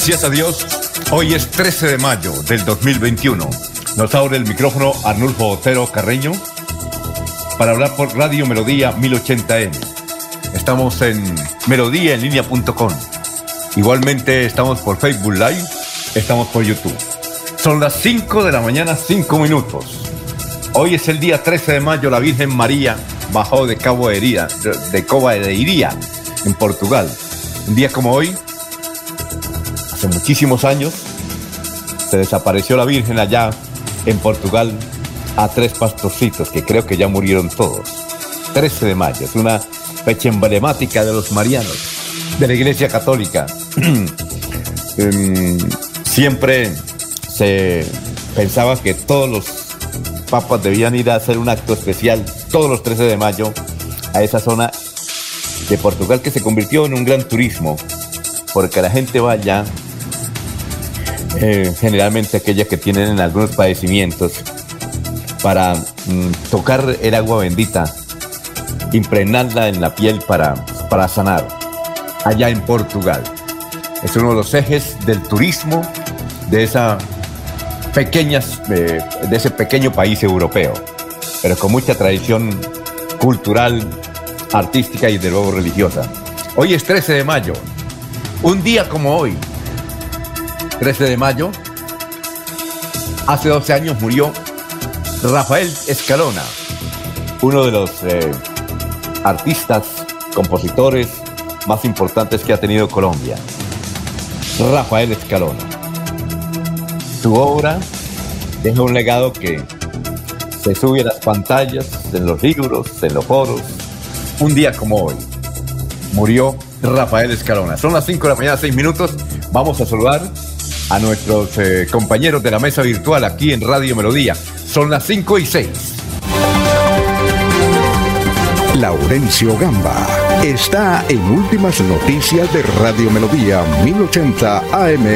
Gracias a Dios, hoy es 13 de mayo del 2021. Nos abre el micrófono Arnulfo Otero Carreño para hablar por Radio Melodía 1080M. Estamos en melodíaenlínea.com. Igualmente estamos por Facebook Live, estamos por YouTube. Son las 5 de la mañana, 5 minutos. Hoy es el día 13 de mayo, la Virgen María bajó de Cabo de Iría, de Cova de Iría, en Portugal. Un día como hoy, hace muchísimos años, se desapareció la Virgen allá en Portugal a tres pastorcitos que creo que ya murieron todos. 13 de mayo, es una fecha emblemática de los marianos, de la Iglesia Católica. Em, siempre se pensaba que todos los papas debían ir a hacer un acto especial todos los 13 de mayo a esa zona de Portugal que se convirtió en un gran turismo porque la gente va allá eh, generalmente aquellas que tienen algunos padecimientos, para mm, tocar el agua bendita, impregnarla en la piel para, para sanar, allá en Portugal. Es uno de los ejes del turismo de esa pequeñas, de ese pequeño país europeo, pero con mucha tradición cultural, artística y de luego religiosa. Hoy es 13 de mayo, un día como hoy, 13 de mayo, hace 12 años murió Rafael Escalona, uno de los eh, artistas, compositores más importantes que ha tenido Colombia. Rafael Escalona. Su obra deja un legado que se sube a las pantallas, en los libros, en los foros. Un día como hoy, murió Rafael Escalona. Son las 5 de la mañana, 6 minutos. Vamos a saludar a nuestros eh, compañeros de la mesa virtual aquí en Radio Melodía. Son las 5 y 6. Laurencio Gamba está en Últimas Noticias de Radio Melodía 1080 AM.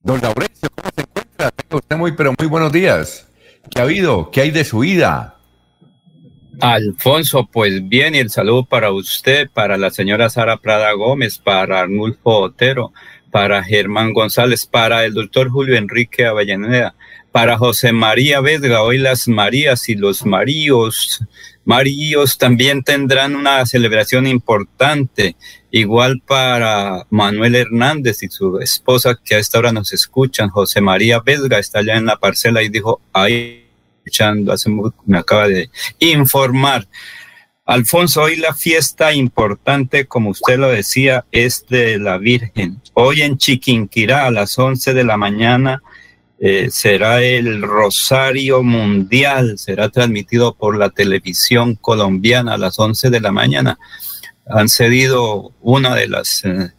Don Laurencio, ¿cómo se encuentra? Usted muy, pero muy buenos días. ¿Qué ha habido? ¿Qué hay de su vida? Alfonso, pues bien, y el saludo para usted, para la señora Sara Prada Gómez, para Arnulfo Otero, para Germán González, para el doctor Julio Enrique Avellaneda, para José María Vesga, hoy las Marías y los Maríos, Maríos también tendrán una celebración importante, igual para Manuel Hernández y su esposa que a esta hora nos escuchan, José María Vesga está allá en la parcela y dijo, ahí escuchando, me acaba de informar. Alfonso, hoy la fiesta importante, como usted lo decía, es de la Virgen. Hoy en Chiquinquirá a las 11 de la mañana eh, será el Rosario Mundial, será transmitido por la televisión colombiana a las 11 de la mañana. Han cedido una de las eh,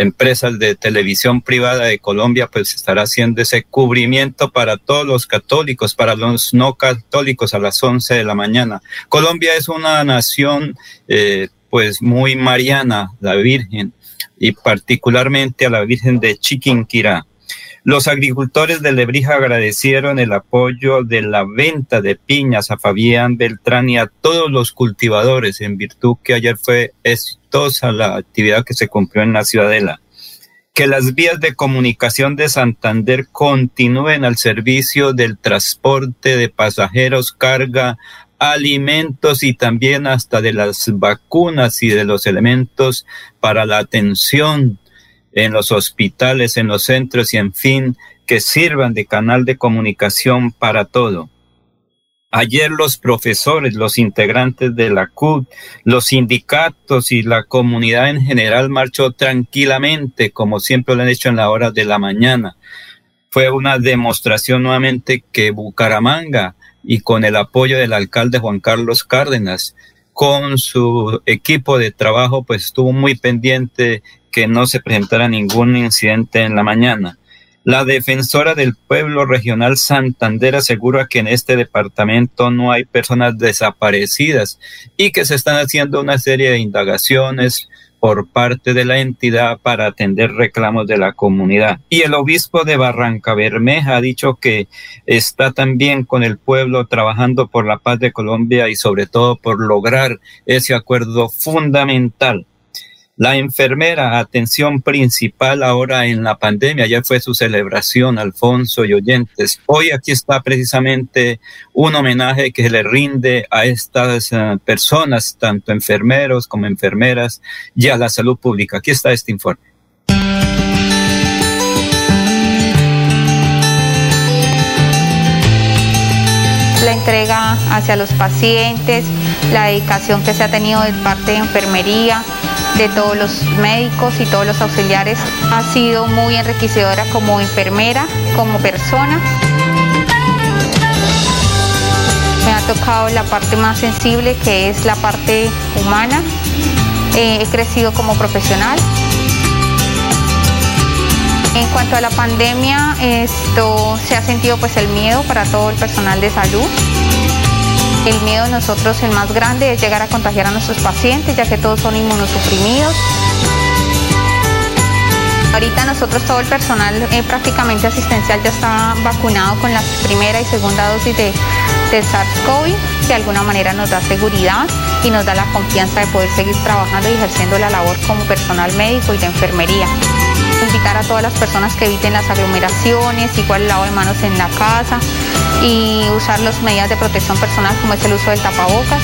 empresas de televisión privada de Colombia, pues estará haciendo ese cubrimiento para todos los católicos, para los no católicos a las 11 de la mañana. Colombia es una nación, eh, pues muy mariana, la Virgen, y particularmente a la Virgen de Chiquinquirá. Los agricultores de Lebrija agradecieron el apoyo de la venta de piñas a Fabián Beltrán y a todos los cultivadores, en virtud que ayer fue exitosa la actividad que se cumplió en la Ciudadela. Que las vías de comunicación de Santander continúen al servicio del transporte de pasajeros, carga, alimentos y también hasta de las vacunas y de los elementos para la atención en los hospitales, en los centros y en fin, que sirvan de canal de comunicación para todo. Ayer los profesores, los integrantes de la CUT, los sindicatos y la comunidad en general marchó tranquilamente, como siempre lo han hecho en la hora de la mañana. Fue una demostración nuevamente que Bucaramanga y con el apoyo del alcalde Juan Carlos Cárdenas, con su equipo de trabajo, pues estuvo muy pendiente que no se presentara ningún incidente en la mañana. La defensora del pueblo regional Santander asegura que en este departamento no hay personas desaparecidas y que se están haciendo una serie de indagaciones por parte de la entidad para atender reclamos de la comunidad. Y el obispo de Barranca Bermeja ha dicho que está también con el pueblo trabajando por la paz de Colombia y sobre todo por lograr ese acuerdo fundamental la enfermera, atención principal ahora en la pandemia, ya fue su celebración, Alfonso y oyentes. Hoy aquí está precisamente un homenaje que le rinde a estas eh, personas, tanto enfermeros como enfermeras, y a la salud pública. Aquí está este informe. la entrega hacia los pacientes, la dedicación que se ha tenido de parte de enfermería, de todos los médicos y todos los auxiliares. Ha sido muy enriquecedora como enfermera, como persona. Me ha tocado la parte más sensible que es la parte humana. Eh, he crecido como profesional. En cuanto a la pandemia, esto se ha sentido pues el miedo para todo el personal de salud. El miedo de nosotros, el más grande, es llegar a contagiar a nuestros pacientes, ya que todos son inmunosuprimidos. Ahorita nosotros todo el personal eh, prácticamente asistencial ya está vacunado con la primera y segunda dosis de, de SARS-CoV, que de alguna manera nos da seguridad y nos da la confianza de poder seguir trabajando y ejerciendo la labor como personal médico y de enfermería invitar a todas las personas que eviten las aglomeraciones, igual el lavado de manos en la casa y usar las medidas de protección personal como es el uso del tapabocas.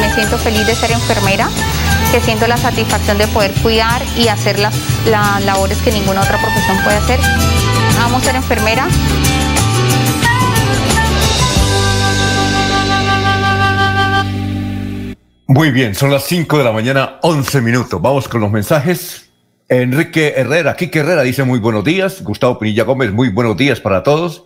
Me siento feliz de ser enfermera, que siento la satisfacción de poder cuidar y hacer las, labores que ninguna otra profesión puede hacer. Amo ser enfermera. Muy bien, son las 5 de la mañana, 11 minutos. Vamos con los mensajes. Enrique Herrera, Kike Herrera dice muy buenos días. Gustavo Pinilla Gómez, muy buenos días para todos.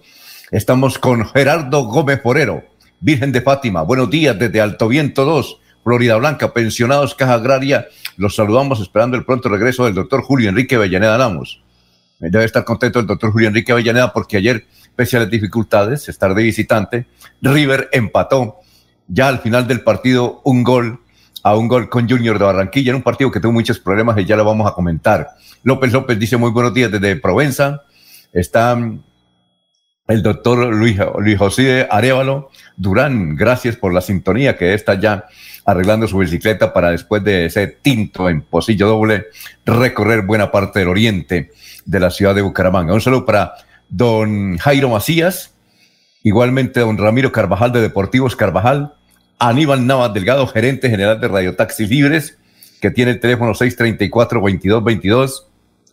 Estamos con Gerardo Gómez Porero, Virgen de Fátima. Buenos días desde Alto Viento 2, Florida Blanca, pensionados Caja Agraria. Los saludamos esperando el pronto regreso del doctor Julio Enrique Avellaneda Lamos. Debe estar contento el doctor Julio Enrique Avellaneda porque ayer, pese las dificultades, estar de visitante, River empató ya al final del partido un gol a un gol con Junior de Barranquilla en un partido que tuvo muchos problemas y ya lo vamos a comentar. López López dice muy buenos días desde Provenza. Está mm, el doctor Luis, Luis José Arevalo Durán. Gracias por la sintonía que está ya arreglando su bicicleta para después de ese tinto en Posillo Doble recorrer buena parte del oriente de la ciudad de Bucaramanga. Un saludo para don Jairo Macías, igualmente don Ramiro Carvajal de Deportivos Carvajal, Aníbal Navas Delgado, gerente general de Radio Taxis Libres, que tiene el teléfono 634-2222.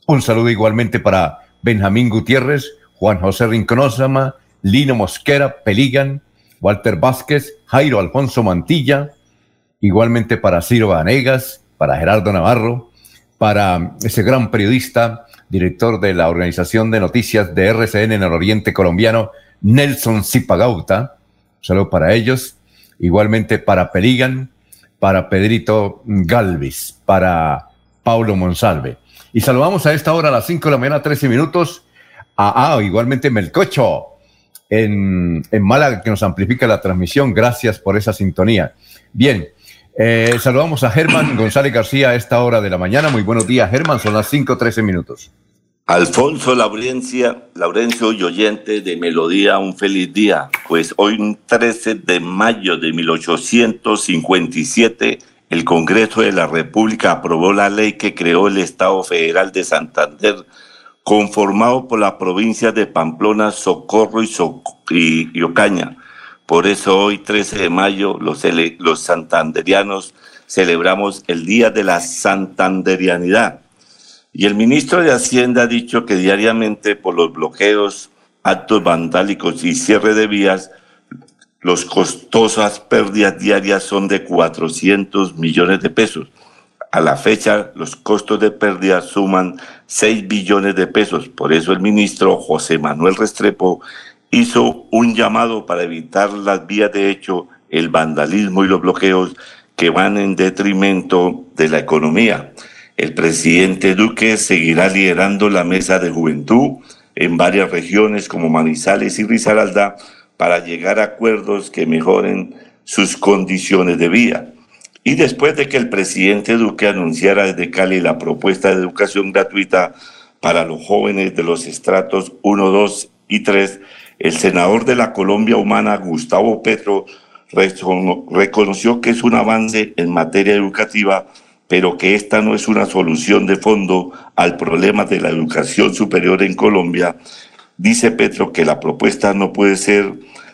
Un saludo igualmente para Benjamín Gutiérrez, Juan José Rinconósama, Lino Mosquera, Peligan, Walter Vázquez, Jairo Alfonso Mantilla, igualmente para Ciro Vanegas, para Gerardo Navarro, para ese gran periodista, director de la organización de noticias de RCN en el Oriente Colombiano, Nelson Zipagauta. Un saludo para ellos igualmente para Peligan, para Pedrito Galvis, para Paulo Monsalve. Y saludamos a esta hora a las 5 de la mañana, 13 minutos, a, ah, igualmente Melcocho en, en Málaga, que nos amplifica la transmisión. Gracias por esa sintonía. Bien, eh, saludamos a Germán González García a esta hora de la mañana. Muy buenos días, Germán. Son las 5, 13 minutos. Alfonso Laurencia, Laurencio y oyente de Melodía, un feliz día. Pues hoy, 13 de mayo de 1857, el Congreso de la República aprobó la ley que creó el Estado Federal de Santander, conformado por las provincias de Pamplona, Socorro y, Ocaña, Por eso hoy, 13 de mayo, los santanderianos celebramos el Día de la Santanderianidad. Y el ministro de Hacienda ha dicho que diariamente por los bloqueos, actos vandálicos y cierre de vías, los costosas pérdidas diarias son de 400 millones de pesos. A la fecha, los costos de pérdida suman 6 billones de pesos. Por eso el ministro José Manuel Restrepo hizo un llamado para evitar las vías de hecho, el vandalismo y los bloqueos que van en detrimento de la economía. El presidente Duque seguirá liderando la mesa de juventud en varias regiones como Manizales y Risaralda para llegar a acuerdos que mejoren sus condiciones de vida. Y después de que el presidente Duque anunciara desde Cali la propuesta de educación gratuita para los jóvenes de los estratos 1, 2 y 3, el senador de la Colombia Humana, Gustavo Petro, reconoció que es un avance en materia educativa, pero que esta no es una solución de fondo al problema de la educación superior en Colombia Dice Petro que la propuesta no puede ser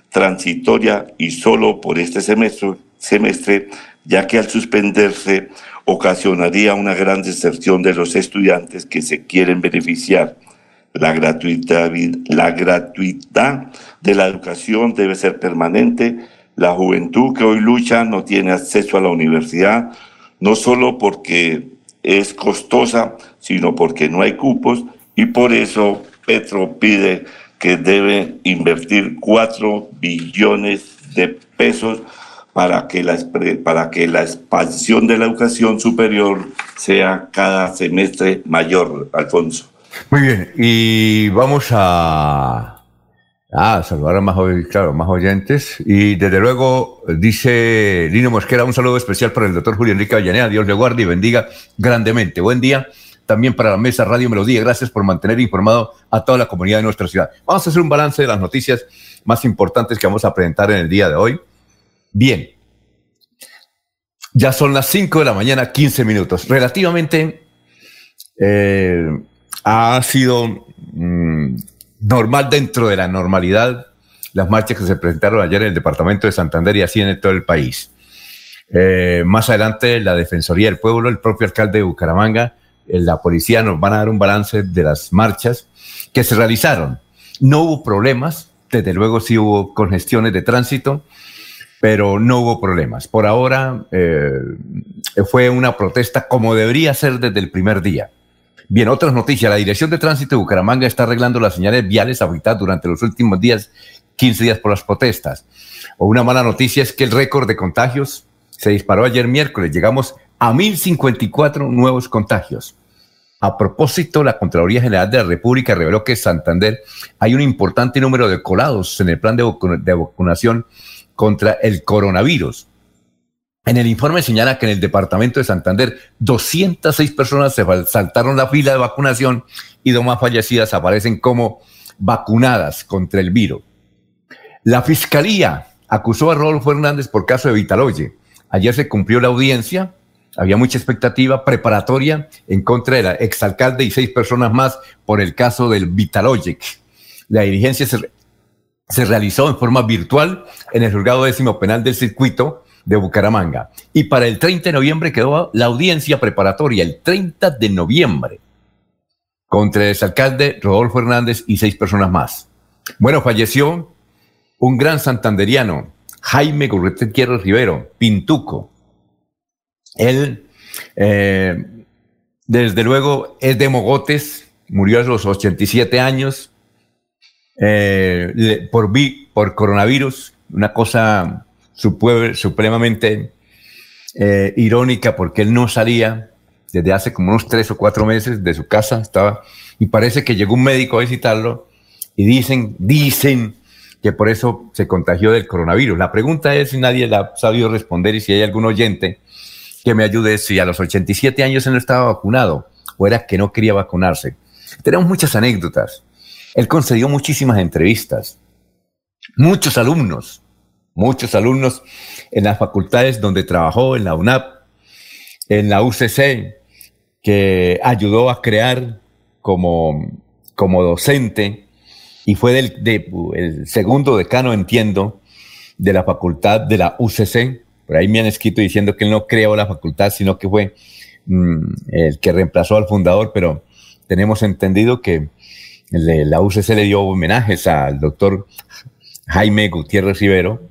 transitoria y solo por este semestre, semestre ya que al suspenderse ocasionaría una gran deserción de los estudiantes que se quieren beneficiar. La gratuidad, la gratuidad de la educación debe ser permanente. La juventud que hoy lucha no tiene acceso a la universidad, no solo porque es costosa, sino porque no hay cupos y por eso Petro pide que debe invertir 4 billones de pesos para que, la, para que la expansión de la educación superior sea cada semestre mayor, Alfonso. Muy bien, y vamos a, a saludar a más, claro, más oyentes. Y desde luego dice Lino Mosquera, un saludo especial para el doctor Julio Enrique Avellaneda. Dios le guarde y bendiga grandemente. Buen día también para la mesa Radio Melodía. Gracias por mantener informado a toda la comunidad de nuestra ciudad. Vamos a hacer un balance de las noticias más importantes que vamos a presentar en el día de hoy. Bien, ya son las 5 de la mañana, 15 minutos. Relativamente eh, ha sido mm, normal dentro de la normalidad las marchas que se presentaron ayer en el departamento de Santander y así en todo el país. Eh, más adelante, la Defensoría del Pueblo, el propio alcalde de Bucaramanga, la policía nos van a dar un balance de las marchas que se realizaron. No hubo problemas, desde luego sí hubo congestiones de tránsito, pero no hubo problemas. Por ahora eh, fue una protesta como debería ser desde el primer día. Bien, otras noticias. La Dirección de Tránsito de Bucaramanga está arreglando las señales viales afectadas durante los últimos días, 15 días por las protestas. O una mala noticia es que el récord de contagios se disparó ayer miércoles. Llegamos a 1.054 nuevos contagios. A propósito, la Contraloría General de la República reveló que en Santander hay un importante número de colados en el plan de, vacunación contra el coronavirus. En el informe señala que en el departamento de Santander 206 personas se saltaron la fila de vacunación y dos más fallecidas aparecen como vacunadas contra el virus. La fiscalía acusó a Rodolfo Hernández por caso de Vitaloye. Ayer se cumplió la audiencia había mucha expectativa preparatoria en contra del exalcalde y seis personas más por el caso del Vitalogic. La dirigencia se, se realizó en forma virtual en el juzgado décimo penal del circuito de Bucaramanga. Y para el 30 de noviembre quedó la audiencia preparatoria, el 30 de noviembre, contra el exalcalde Rodolfo Hernández y seis personas más. Bueno, falleció un gran santanderiano, Jaime Quiero Rivero, Pintuco, él, eh, desde luego, es de Mogotes, murió a los 87 años eh, por, por coronavirus, una cosa supremamente eh, irónica porque él no salía desde hace como unos tres o cuatro meses de su casa, estaba, y parece que llegó un médico a visitarlo y dicen, dicen que por eso se contagió del coronavirus. La pregunta es si nadie la ha sabido responder y si hay algún oyente que me ayude si a los 87 años él no estaba vacunado o era que no quería vacunarse. Tenemos muchas anécdotas. Él concedió muchísimas entrevistas. Muchos alumnos, muchos alumnos en las facultades donde trabajó, en la UNAP, en la UCC, que ayudó a crear como, como docente y fue del, el segundo decano, entiendo, de la facultad de la UCC. Por ahí me han escrito diciendo que él no creó la facultad, sino que fue mm, el que reemplazó al fundador, pero tenemos entendido que la UCC le dio homenajes al doctor Jaime Gutiérrez Rivero,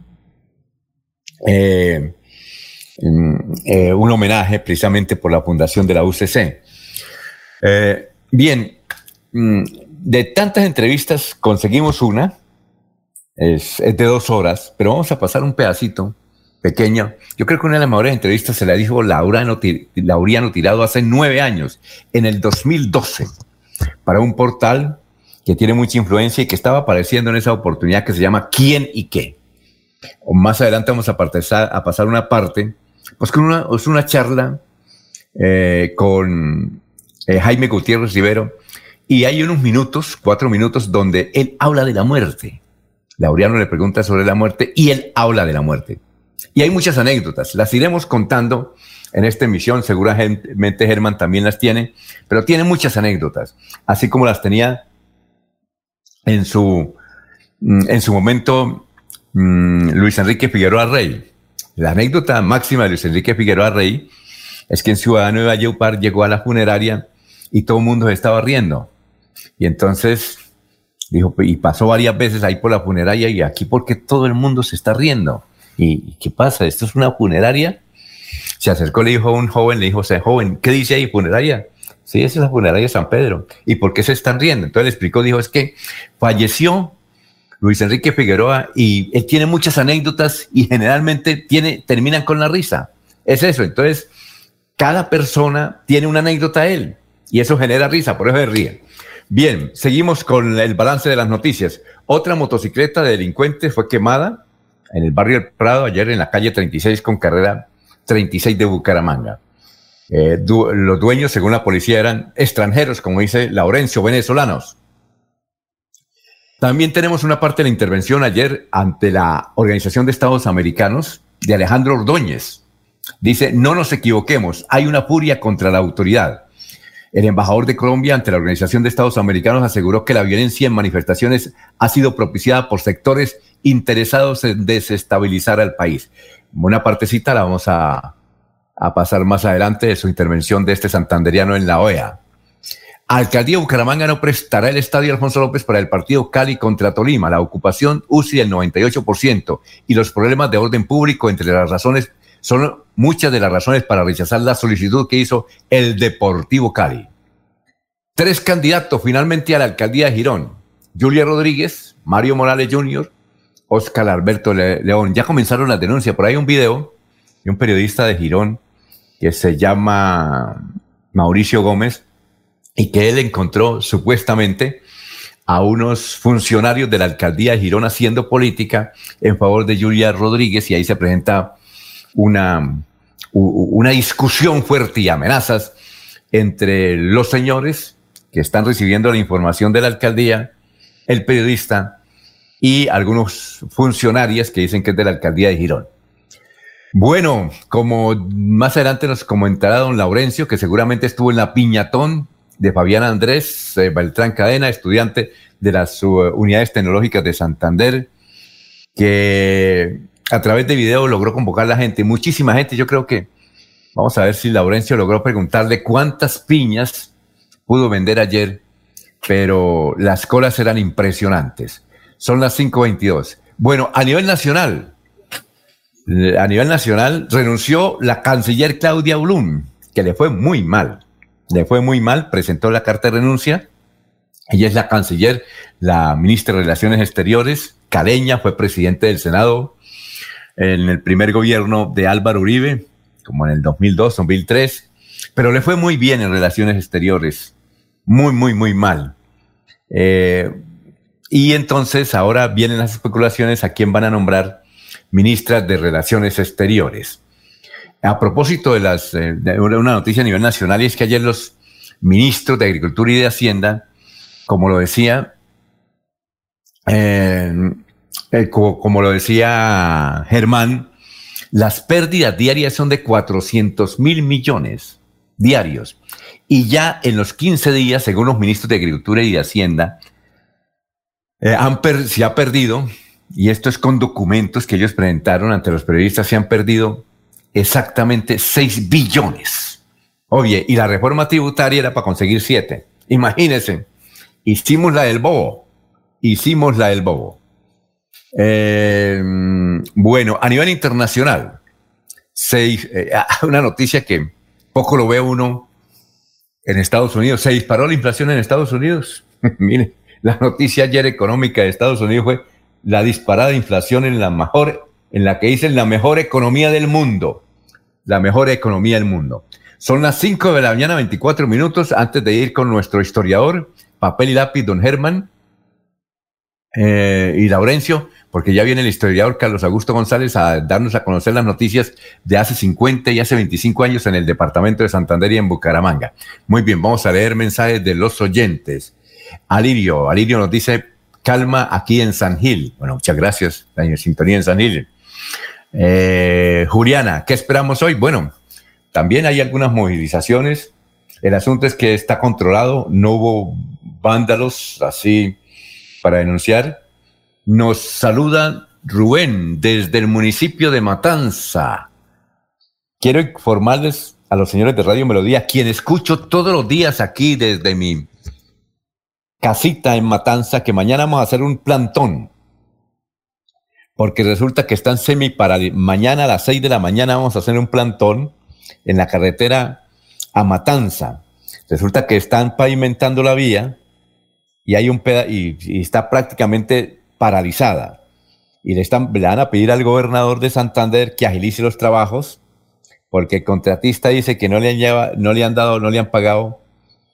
eh, mm, eh, un homenaje precisamente por la fundación de la UCC. Eh, bien, mm, de tantas entrevistas conseguimos una, es, de dos horas, pero vamos a pasar un pedacito pequeño. Yo creo que una de las mejores entrevistas se la dijo Lauriano, Lauriano Tirado hace nueve años, en el 2012, para un portal que tiene mucha influencia y que estaba apareciendo en esa oportunidad que se llama ¿Quién y qué? Más adelante vamos a, a pasar una parte, pues con una, es una charla eh, con eh, Jaime Gutiérrez Rivero, y hay unos minutos, cuatro minutos, donde él habla de la muerte. Laureano le pregunta sobre la muerte y él habla de la muerte. Y hay muchas anécdotas, las iremos contando en esta emisión, seguramente Germán también las tiene, pero tiene muchas anécdotas, así como las tenía en su, mm, en su momento mm, Luis Enrique Figueroa Rey. La anécdota máxima de Luis Enrique Figueroa Rey es que en Ciudadano de Valleupar llegó a la funeraria y todo el mundo estaba riendo. Y entonces dijo, y pasó varias veces ahí por la funeraria y aquí porque todo el mundo se está riendo. ¿Y, qué pasa? ¿Esto es una funeraria? Se acercó, le dijo a un joven, le dijo, o sea, joven, ¿qué dice ahí funeraria? Sí, esa es la funeraria de San Pedro. ¿Y por qué se están riendo? Entonces le explicó, dijo, es que falleció Luis Enrique Figueroa y él tiene muchas anécdotas y generalmente tiene, terminan con la risa. Es eso. Entonces, cada persona tiene una anécdota a él y eso genera risa, por eso se ríe. Bien, seguimos con el balance de las noticias. Otra motocicleta de delincuentes fue quemada en el barrio del Prado ayer en la calle 36 con carrera 36 de Bucaramanga. Eh, los dueños, según la policía, eran extranjeros, como dice Laurencio, venezolanos. También tenemos una parte de la intervención ayer ante la Organización de Estados Americanos de Alejandro Ordóñez. Dice, no nos equivoquemos, hay una furia contra la autoridad. El embajador de Colombia ante la Organización de Estados Americanos aseguró que la violencia en manifestaciones ha sido propiciada por sectores interesados en desestabilizar al país. Una partecita la vamos a, pasar más adelante de su intervención de este santanderiano en la OEA. Alcaldía Bucaramanga no prestará el estadio Alfonso López para el partido Cali contra Tolima. La ocupación UCI del 98% y los problemas de orden público entre las razones son muchas de las razones para rechazar la solicitud que hizo el Deportivo Cali. Tres candidatos finalmente a la alcaldía de Girón. Julia Rodríguez, Mario Morales Jr., Oscar Alberto León. Ya comenzaron las denuncias. Por ahí un video de un periodista de Girón que se llama Mauricio Gómez y que él encontró supuestamente a unos funcionarios de la alcaldía de Girón haciendo política en favor de Julia Rodríguez y ahí se presenta una, una discusión fuerte y amenazas entre los señores que están recibiendo la información de la alcaldía, el periodista y algunos funcionarios que dicen que es de la alcaldía de Girón. Bueno, como más adelante nos comentará don Laurencio, que seguramente estuvo en la piñatón de Fabián Andrés eh, Beltrán Cadena, estudiante de las unidades tecnológicas de Santander, que a través de video logró convocar a la gente, muchísima gente. Yo creo que vamos a ver si Laurencio logró preguntarle cuántas piñas pudo vender ayer, pero las colas eran impresionantes. Son las 5.22. Bueno, a nivel nacional, a nivel nacional renunció la canciller Claudia Blum, que le fue muy mal. Le fue muy mal, presentó la carta de renuncia. Ella es la canciller, la ministra de Relaciones Exteriores, Cadeña, fue presidente del Senado en el primer gobierno de Álvaro Uribe, como en el 2002, 2003, pero le fue muy bien en Relaciones Exteriores, muy, muy, muy mal. Eh, y entonces ahora vienen las especulaciones a quién van a nombrar ministra de Relaciones Exteriores. A propósito de, las, eh, una noticia a nivel nacional, y es que ayer los ministros de Agricultura y de Hacienda, como lo decía, eh, eh, como, lo decía Germán, las pérdidas diarias son de 400 mil millones diarios. Y ya en los 15 días, según los ministros de Agricultura y de Hacienda, han se ha perdido y esto es con documentos que ellos presentaron ante los periodistas, se han perdido exactamente 6 billones. Oye, y la reforma tributaria era para conseguir 7. Imagínense, hicimos la del bobo, hicimos la del bobo. Eh, bueno, a nivel internacional, seis, eh, una noticia que poco lo ve uno en Estados Unidos. Se disparó la inflación en Estados Unidos. Mire, la noticia ayer económica de Estados Unidos fue la disparada inflación en la mejor, en la que dicen la mejor economía del mundo. La mejor economía del mundo. Son las 5 de la mañana, 24 minutos, antes de ir con nuestro historiador, papel y lápiz, don Germán eh, y Laurencio porque ya viene el historiador Carlos Augusto González a darnos a conocer las noticias de hace 50 y hace 25 años en el departamento de Santander y en Bucaramanga. Muy bien, vamos a leer mensajes de los oyentes. Alirio, Alirio nos dice, calma aquí en San Gil. Bueno, muchas gracias, la sintonía en San Gil. Eh, Juliana, ¿qué esperamos hoy? Bueno, también hay algunas movilizaciones. El asunto es que está controlado, no hubo vándalos así para denunciar nos saluda Rubén desde el municipio de Matanza. Quiero informarles a los señores de Radio Melodía, quien escucho todos los días aquí desde mi casita en Matanza, que mañana vamos a hacer un plantón. Porque resulta que están semi para mañana a las 6 de la mañana vamos a hacer un plantón en la carretera a Matanza. Resulta que están pavimentando la vía y hay un peda y está prácticamente paralizada. Y le, están, le van a pedir al gobernador de Santander que agilice los trabajos, porque el contratista dice que no le han, lleva, no le han dado, no le han pagado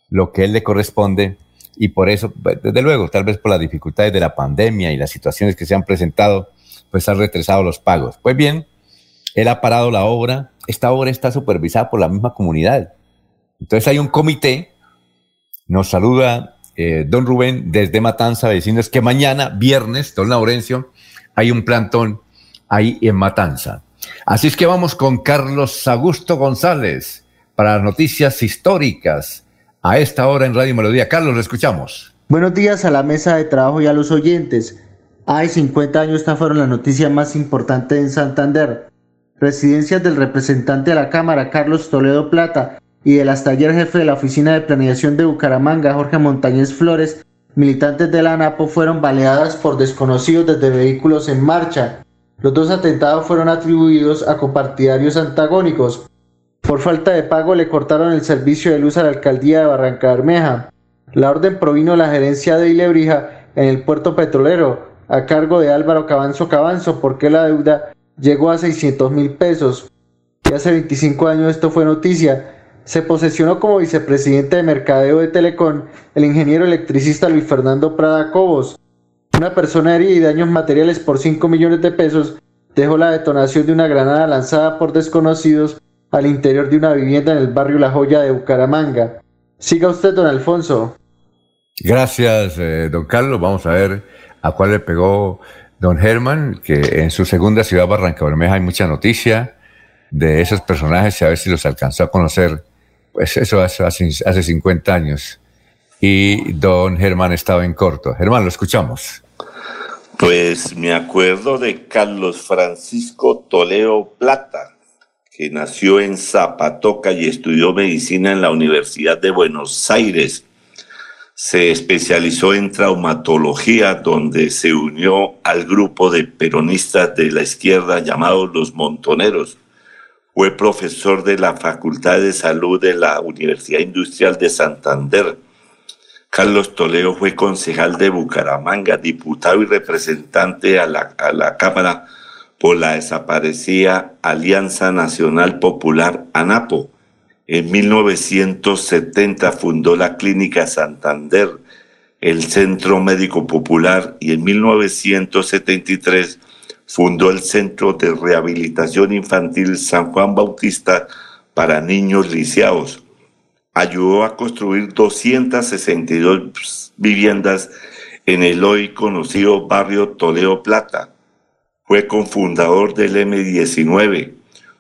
lo que él le corresponde. Y por eso, desde luego, tal vez por las dificultades de la pandemia y las situaciones que se han presentado, pues ha retrasado los pagos. Pues bien, él ha parado la obra. Esta obra está supervisada por la misma comunidad. Entonces hay un comité, nos saluda eh, don Rubén, desde Matanza, vecinos, que mañana, viernes, don Laurencio, hay un plantón ahí en Matanza. Así es que vamos con Carlos Augusto González para noticias históricas a esta hora en Radio Melodía. Carlos, lo escuchamos. Buenos días a la mesa de trabajo y a los oyentes. Hay 50 años, esta fueron la noticia más importante en Santander. Residencias del representante de la Cámara, Carlos Toledo Plata, y del hasta jefe de la Oficina de Planeación de Bucaramanga, Jorge Montañez Flores, militantes de la ANAPO fueron baleadas por desconocidos desde vehículos en marcha. Los dos atentados fueron atribuidos a compartidarios antagónicos. Por falta de pago le cortaron el servicio de luz a la alcaldía de Barranca Bermeja. La orden provino de la gerencia de Ilebrija en el puerto petrolero, a cargo de Álvaro Cabanzo Cabanzo, porque la deuda llegó a 600 mil pesos. Y hace 25 años esto fue noticia se posesionó como vicepresidente de mercadeo de Telecom el ingeniero electricista Luis Fernando Prada Cobos. Una persona herida y daños materiales por 5 millones de pesos dejó la detonación de una granada lanzada por desconocidos al interior de una vivienda en el barrio La Joya de Bucaramanga. Siga usted, don Alfonso. Gracias, eh, don Carlos. Vamos a ver a cuál le pegó don Germán, que en su segunda ciudad, Barranca Bermeja, hay mucha noticia de esos personajes y a ver si los alcanzó a conocer pues eso hace, hace 50 años. Y don Germán estaba en corto. Germán, lo escuchamos. Pues me acuerdo de Carlos Francisco Toledo Plata, que nació en Zapatoca y estudió medicina en la Universidad de Buenos Aires. Se especializó en traumatología, donde se unió al grupo de peronistas de la izquierda llamados los Montoneros fue profesor de la Facultad de Salud de la Universidad Industrial de Santander. Carlos Toledo fue concejal de Bucaramanga, diputado y representante a la, a la Cámara por la desaparecida Alianza Nacional Popular ANAPO. En 1970 fundó la Clínica Santander, el Centro Médico Popular y en 1973 fundó el Centro de Rehabilitación Infantil San Juan Bautista para niños lisiados. Ayudó a construir 262 viviendas en el hoy conocido barrio Toledo Plata. Fue cofundador del M19.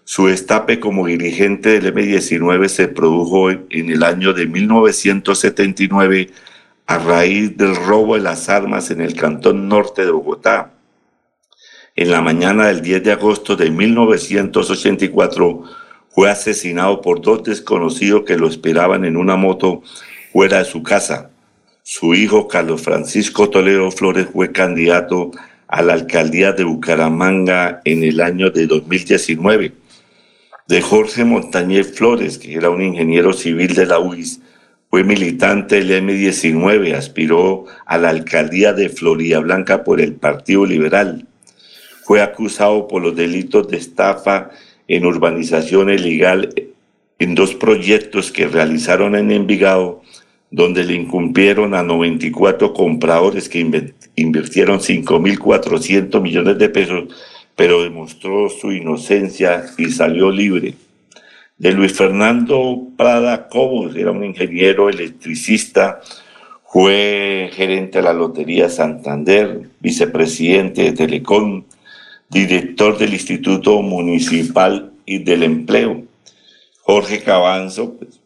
Su estape como dirigente del M19 se produjo en el año de 1979 a raíz del robo de las armas en el cantón norte de Bogotá en la mañana del 10 de agosto de 1984 fue asesinado por dos desconocidos que lo esperaban en una moto fuera de su casa. Su hijo, Carlos Francisco Toledo Flores, fue candidato a la alcaldía de Bucaramanga en el año de 2019. De Jorge Montañez Flores, que era un ingeniero civil de la UIS, fue militante del M19, aspiró a la alcaldía de Florida Blanca por el Partido Liberal. Fue acusado por los delitos de estafa en urbanización ilegal en dos proyectos que realizaron en Envigado, donde le incumplieron a 94 compradores que invirtieron 5.400 millones de pesos, pero demostró su inocencia y salió libre. De Luis Fernando Prada Cobos, era un ingeniero electricista, fue gerente de la Lotería Santander, vicepresidente de Telecom, director del Instituto Municipal y del Empleo. Jorge Cabanzo, pues,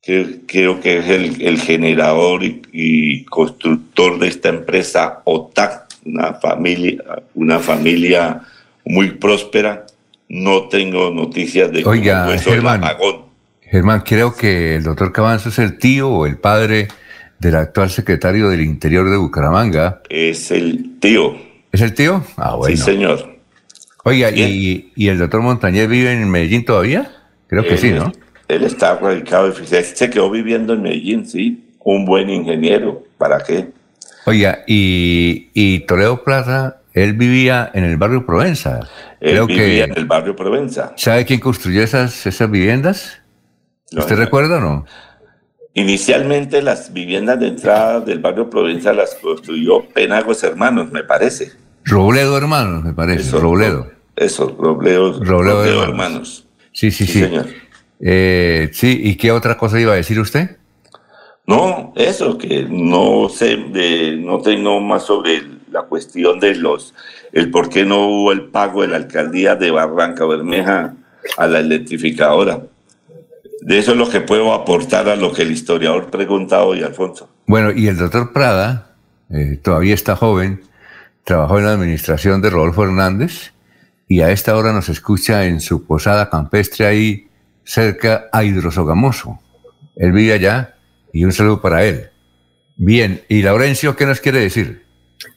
que creo que es el, generador y, constructor de esta empresa OTAC, una familia, una familia muy próspera. No tengo noticias de Oiga, Germán, Germán, creo que el doctor Cabanzo es el tío o el padre del actual secretario del Interior de Bucaramanga. Es el tío. ¿Es el tío? Ah, bueno. Sí, señor. Oiga, ¿y, el doctor Montañez vive en Medellín todavía? Creo que sí, ¿no? Él está radicado, se quedó viviendo en Medellín, sí. Un buen ingeniero, ¿para qué? Oiga, y, y Toledo Plaza, él vivía en el barrio Provenza. Él vivía en el barrio Provenza. ¿Sabe quién construyó esas, esas viviendas? ¿Usted recuerda o no? Inicialmente las viviendas de entrada del barrio Provenza las construyó Penagos Hermanos, me parece. Robledo Hermanos, me parece. Robledo. Eso, Robledo, Robledo, hermanos. Sí, sí, sí. Señor. Eh, sí, ¿y qué otra cosa iba a decir usted? No, eso, que no sé, de, no tengo más sobre la cuestión de los, el por qué no hubo el pago de la alcaldía de Barranca Bermeja a la electrificadora. De eso es lo que puedo aportar a lo que el historiador preguntaba hoy, Alfonso. Bueno, y el doctor Prada, eh, todavía está joven, trabajó en la administración de Rodolfo Hernández y a esta hora nos escucha en su posada campestre ahí cerca a Hidrosogamoso. Él vive allá y un saludo para él. Bien, y Laurencio, ¿qué nos quiere decir?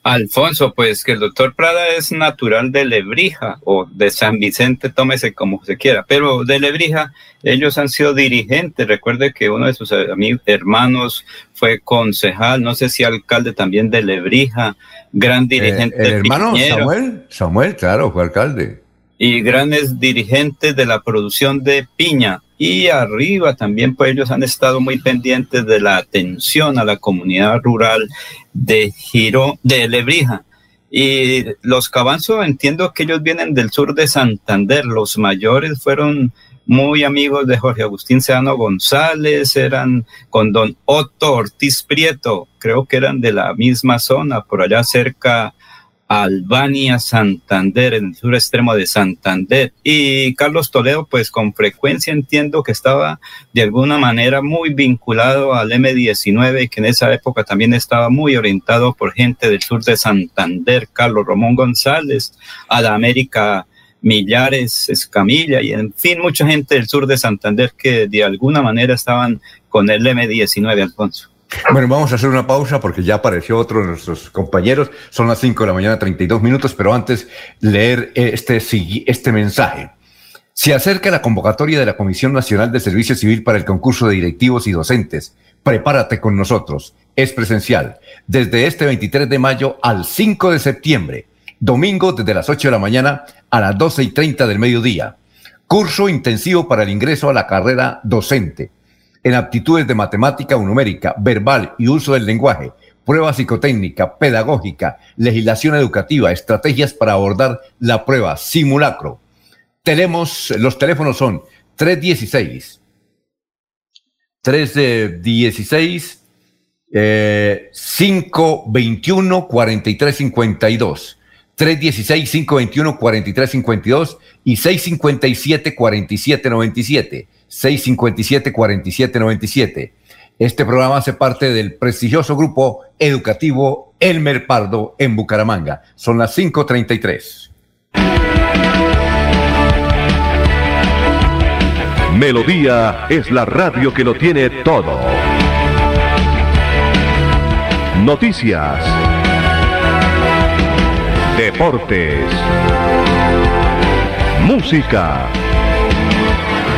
Alfonso, pues que el doctor Prada es natural de Lebrija o de San Vicente, tómese como se quiera, pero de Lebrija ellos han sido dirigentes. Recuerde que uno de sus amigos, hermanos fue concejal, no sé si alcalde también de Lebrija, gran eh, dirigente. el hermano Samuel, Samuel, claro, fue alcalde. Y grandes dirigentes de la producción de piña y arriba también pues ellos han estado muy pendientes de la atención a la comunidad rural de Giro, de Lebrija. Y los Cabanzo entiendo que ellos vienen del sur de Santander. Los mayores fueron muy amigos de Jorge Agustín Seano González, eran con don Otto Ortiz Prieto, creo que eran de la misma zona, por allá cerca Albania, Santander, en el sur extremo de Santander. Y Carlos Toledo, pues con frecuencia entiendo que estaba de alguna manera muy vinculado al M19 y que en esa época también estaba muy orientado por gente del sur de Santander, Carlos Romón González, a la América Millares, Escamilla y en fin, mucha gente del sur de Santander que de alguna manera estaban con el M19, Alfonso. Bueno, vamos a hacer una pausa porque ya apareció otro de nuestros compañeros. Son las 5 de la mañana, 32 minutos, pero antes leer este, este mensaje. Se acerca la convocatoria de la Comisión Nacional de Servicio Civil para el concurso de directivos y docentes. Prepárate con nosotros. Es presencial. Desde este 23 de mayo al 5 de septiembre. Domingo desde las 8 de la mañana a las 12 y 30 del mediodía. Curso intensivo para el ingreso a la carrera docente en aptitudes de matemática o numérica, verbal y uso del lenguaje, prueba psicotécnica, pedagógica, legislación educativa, estrategias para abordar la prueba, simulacro. Tenemos, los teléfonos son 316, 316, eh, 521 4352. 316-521-4352 y 657-4797. 657-4797. Este programa hace parte del prestigioso grupo educativo Elmer Pardo en Bucaramanga. Son las 5.33. Melodía es la radio que lo tiene todo. Noticias. Deportes. Música.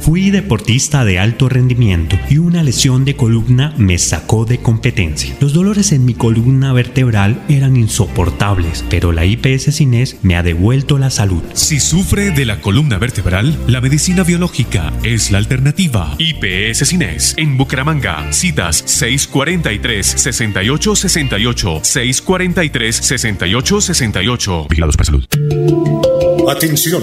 Fui deportista de alto rendimiento y una lesión de columna me sacó de competencia. Los dolores en mi columna vertebral eran insoportables, pero la IPS Cines me ha devuelto la salud. Si sufre de la columna vertebral, la medicina biológica es la alternativa. IPS Cines en Bucaramanga. Citas 643-6868, 643-6868. Vigilados para salud. Atención.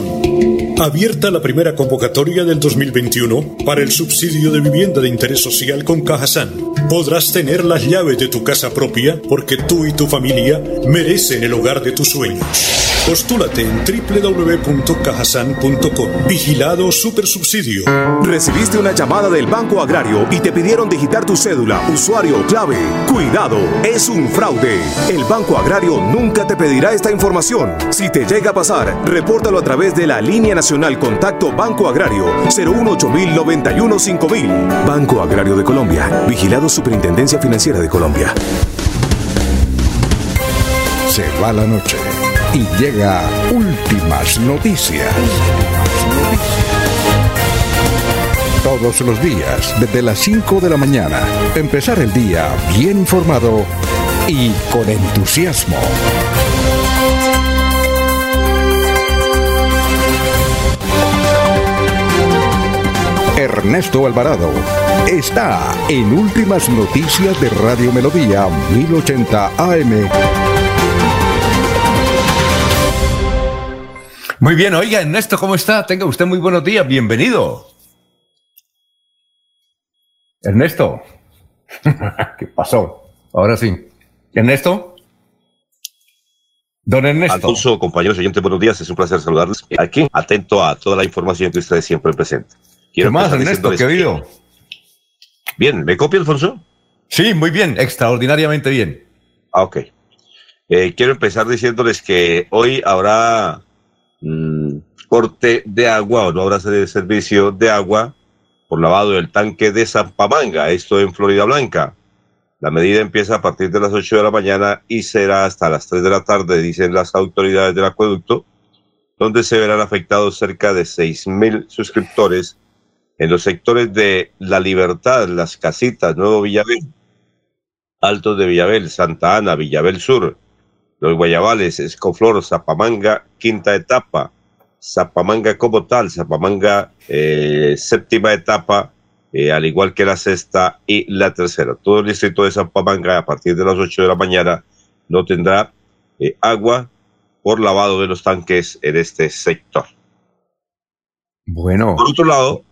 Abierta la primera convocatoria del 2021 para el subsidio de vivienda de interés social con Cajasan. Podrás tener las llaves de tu casa propia porque tú y tu familia merecen el hogar de tus sueños. Postúlate en www.cajasan.com. Vigilado Supersubsidio. Recibiste una llamada del Banco Agrario y te pidieron digitar tu cédula, usuario o clave. Cuidado, es un fraude. El Banco Agrario nunca te pedirá esta información. Si te llega a pasar, repórtalo a través de la línea nacional Contacto Banco Agrario 018 91 5000. Banco Agrario de Colombia. Vigilado Superintendencia Financiera de Colombia. Se va la noche y llega últimas noticias. Todos los días, desde las 5 de la mañana, empezar el día bien informado y con entusiasmo. Ernesto Alvarado está en Últimas Noticias de Radio Melodía 1080 AM. Muy bien, oiga, Ernesto, ¿cómo está? Tenga usted muy buenos días, bienvenido. Ernesto. ¿Qué pasó? Ahora sí. Ernesto. Don Ernesto. Alfonso, compañeros oyentes, buenos días. Es un placer saludarles. Aquí, atento a toda la información que ustedes siempre presentan. ¿Qué más, Ernesto? ¿Qué ha? Bien, ¿me copia, Alfonso? Sí, muy bien, extraordinariamente bien. Ah, ok. Eh, quiero empezar diciéndoles que hoy habrá mm, corte de agua o no habrá servicio de agua por lavado del tanque de Zampamanga, esto en Florida Blanca. La medida empieza a partir de las 8 de la mañana y será hasta las 3 de la tarde, dicen las autoridades del acueducto, donde se verán afectados cerca de 6.000 suscriptores en los sectores de La Libertad, Las Casitas, Nuevo Villabel, Altos de Villabel, Santa Ana, Villabel Sur, Los Guayabales, Escoflor, Zapamanga, quinta etapa, Zapamanga como tal, Zapamanga eh, séptima etapa, eh, al igual que la sexta y la tercera. Todo el distrito de Zapamanga a partir de las 8 de la mañana no tendrá eh, agua por lavado de los tanques en este sector. Bueno. Por otro lado,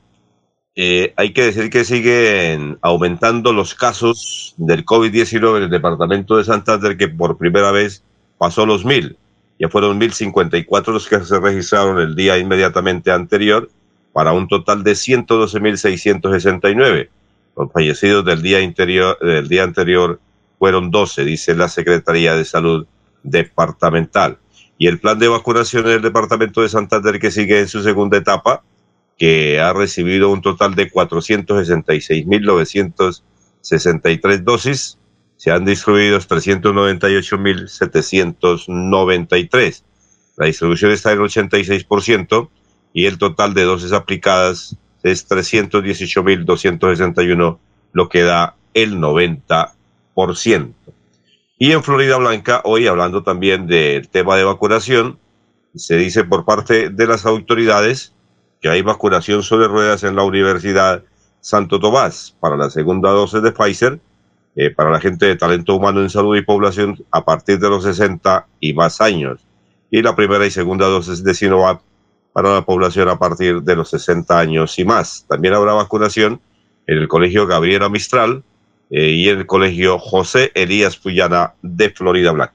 eh, hay que decir que siguen aumentando los casos del COVID-19 en el departamento de Santander, que por primera vez pasó los mil. Ya fueron 1.054 los que se registraron el día inmediatamente anterior, para un total de 112.669. Los fallecidos del día, interior, del día anterior fueron 12, dice la Secretaría de Salud Departamental. Y el plan de vacunación del Departamento de Santander que sigue en su segunda etapa, que ha recibido un total de 466.963 dosis, se han distribuido 398.793. La distribución está en 86% y el total de dosis aplicadas es 318.261, lo que da el 90%. Y en Florida Blanca, hoy hablando también del tema de vacunación, se dice por parte de las autoridades que hay vacunación sobre ruedas en la Universidad Santo Tomás para la segunda dosis de Pfizer, eh, para la gente de talento humano en salud y población a partir de los 60 y más años. Y la primera y segunda dosis de Sinovac para la población a partir de los 60 años y más. También habrá vacunación en el Colegio Gabriela Mistral eh, y en el Colegio José Elías Puyana de Florida Blanca.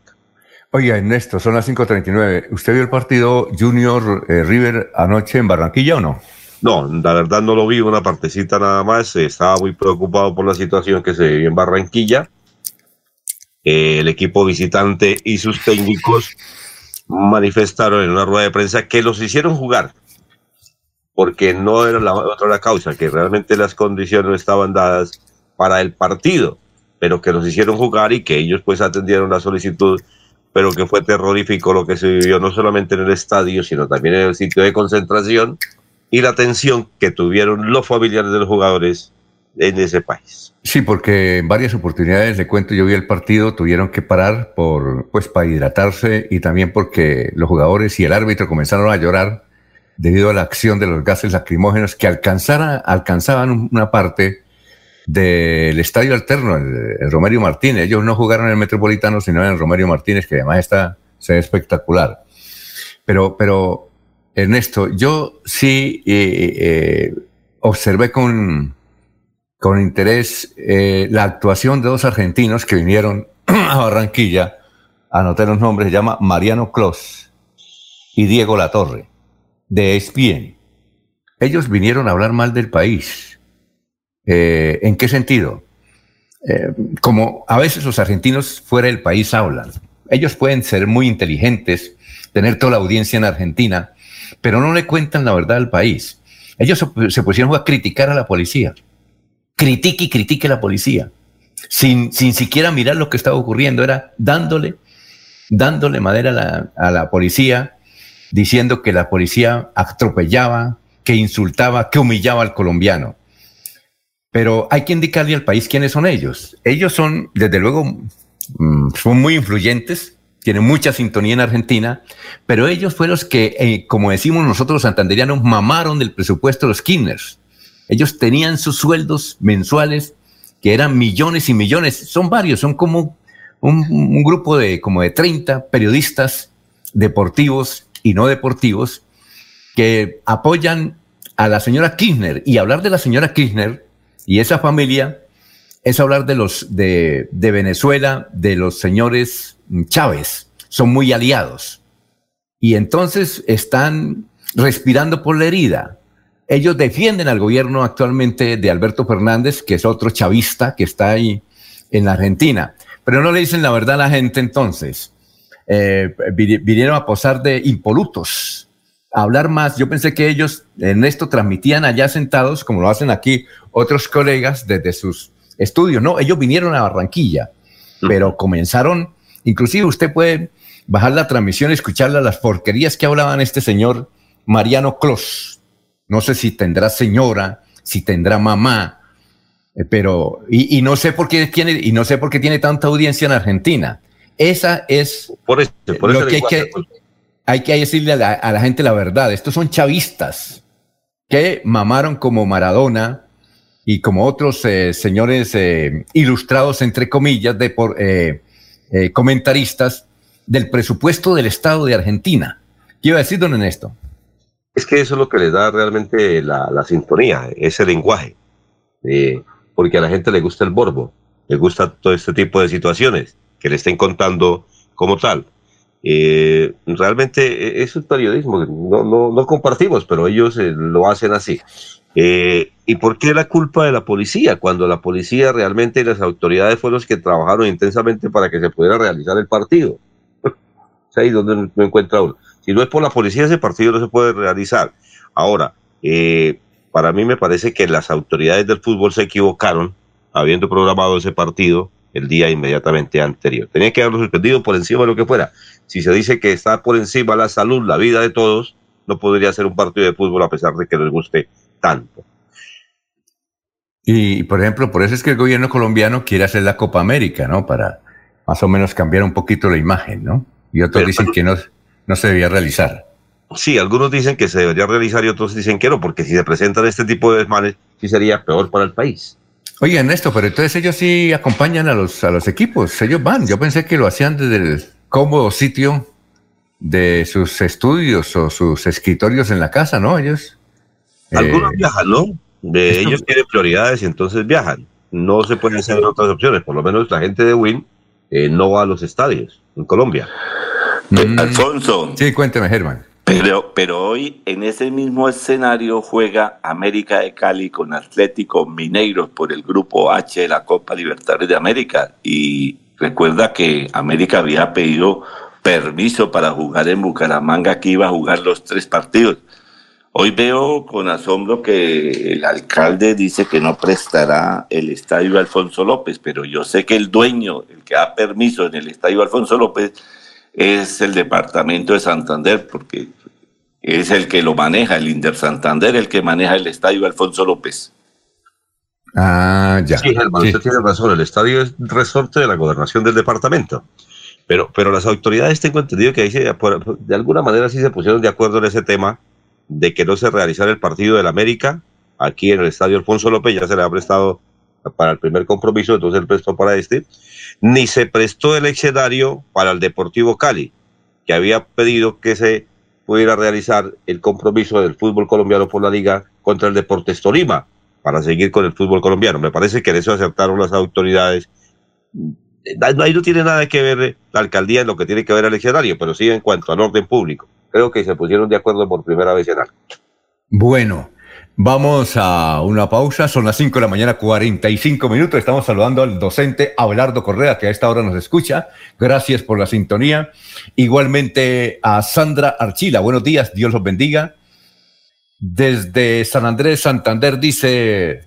Oiga, Ernesto, son las 5.39. ¿Usted vio el partido Junior eh, River anoche en Barranquilla o no? No, la verdad no lo vi, una partecita nada más. Estaba muy preocupado por la situación que se vive en Barranquilla. Eh, el equipo visitante y sus técnicos manifestaron en una rueda de prensa que los hicieron jugar, porque no era la otra la causa, que realmente las condiciones no estaban dadas para el partido, pero que los hicieron jugar y que ellos pues atendieron la solicitud, pero que fue terrorífico lo que se vivió no solamente en el estadio, sino también en el sitio de concentración y la tensión que tuvieron los familiares de los jugadores en ese país. Sí, porque en varias oportunidades, le cuento, yo vi el partido, tuvieron que parar por, pues, para hidratarse y también porque los jugadores y el árbitro comenzaron a llorar debido a la acción de los gases lacrimógenos que alcanzara, alcanzaban una parte del estadio alterno, el, Romario Martínez. Ellos no jugaron en el Metropolitano, sino en el Romario Martínez, que además está se ve espectacular. Pero, pero Ernesto, yo sí eh, eh, observé con, con interés eh, la actuación de dos argentinos que vinieron a Barranquilla, anoté los nombres, se llama Mariano Clos y Diego Latorre, de ESPN. Ellos vinieron a hablar mal del país. ¿En qué sentido? Como a veces los argentinos fuera del país hablan. Ellos pueden ser muy inteligentes, tener toda la audiencia en Argentina, pero no le cuentan la verdad al país. Ellos se pusieron a criticar a la policía critique y critique a la policía, sin, sin siquiera mirar lo que estaba ocurriendo, era dándole, dándole madera a la, policía, diciendo que la policía atropellaba, que insultaba, que humillaba al colombiano. Pero hay que indicarle al país quiénes son ellos. Ellos son, desde luego, mm, son muy influyentes, tienen mucha sintonía en Argentina, pero ellos fueron los que, eh, como decimos nosotros los santanderianos, mamaron del presupuesto de los Kinners. Ellos tenían sus sueldos mensuales que eran millones y millones. Son varios, son como un, grupo de como de 30 periodistas deportivos y no deportivos que apoyan a la señora Kirchner. Y hablar de la señora Kirchner y esa familia es hablar de los de, de Venezuela, de los señores Chávez. Son muy aliados. Y entonces están respirando por la herida ellos defienden al gobierno actualmente de Alberto Fernández, que es otro chavista que está ahí en la Argentina. Pero no le dicen la verdad a la gente entonces. Eh, vinieron a posar de impolutos, a hablar más. Yo pensé que ellos en esto transmitían allá sentados, como lo hacen aquí otros colegas desde sus estudios. No, ellos vinieron a Barranquilla, pero comenzaron, inclusive usted puede bajar la transmisión y escucharla, las porquerías que hablaban este señor Mariano Clos no sé si tendrá señora, si tendrá mamá, eh, pero, y, no sé por qué tiene, y no sé por qué tiene tanta audiencia en Argentina. Esa es por eso, lo que hay que, hay que decirle a la, gente la verdad. Estos son chavistas que mamaron como Maradona y como otros eh, señores eh, ilustrados, entre comillas, de por, comentaristas del presupuesto del Estado de Argentina. ¿Qué iba a decir, don Ernesto? Es que eso es lo que le da realmente la, sintonía, ese lenguaje. Eh, porque a la gente le gusta el borbo, le gusta todo este tipo de situaciones que le estén contando como tal. Eh, realmente es un periodismo no, no, no compartimos, pero ellos lo hacen así. ¿Y por qué la culpa de la policía? Cuando la policía realmente y las autoridades fueron los que trabajaron intensamente para que se pudiera realizar el partido. es ahí donde no encuentra uno. Si no es por la policía, ese partido no se puede realizar. Ahora, eh, para mí me parece que las autoridades del fútbol se equivocaron habiendo programado ese partido el día inmediatamente anterior. Tenía que haberlo suspendido por encima de lo que fuera. Si se dice que está por encima la salud, la vida de todos, no podría ser un partido de fútbol a pesar de que les guste tanto. Y, por ejemplo, por eso es que el gobierno colombiano quiere hacer la Copa América, ¿no? Para más o menos cambiar un poquito la imagen, ¿no? Y otros dicen que no, no se debía realizar. Sí, algunos dicen que se debería realizar y otros dicen que no, porque si se presentan este tipo de desmanes, sí sería peor para el país. Oye, Ernesto, pero entonces ellos sí acompañan a los, a los equipos, ellos van. Yo pensé que lo hacían desde el cómodo sitio de sus estudios o sus escritorios en la casa, ¿no? Ellos. Algunos eh, viajan, ¿no? De ellos tienen prioridades y entonces viajan. No se pueden hacer otras opciones. Por lo menos la gente de Win eh, no va a los estadios en Colombia. Mm. Alfonso. Sí, cuénteme, Germán. Pero, pero hoy en ese mismo escenario juega América de Cali con Atlético Mineiros por el grupo H de la Copa Libertadores de América. Y recuerda que América había pedido permiso para jugar en Bucaramanga, que iba a jugar los tres partidos. Hoy veo con asombro que el alcalde dice que no prestará el estadio Alfonso López, pero yo sé que el dueño, el que da permiso en el estadio Alfonso López, es el departamento de Santander, porque es el que lo maneja, el Inder Santander, el que maneja el estadio Alfonso López. Ah, ya. Sí, Germán, usted tiene razón, el estadio es resorte de la gobernación del departamento. Pero, pero las autoridades tengo entendido que ahí de alguna manera sí se pusieron de acuerdo en ese tema de que no se realizara el partido del América aquí en el estadio Alfonso López, ya se le ha prestado para el primer compromiso, entonces él prestó para este, ni se prestó el escenario para el Deportivo Cali, que había pedido que se pudiera realizar el compromiso del fútbol colombiano por la liga contra el Deportes Tolima, para seguir con el fútbol colombiano. Me parece que en eso aceptaron las autoridades. Ahí no tiene nada que ver la alcaldía en lo que tiene que ver el escenario, pero sí en cuanto al orden público. Creo que se pusieron de acuerdo por primera vez en algo. Bueno, Vamos a una pausa, son las 5 de la mañana, 45 minutos. Estamos saludando al docente Abelardo Correa, que a esta hora nos escucha. Gracias por la sintonía. Igualmente a Sandra Archila. Buenos días, Dios los bendiga. Desde San Andrés, Santander, dice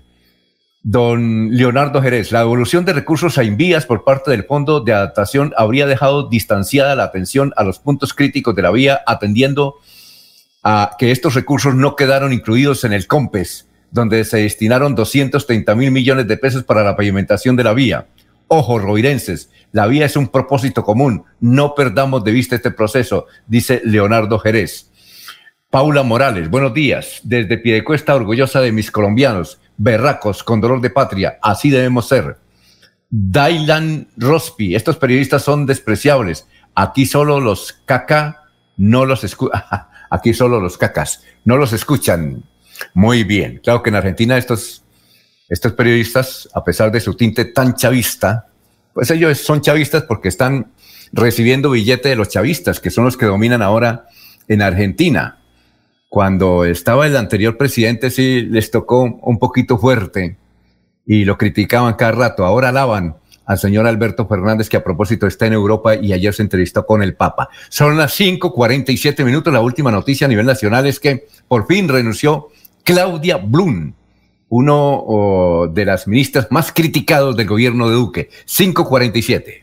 don Leonardo Jerez, la evolución de recursos a envías por parte del Fondo de Adaptación habría dejado distanciada la atención a los puntos críticos de la vía, atendiendo a que estos recursos no quedaron incluidos en el COMPES, donde se destinaron 230 mil millones de pesos para la pavimentación de la vía. Ojo, roirenses, la vía es un propósito común, no perdamos de vista este proceso, dice Leonardo Jerez. Paula Morales, buenos días. Desde Piedecuesta, orgullosa de mis colombianos, berracos, con dolor de patria, así debemos ser. Dailan Rospi, estos periodistas son despreciables. Aquí solo los caca no los escuchan. Aquí solo los cacas no los escuchan muy bien. Claro que en Argentina estos, estos periodistas, a pesar de su tinte tan chavista, pues ellos son chavistas porque están recibiendo billete de los chavistas, que son los que dominan ahora en Argentina. Cuando estaba el anterior presidente sí les tocó un poquito fuerte y lo criticaban cada rato. Ahora alaban al señor Alberto Fernández, que a propósito está en Europa y ayer se entrevistó con el Papa. Son las 5:47 minutos. La última noticia a nivel nacional es que por fin renunció Claudia Blum, uno de las ministras más criticados del gobierno de Duque. 5:47.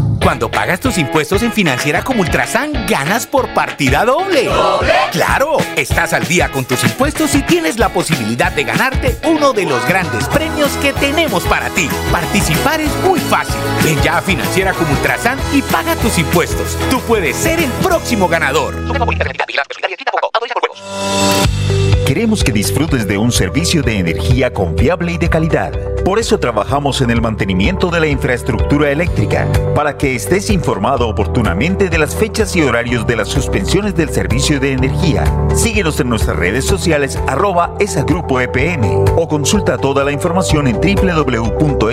Cuando pagas tus impuestos en Financiera como Ultrasan, ganas por partida doble. ¿Doble? ¡Claro! Estás al día con tus impuestos y tienes la posibilidad de ganarte uno de los grandes premios que tenemos para ti. Participar es muy fácil. Ven ya a Financiera como Ultrasan y paga tus impuestos. Tú puedes ser el próximo ganador. queremos que disfrutes de un servicio de energía confiable y de calidad. Por eso trabajamos en el mantenimiento de la infraestructura eléctrica, para que estés informado oportunamente de las fechas y horarios de las suspensiones del servicio de energía. Síguenos en nuestras redes sociales arroba esa grupo EPM o consulta toda la información en www.esa.com.co.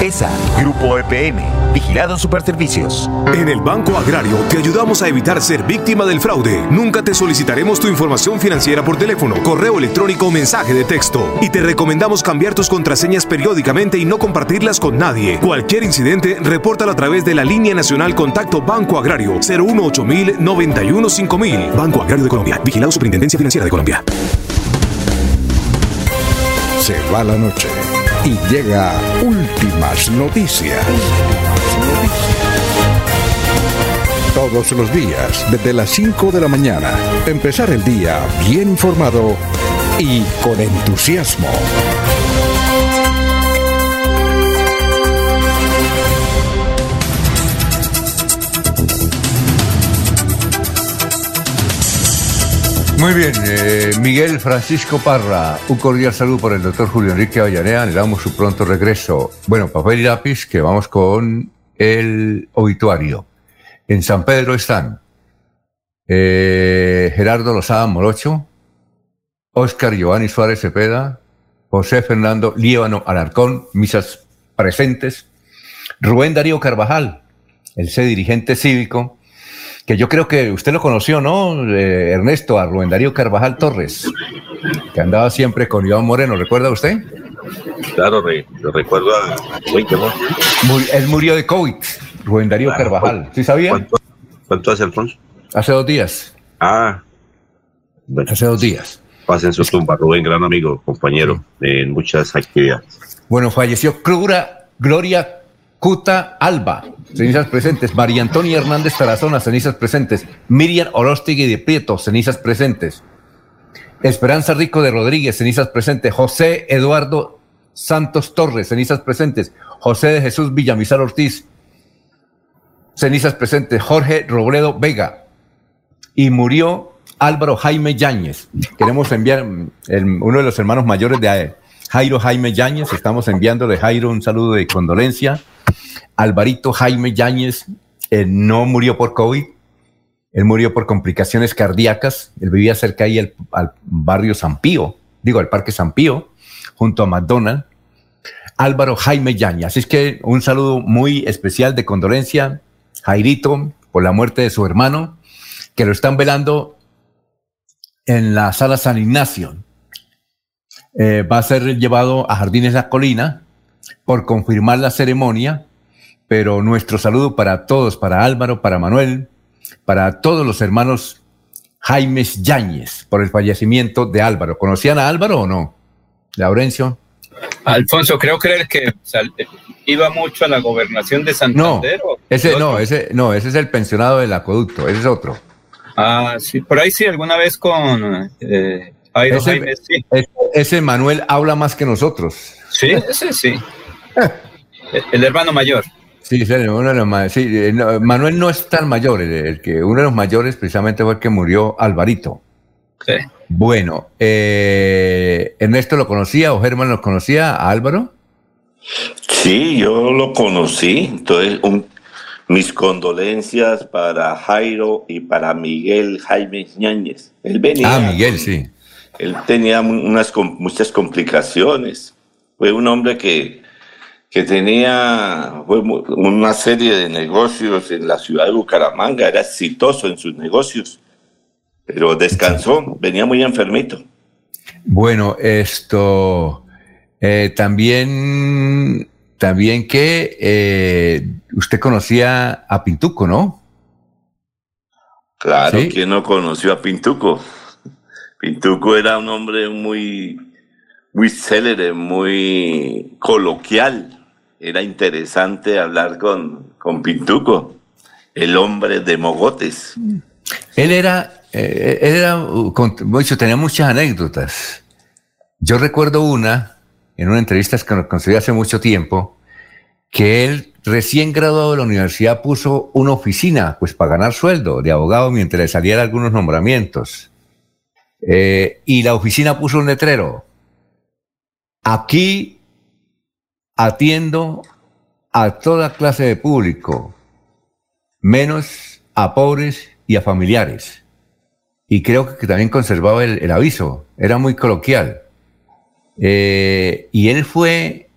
ESA Grupo EPM, Vigilado Superservicios. En el Banco Agrario te ayudamos a evitar ser víctima del fraude. Nunca te solicitaremos tu información financiera por teléfono, correo electrónico o mensaje de texto. Y te recomendamos cambiar tus contraseñas periódicamente y no compartirlas con nadie. Cualquier incidente, repórtalo a través de la línea nacional Contacto Banco Agrario 018 91 5000. Banco Agrario de Colombia. Vigilado Superintendencia Financiera de Colombia. Se va la noche y llega últimas noticias. Todos los días, desde las 5 de la mañana, empezar el día bien informado y con entusiasmo. Muy bien, eh, Miguel Francisco Parra, un cordial saludo por el doctor Julio Enrique Avellaneda, le damos su pronto regreso. Bueno, papel y lápiz, que vamos con el obituario. En San Pedro están eh, Gerardo Lozada Morocho, Óscar Giovanni Suárez Cepeda, José Fernando Líbano Alarcón, misas presentes, Rubén Darío Carvajal, el C dirigente cívico, que yo creo que usted lo conoció, ¿no? Eh, Ernesto, a Rubén Darío Carvajal Torres, que andaba siempre con Iván Moreno, ¿recuerda usted? Claro, lo recuerdo a... él murió de COVID, Rubén Darío Carvajal, ¿sí sabía? ¿Cuánto, hace, Alfonso? Hace dos días. Ah. hace dos días. Pasen su tumba, Rubén, gran amigo, compañero en muchas actividades. Bueno, falleció Crura Gloria Cuta Alba, cenizas presentes. María Antonia Hernández Tarazona, cenizas presentes. Miriam Orostegui de Prieto, cenizas presentes. Esperanza Rico de Rodríguez, cenizas presentes. José Eduardo Santos Torres, cenizas presentes. José de Jesús Villamizar Ortiz, cenizas presentes. Jorge Robledo Vega. Y murió Álvaro Jaime Yáñez. Queremos enviar uno de los hermanos mayores de Jairo Jaime Yáñez. Estamos enviándole Jairo un saludo de condolencia Alvarito Jaime Yáñez eh, no murió por COVID, él murió por complicaciones cardíacas, él vivía cerca ahí al, barrio San Pío, digo, al Parque San Pío, junto a McDonald's. Álvaro Jaime Yáñez. Así es que un saludo muy especial de condolencia, Jairito, por la muerte de su hermano, que lo están velando en la sala San Ignacio. Eh, va a ser llevado a Jardines La Colina por confirmar la ceremonia pero nuestro saludo para todos, para Álvaro, para Manuel, para todos los hermanos Jaimes Yáñez por el fallecimiento de Álvaro. ¿Conocían a Álvaro o no? Laurencio. Alfonso, creo que era el que iba mucho a la gobernación de Santander. No, ese no, ese no, ese es el pensionado del acueducto, ese es otro. Ah, sí, por ahí sí, alguna vez con eh, ese, sí. ese Manuel habla más que nosotros. Sí, ese sí. el hermano mayor. Sí, uno de los sí, eh, Manuel no es tan mayor, el, que uno de los mayores precisamente fue el que murió Alvarito. Sí. Bueno, eh, Ernesto lo conocía o Germán lo conocía a Álvaro. Sí, yo lo conocí. Entonces, mis condolencias para Jairo y para Miguel Jaime Ñáñez. Él venía. Ah, Miguel, sí. Él tenía unas muchas complicaciones. Fue un hombre que que tenía una serie de negocios en la ciudad de Bucaramanga, era exitoso en sus negocios, pero descansó, venía muy enfermito. Bueno, esto eh, también, también que eh, usted conocía a Pintuco, ¿no? Claro, ¿quién no conoció a Pintuco? Pintuco era un hombre muy, muy célere, muy coloquial era interesante hablar con, con Pintuco, el hombre de Mogotes. Él era, eh, él era, tenía muchas anécdotas. Yo recuerdo una, en una entrevista que nos conseguí hace mucho tiempo, que él recién graduado de la universidad puso una oficina, pues para ganar sueldo de abogado mientras le salían algunos nombramientos. Eh, y la oficina puso un letrero. Aquí atiendo a toda clase de público, menos a pobres y a familiares. Y creo que también conservaba el, aviso, era muy coloquial. Eh, y él fue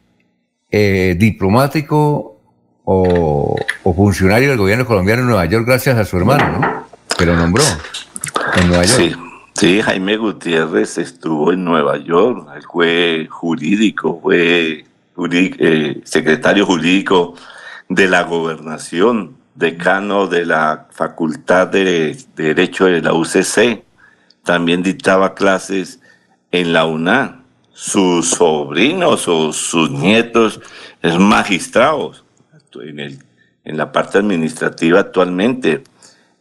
eh, diplomático o, funcionario del gobierno colombiano en Nueva York gracias a su hermano, ¿no? Que lo nombró en Nueva York. Sí. Jaime Gutiérrez estuvo en Nueva York, él fue jurídico, fue eh, secretario jurídico de la gobernación, decano de la Facultad de, Derecho de la UCC, también dictaba clases en la UNA. Sus sobrinos o sus nietos es magistrados en, la parte administrativa actualmente.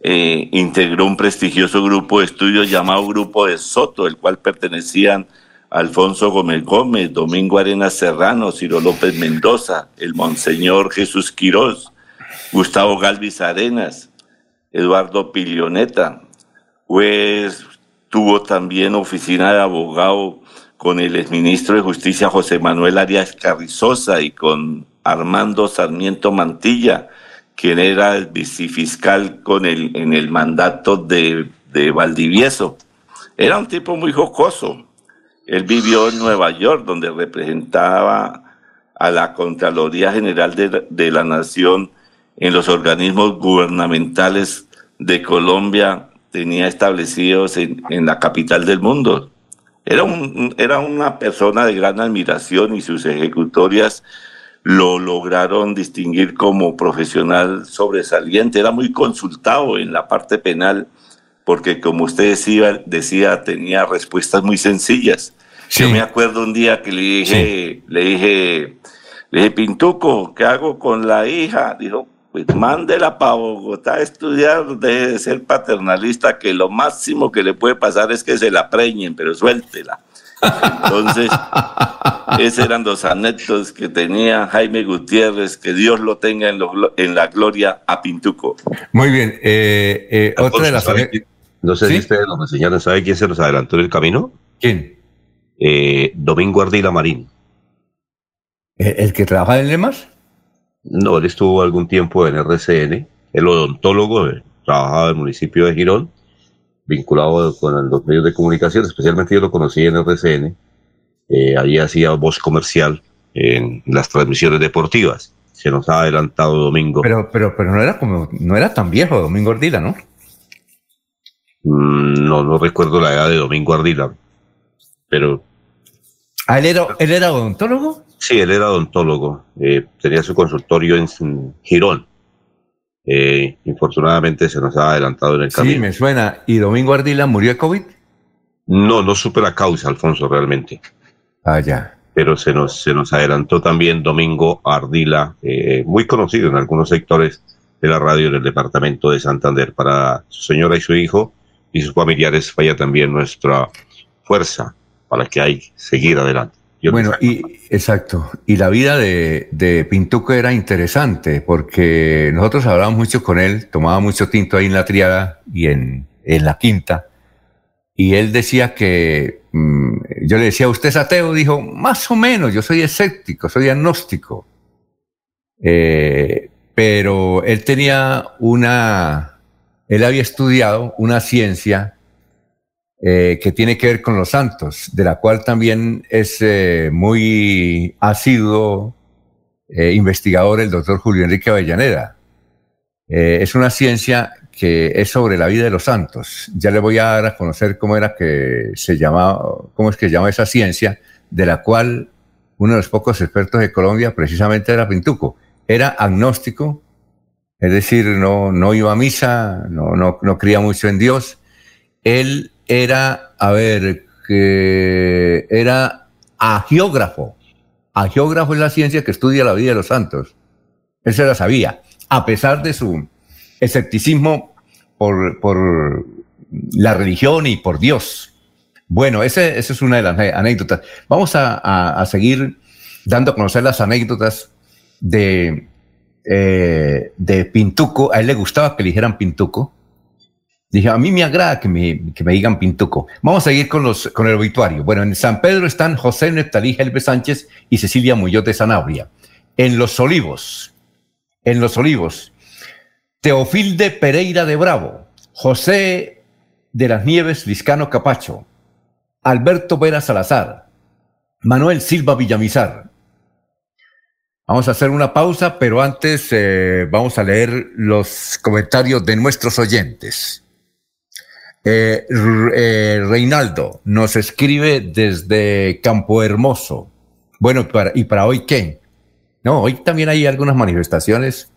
Eh, integró un prestigioso grupo de estudios llamado Grupo de Soto, el cual pertenecían Alfonso Gómez Gómez, Domingo Arenas Serrano, Ciro López Mendoza, el Monseñor Jesús Quirós, Gustavo Galvis Arenas, Eduardo Pilioneta. Pues tuvo también oficina de abogado con el exministro de Justicia José Manuel Arias Carrizosa y con Armando Sarmiento Mantilla, quien era el vicefiscal con el, en el mandato de, de Valdivieso. Era un tipo muy jocoso, él vivió en Nueva York, donde representaba a la Contraloría General de, la Nación en los organismos gubernamentales de Colombia, tenía establecidos en, la capital del mundo. Era, era una persona de gran admiración y sus ejecutorias lo lograron distinguir como profesional sobresaliente. Era muy consultado en la parte penal porque, como usted decía, decía tenía respuestas muy sencillas. Yo me acuerdo un día que le dije, le dije, le dije, Pintuco, ¿qué hago con la hija? Dijo, pues mándela para Bogotá a estudiar, deje de ser paternalista, que lo máximo que le puede pasar es que se la preñen, pero suéltela. Entonces, esos eran los anécdotas que tenía Jaime Gutiérrez, que Dios lo tenga en, en la gloria a Pintuco. Muy bien, eh, eh, otra de las... No sé si ustedes lo enseñaron, ¿sabe quién se nos adelantó en el camino? ¿Quién? Eh, Domingo Ardila Marín. ¿El, que trabaja en Lemas? No, él estuvo algún tiempo en RCN, el odontólogo, eh, trabajaba en el municipio de Girón, vinculado con los medios de comunicación, especialmente yo lo conocí en RCN, eh, ahí hacía voz comercial en las transmisiones deportivas. Se nos ha adelantado Domingo. Pero, pero, pero no era como, no era tan viejo Domingo Ardila, ¿no? Mm, no, no recuerdo la edad de Domingo Ardila, pero ¿Ah, él era, él era odontólogo? Sí, él era odontólogo. Eh, tenía su consultorio en Girón. Eh, infortunadamente se nos ha adelantado en el camino. Sí, me suena. ¿Y Domingo Ardila murió de COVID? No, no supe la causa, Alfonso, realmente. Ah, ya. Pero se nos, se nos adelantó también Domingo Ardila, eh, muy conocido en algunos sectores de la radio en el departamento de Santander. Para su señora y su hijo y sus familiares falla también nuestra fuerza para que hay seguir adelante. Bueno, y exacto. Y la vida de, de, Pintuco era interesante porque nosotros hablábamos mucho con él, tomaba mucho tinto ahí en la triada y en, en la quinta. Y él decía que, mm, yo le decía, ¿usted es ateo? Dijo, más o menos, yo soy escéptico, soy agnóstico. Eh, pero él tenía una, él había estudiado una ciencia eh, que tiene que ver con los santos, de la cual también es eh, muy asiduo eh, investigador el doctor Julio Enrique Avellaneda. es una ciencia que es sobre la vida de los santos. Ya le voy a dar a conocer cómo era que se llamaba, cómo es que se llama esa ciencia, de la cual uno de los pocos expertos de Colombia precisamente era Pintuco. Era agnóstico, es decir, no, no iba a misa, no, no, no creía mucho en Dios. Él era, a ver, que era agiógrafo. Agiógrafo es la ciencia que estudia la vida de los santos. Él se la sabía, a pesar de su escepticismo por, por la religión y por Dios. Bueno, esa es una de las anécdotas. Vamos a, seguir dando a conocer las anécdotas de, eh, de Pintuco. A él le gustaba que le dijeran Pintuco Dije, a mí me agrada que me, que me digan Pintuco. Vamos a seguir con, los, con el obituario. Bueno, en San Pedro están José Neptalí Helve Sánchez y Cecilia Muñoz de Sanabria. En Los Olivos, en Los Olivos, Teofilde Pereira de Bravo, José de las Nieves Liscano Capacho, Alberto Vera Salazar, Manuel Silva Villamizar. Vamos a hacer una pausa, pero antes eh, vamos a leer los comentarios de nuestros oyentes. Eh, eh, Reinaldo nos escribe desde Campo Hermoso. Bueno, ¿y para hoy qué? No, hoy también hay algunas manifestaciones,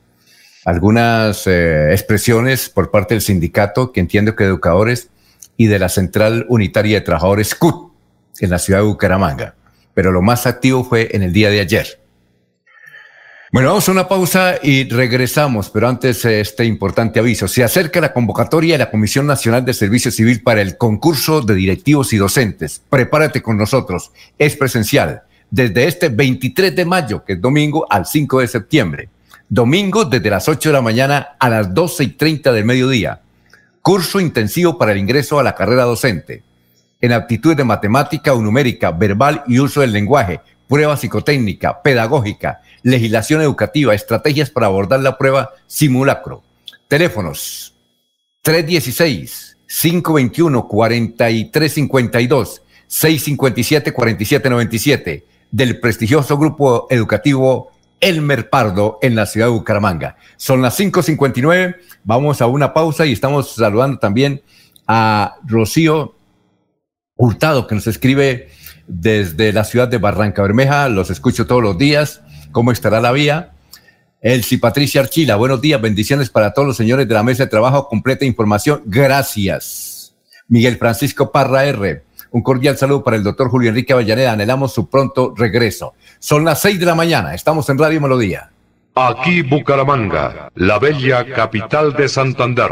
algunas eh, expresiones por parte del sindicato, que entiendo que educadores, y de la Central Unitaria de Trabajadores CUT, en la ciudad de Bucaramanga. Pero lo más activo fue en el día de ayer. Bueno, vamos a una pausa y regresamos, pero antes este importante aviso. Se acerca la convocatoria de la Comisión Nacional de Servicio Civil para el concurso de directivos y docentes. Prepárate con nosotros. Es presencial desde este 23 de mayo, que es domingo, al 5 de septiembre. Domingo desde las 8 de la mañana a las 12 y 30 del mediodía. Curso intensivo para el ingreso a la carrera docente. En aptitudes de matemática o numérica, verbal y uso del lenguaje, prueba psicotécnica, pedagógica, legislación educativa, estrategias para abordar la prueba simulacro. Teléfonos 316-521-4352, 657-4797 del prestigioso grupo educativo Elmer Pardo en la ciudad de Bucaramanga. Son las 5.59, vamos a una pausa y estamos saludando también a Rocío Hurtado que nos escribe desde la ciudad de Barranca Bermeja, los escucho todos los días cómo estará la vía. Elsie Patricia Archila, buenos días, bendiciones para todos los señores de la mesa de trabajo, completa información, gracias. Miguel Francisco Parra R, un cordial saludo para el doctor Julio Enrique Avellaneda, anhelamos su pronto regreso. Son las seis de la mañana, estamos en Radio Melodía. Aquí Bucaramanga, la bella capital de Santander.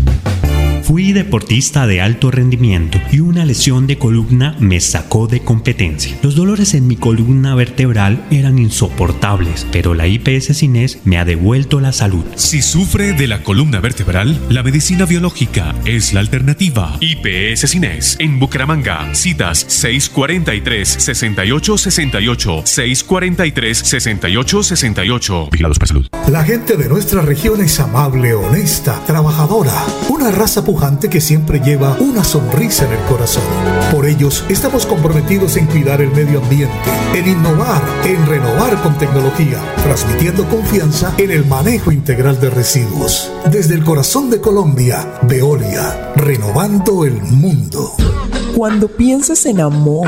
Fui deportista de alto rendimiento y una lesión de columna me sacó de competencia. Los dolores en mi columna vertebral eran insoportables, pero la IPS Cines me ha devuelto la salud. Si sufre de la columna vertebral, la medicina biológica es la alternativa. IPS Cines en Bucaramanga. Citas 643-6868, 643-6868. Vigilados para salud. La gente de nuestra región es amable, honesta, trabajadora, una raza que siempre lleva una sonrisa en el corazón. Por ellos estamos comprometidos en cuidar el medio ambiente, en innovar, en renovar con tecnología, transmitiendo confianza en el manejo integral de residuos. Desde el corazón de Colombia, Veolia, renovando el mundo. Cuando pienses en amor,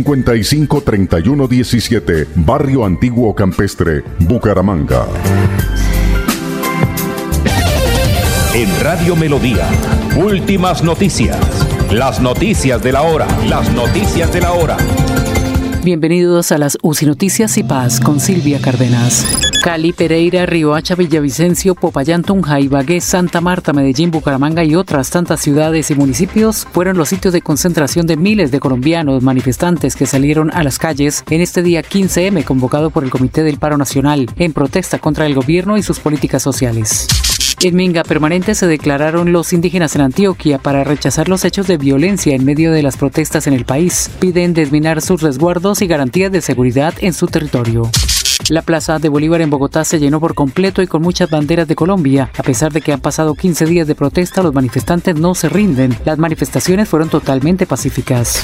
55 3117, Barrio Antiguo Campestre, Bucaramanga. En Radio Melodía, últimas noticias. Las noticias de la hora, las noticias de la hora. Bienvenidos a las UCI Noticias y Paz con Silvia Cárdenas. Cali, Pereira, Riohacha, Villavicencio, Popayán, Tunja, Ibagué, Santa Marta, Medellín, Bucaramanga y otras tantas ciudades y municipios fueron los sitios de concentración de miles de colombianos manifestantes que salieron a las calles en este día 15M convocado por el Comité del Paro Nacional en protesta contra el gobierno y sus políticas sociales. En Minga Permanente se declararon los indígenas en Antioquia para rechazar los hechos de violencia en medio de las protestas en el país. Piden desminar sus resguardos y garantías de seguridad en su territorio. La plaza de Bolívar en Bogotá se llenó por completo y con muchas banderas de Colombia. A pesar de que han pasado 15 días de protesta, los manifestantes no se rinden. Las manifestaciones fueron totalmente pacíficas.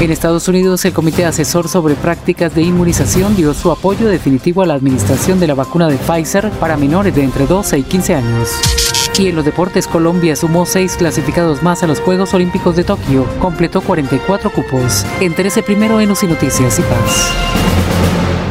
En Estados Unidos, el Comité Asesor sobre Prácticas de Inmunización dio su apoyo definitivo a la administración de la vacuna de Pfizer para menores de entre 12 y 15 años. Y en los deportes, Colombia sumó seis clasificados más a los Juegos Olímpicos de Tokio, completó 44 cupos. Entérese primero en UCI Noticias y Paz.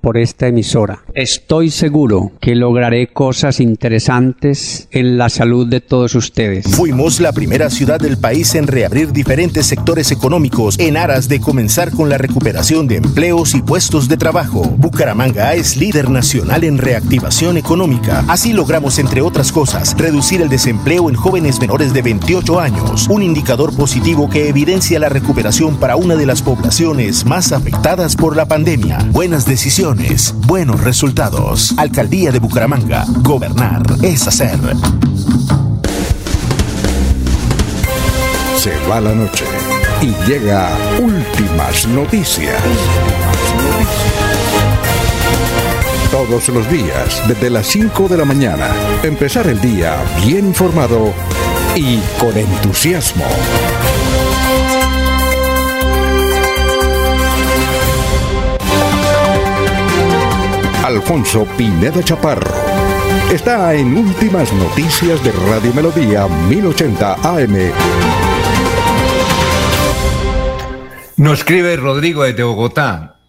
por esta emisora. Estoy seguro que lograré cosas interesantes en la salud de todos ustedes. Fuimos la primera ciudad del país en reabrir diferentes sectores económicos en aras de comenzar con la recuperación de empleos y puestos de trabajo. Bucaramanga es líder nacional en reactivación económica. Así logramos, entre otras cosas, reducir el desempleo en jóvenes menores de 28 años, un indicador positivo que evidencia la recuperación para una de las poblaciones más afectadas por la pandemia. Buenas decisiones buenos resultados. Alcaldía de Bucaramanga. Gobernar es hacer. Se va la noche y llega últimas noticias. Todos los días, desde las 5 de la mañana, empezar el día bien informado y con entusiasmo. Alfonso Pineda Chaparro. Está en Últimas Noticias de Radio Melodía 1080 AM. Nos escribe Rodrigo desde Bogotá.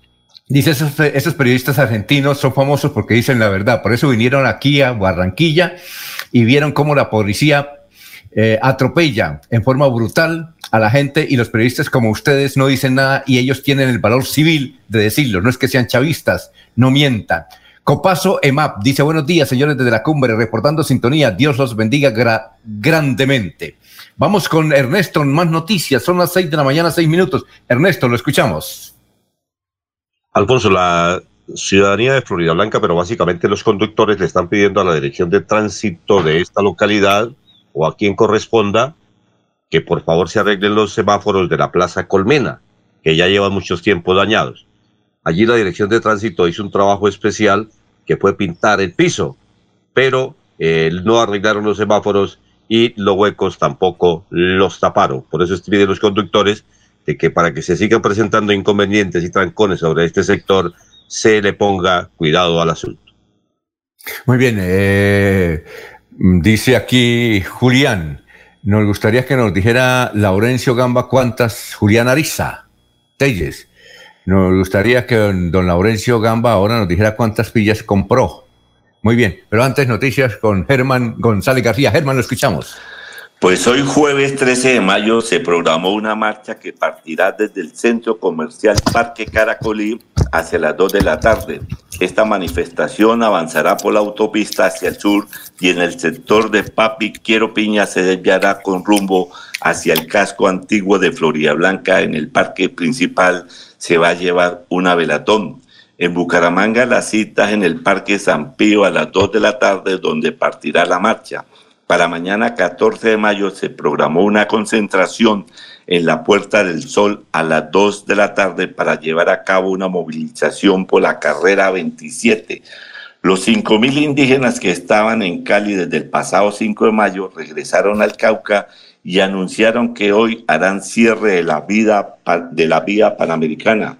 Dice, esos, periodistas argentinos son famosos porque dicen la verdad. Por eso vinieron aquí a Barranquilla y vieron cómo la policía eh, atropella en forma brutal a la gente y los periodistas como ustedes no dicen nada y ellos tienen el valor civil de decirlo. No es que sean chavistas, no mientan. Copaso EMAP dice buenos días, señores desde la cumbre, reportando sintonía. Dios los bendiga grandemente. Vamos con Ernesto, más noticias. Son las seis de la mañana, seis minutos. Ernesto, lo escuchamos. Alfonso, la ciudadanía de Florida Blanca, pero básicamente los conductores le están pidiendo a la dirección de tránsito de esta localidad o a quien corresponda que por favor se arreglen los semáforos de la Plaza Colmena, que ya llevan muchos tiempos dañados. Allí la Dirección de Tránsito hizo un trabajo especial que fue pintar el piso, pero eh, no arreglaron los semáforos y los huecos tampoco los taparon. Por eso piden los conductores de que para que se sigan presentando inconvenientes y trancones sobre este sector, se le ponga cuidado al asunto. Muy bien, eh, dice aquí Julián, nos gustaría que nos dijera Laurencio Gamba cuántas, Julián Ariza, Telles, nos gustaría que don Laurencio Gamba ahora nos dijera cuántas pillas compró. Muy bien, pero antes noticias con Germán González García. Germán, lo escuchamos. Pues hoy jueves 13 de mayo se programó una marcha que partirá desde el centro comercial Parque Caracolí hacia las 2 de la tarde. Esta manifestación avanzará por la autopista hacia el sur y en el sector de Papi Quiero Piña se desviará con rumbo hacia el casco antiguo de Florida Blanca en el parque principal se va a llevar una velatón. En Bucaramanga las citas en el Parque San Pío a las 2 de la tarde donde partirá la marcha. Para mañana 14 de mayo se programó una concentración en la Puerta del Sol a las 2 de la tarde para llevar a cabo una movilización por la carrera 27. Los 5.000 indígenas que estaban en Cali desde el pasado 5 de mayo regresaron al Cauca y anunciaron que hoy harán cierre de la, vía panamericana.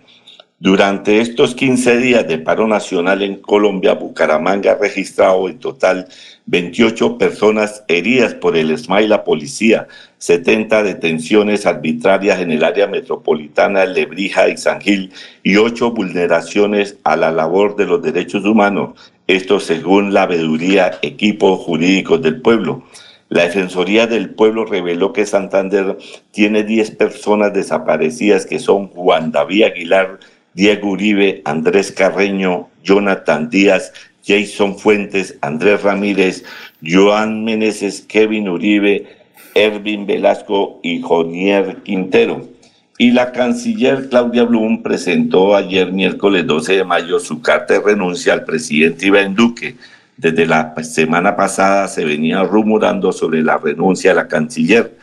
Durante estos 15 días de paro nacional en Colombia, Bucaramanga ha registrado en total 28 personas heridas por el SMAI la policía, 70 detenciones arbitrarias en el área metropolitana Lebrija y San Gil y 8 vulneraciones a la labor de los derechos humanos, esto según la veeduría Equipos Jurídicos del Pueblo. La Defensoría del Pueblo reveló que Santander tiene 10 personas desaparecidas que son Juan David Aguilar, Diego Uribe, Andrés Carreño, Jonathan Díaz, Jason Fuentes, Andrés Ramírez, Joan Meneses, Kevin Uribe, Ervin Velasco y Jonier Quintero. Y la canciller Claudia Blum presentó ayer miércoles 12 de mayo su carta de renuncia al presidente Iván Duque. Desde la semana pasada se venía rumorando sobre la renuncia de la canciller.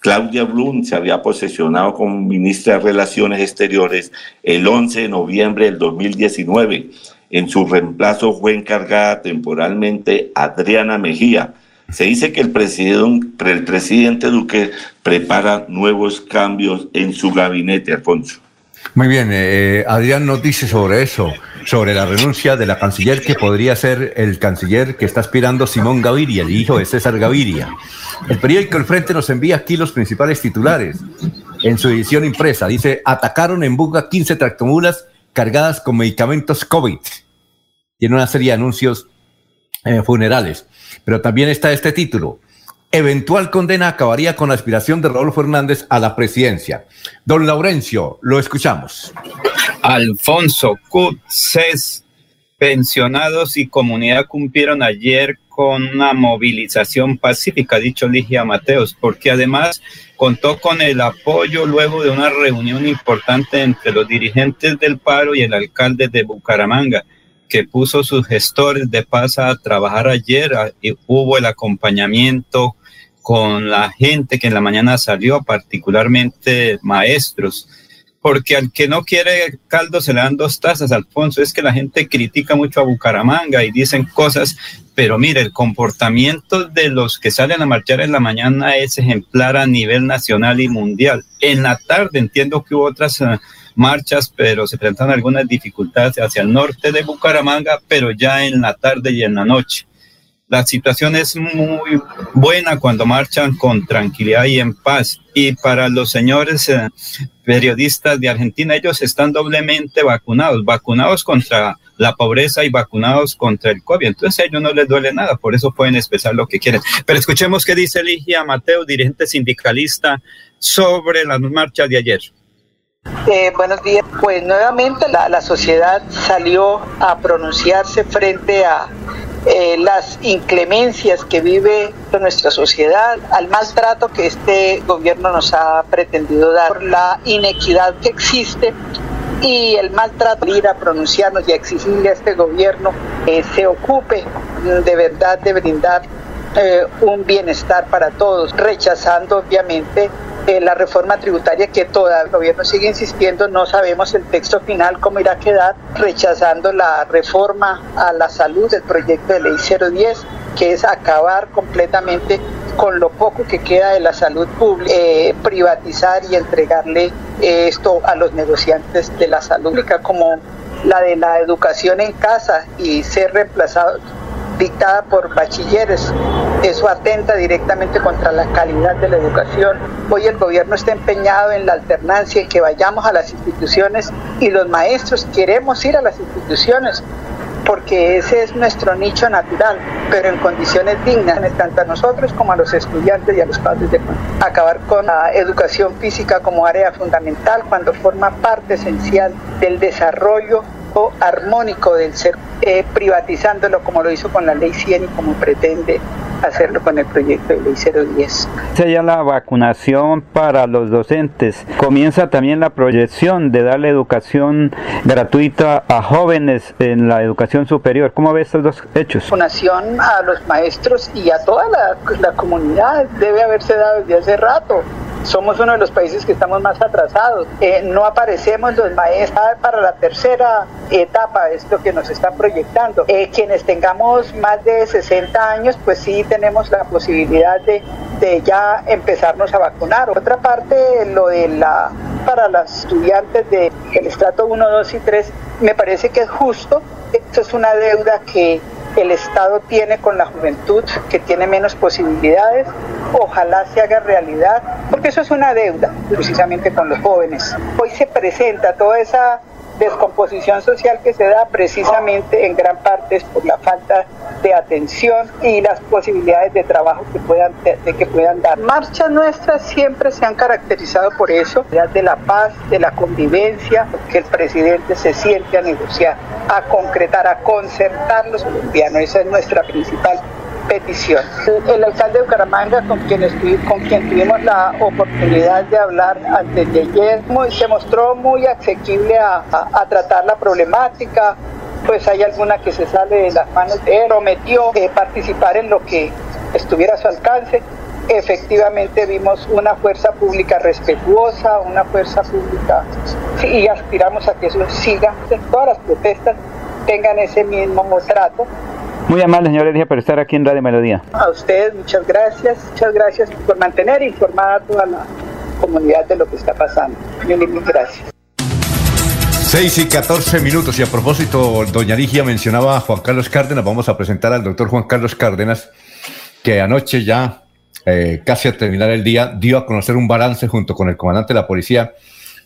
Claudia Blum se había posesionado como ministra de Relaciones Exteriores el 11 de noviembre del 2019. En su reemplazo fue encargada temporalmente Adriana Mejía. Se dice que el presidente, el presidente Duque prepara nuevos cambios en su gabinete, Alfonso. Muy bien, eh, Adrián nos dice sobre eso, sobre la renuncia de la canciller que podría ser el canciller que está aspirando Simón Gaviria, el hijo de César Gaviria. El periódico El Frente nos envía aquí los principales titulares. En su edición impresa dice, atacaron en Buga 15 tractomulas cargadas con medicamentos COVID. Tiene una serie de anuncios eh, funerales. Pero también está este título. Eventual condena acabaría con la aspiración de Rodolfo Hernández a la presidencia. Don Laurencio, lo escuchamos. Alfonso Cutses, pensionados y comunidad cumplieron ayer con una movilización pacífica, dicho Ligia Mateos, porque además contó con el apoyo luego de una reunión importante entre los dirigentes del paro y el alcalde de Bucaramanga, que puso sus gestores de paz a trabajar ayer. Y hubo el acompañamiento con la gente que en la mañana salió, particularmente maestros porque al que no quiere caldo se le dan dos tazas, Alfonso. Es que la gente critica mucho a Bucaramanga y dicen cosas, pero mire, el comportamiento de los que salen a marchar en la mañana es ejemplar a nivel nacional y mundial. En la tarde entiendo que hubo otras eh, marchas, pero se presentan algunas dificultades hacia el norte de Bucaramanga, pero ya en la tarde y en la noche. La situación es muy buena cuando marchan con tranquilidad y en paz. Y para los señores eh, periodistas de Argentina, ellos están doblemente vacunados, vacunados contra la pobreza y vacunados contra el COVID. Entonces a ellos no les duele nada, por eso pueden expresar lo que quieren. Pero escuchemos qué dice Ligia Mateo, dirigente sindicalista, sobre las marchas de ayer. Eh, buenos días. Pues nuevamente la, la sociedad salió a pronunciarse frente a eh, las inclemencias que vive nuestra sociedad, al maltrato que este gobierno nos ha pretendido dar, la inequidad que existe y el maltrato, ir a pronunciarnos y a exigirle a este gobierno que se ocupe de verdad de brindar eh, un bienestar para todos, rechazando obviamente eh, la reforma tributaria que todavía el gobierno sigue insistiendo, no sabemos el texto final cómo irá a quedar, rechazando la reforma a la salud del proyecto de ley 010, que es acabar completamente con lo poco que queda de la salud pública, eh, privatizar y entregarle eh, esto a los negociantes de la salud pública, como la de la educación en casa y ser reemplazado dictada por bachilleres. Eso atenta directamente contra la calidad de la educación. Hoy el gobierno está empeñado en la alternancia, en que vayamos a las instituciones y los maestros queremos ir a las instituciones porque ese es nuestro nicho natural, pero en condiciones dignas, tanto a nosotros como a los estudiantes y a los padres de Acabar con la educación física como área fundamental cuando forma parte esencial del desarrollo armónico del ser, eh, privatizándolo como lo hizo con la ley 100 y como pretende hacerlo con el proyecto de ley 010. Ya la vacunación para los docentes. Comienza también la proyección de darle educación gratuita a jóvenes en la educación superior. ¿Cómo ves estos dos hechos? Vacunación a los maestros y a toda la, la comunidad debe haberse dado desde hace rato somos uno de los países que estamos más atrasados. Eh, no aparecemos los maestros para la tercera etapa, es lo que nos están proyectando. Eh, quienes tengamos más de 60 años, pues sí tenemos la posibilidad de, de ya empezarnos a vacunar. Otra parte, lo de la para las estudiantes del estrato 1, 2 y 3, me parece que es justo. Esto es una deuda que el Estado tiene con la juventud que tiene menos posibilidades, ojalá se haga realidad, porque eso es una deuda precisamente con los jóvenes. Hoy se presenta toda esa descomposición social que se da precisamente en gran parte es por la falta de atención y las posibilidades de trabajo que puedan, que puedan dar. Marchas nuestras siempre se han caracterizado por eso, de la paz, de la convivencia, que el presidente se siente a negociar, a concretar, a concertar los colombianos. Esa es nuestra principal petición. El, alcalde de Bucaramanga, con quien, con quien tuvimos la oportunidad de hablar antes de ayer, se mostró muy asequible a, tratar la problemática, pues hay alguna que se sale de las manos de él, prometió eh, participar en lo que estuviera a su alcance. Efectivamente vimos una fuerza pública respetuosa, una fuerza pública, y aspiramos a que eso siga, todas las protestas tengan ese mismo trato muy amable, señor Elia, por estar aquí en Radio Melodía. A usted, muchas gracias. Muchas gracias por mantener informada a toda la comunidad de lo que está pasando. Muchas gracias. 6 y 14 minutos. Y a propósito, doña Ligia mencionaba a Juan Carlos Cárdenas. Vamos a presentar al doctor Juan Carlos Cárdenas, que anoche ya, eh, casi a terminar el día, dio a conocer un balance junto con el comandante de la policía,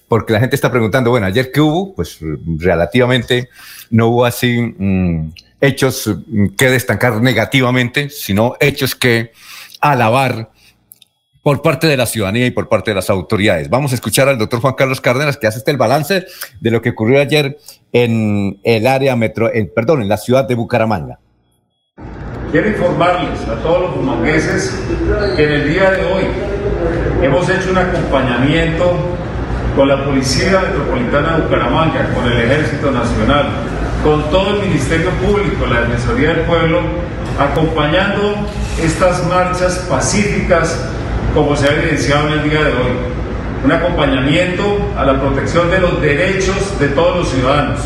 porque la gente está preguntando, bueno, ayer qué hubo, pues relativamente no hubo así... Mm, hechos que destacar negativamente, sino hechos que alabar por parte de la ciudadanía y por parte de las autoridades. Vamos a escuchar al doctor Juan Carlos Cárdenas que hace este el balance de lo que ocurrió ayer en el área metro, perdón, en la ciudad de Bucaramanga. Quiero informarles a todos los bumangueses que en el día de hoy hemos hecho un acompañamiento con la Policía Metropolitana de Bucaramanga, con el Ejército Nacional, con todo el Ministerio Público, la Defensoría del Pueblo, acompañando estas marchas pacíficas como se ha evidenciado en el día de hoy. Un acompañamiento a la protección de los derechos de todos los ciudadanos.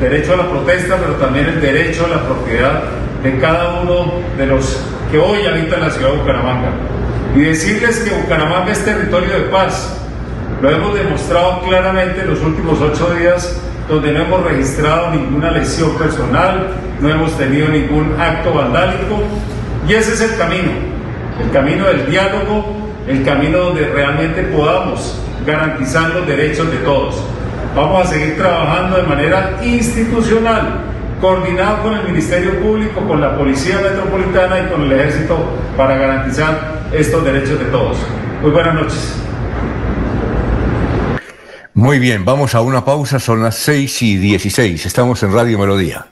Derecho a la protesta, pero también el derecho a la propiedad de cada uno de los que hoy habitan la ciudad de Bucaramanga. Y decirles que Bucaramanga es territorio de paz. Lo hemos demostrado claramente en los últimos ocho días donde no hemos registrado ninguna lesión personal, no hemos tenido ningún acto vandálico. Y ese es el camino, el camino del diálogo, el camino donde realmente podamos garantizar los derechos de todos. Vamos a seguir trabajando de manera institucional, coordinado con el Ministerio Público, con la Policía Metropolitana y con el Ejército para garantizar estos derechos de todos. Muy buenas noches. Muy bien, vamos a una pausa, son las 6 y 16, estamos en Radio Melodía.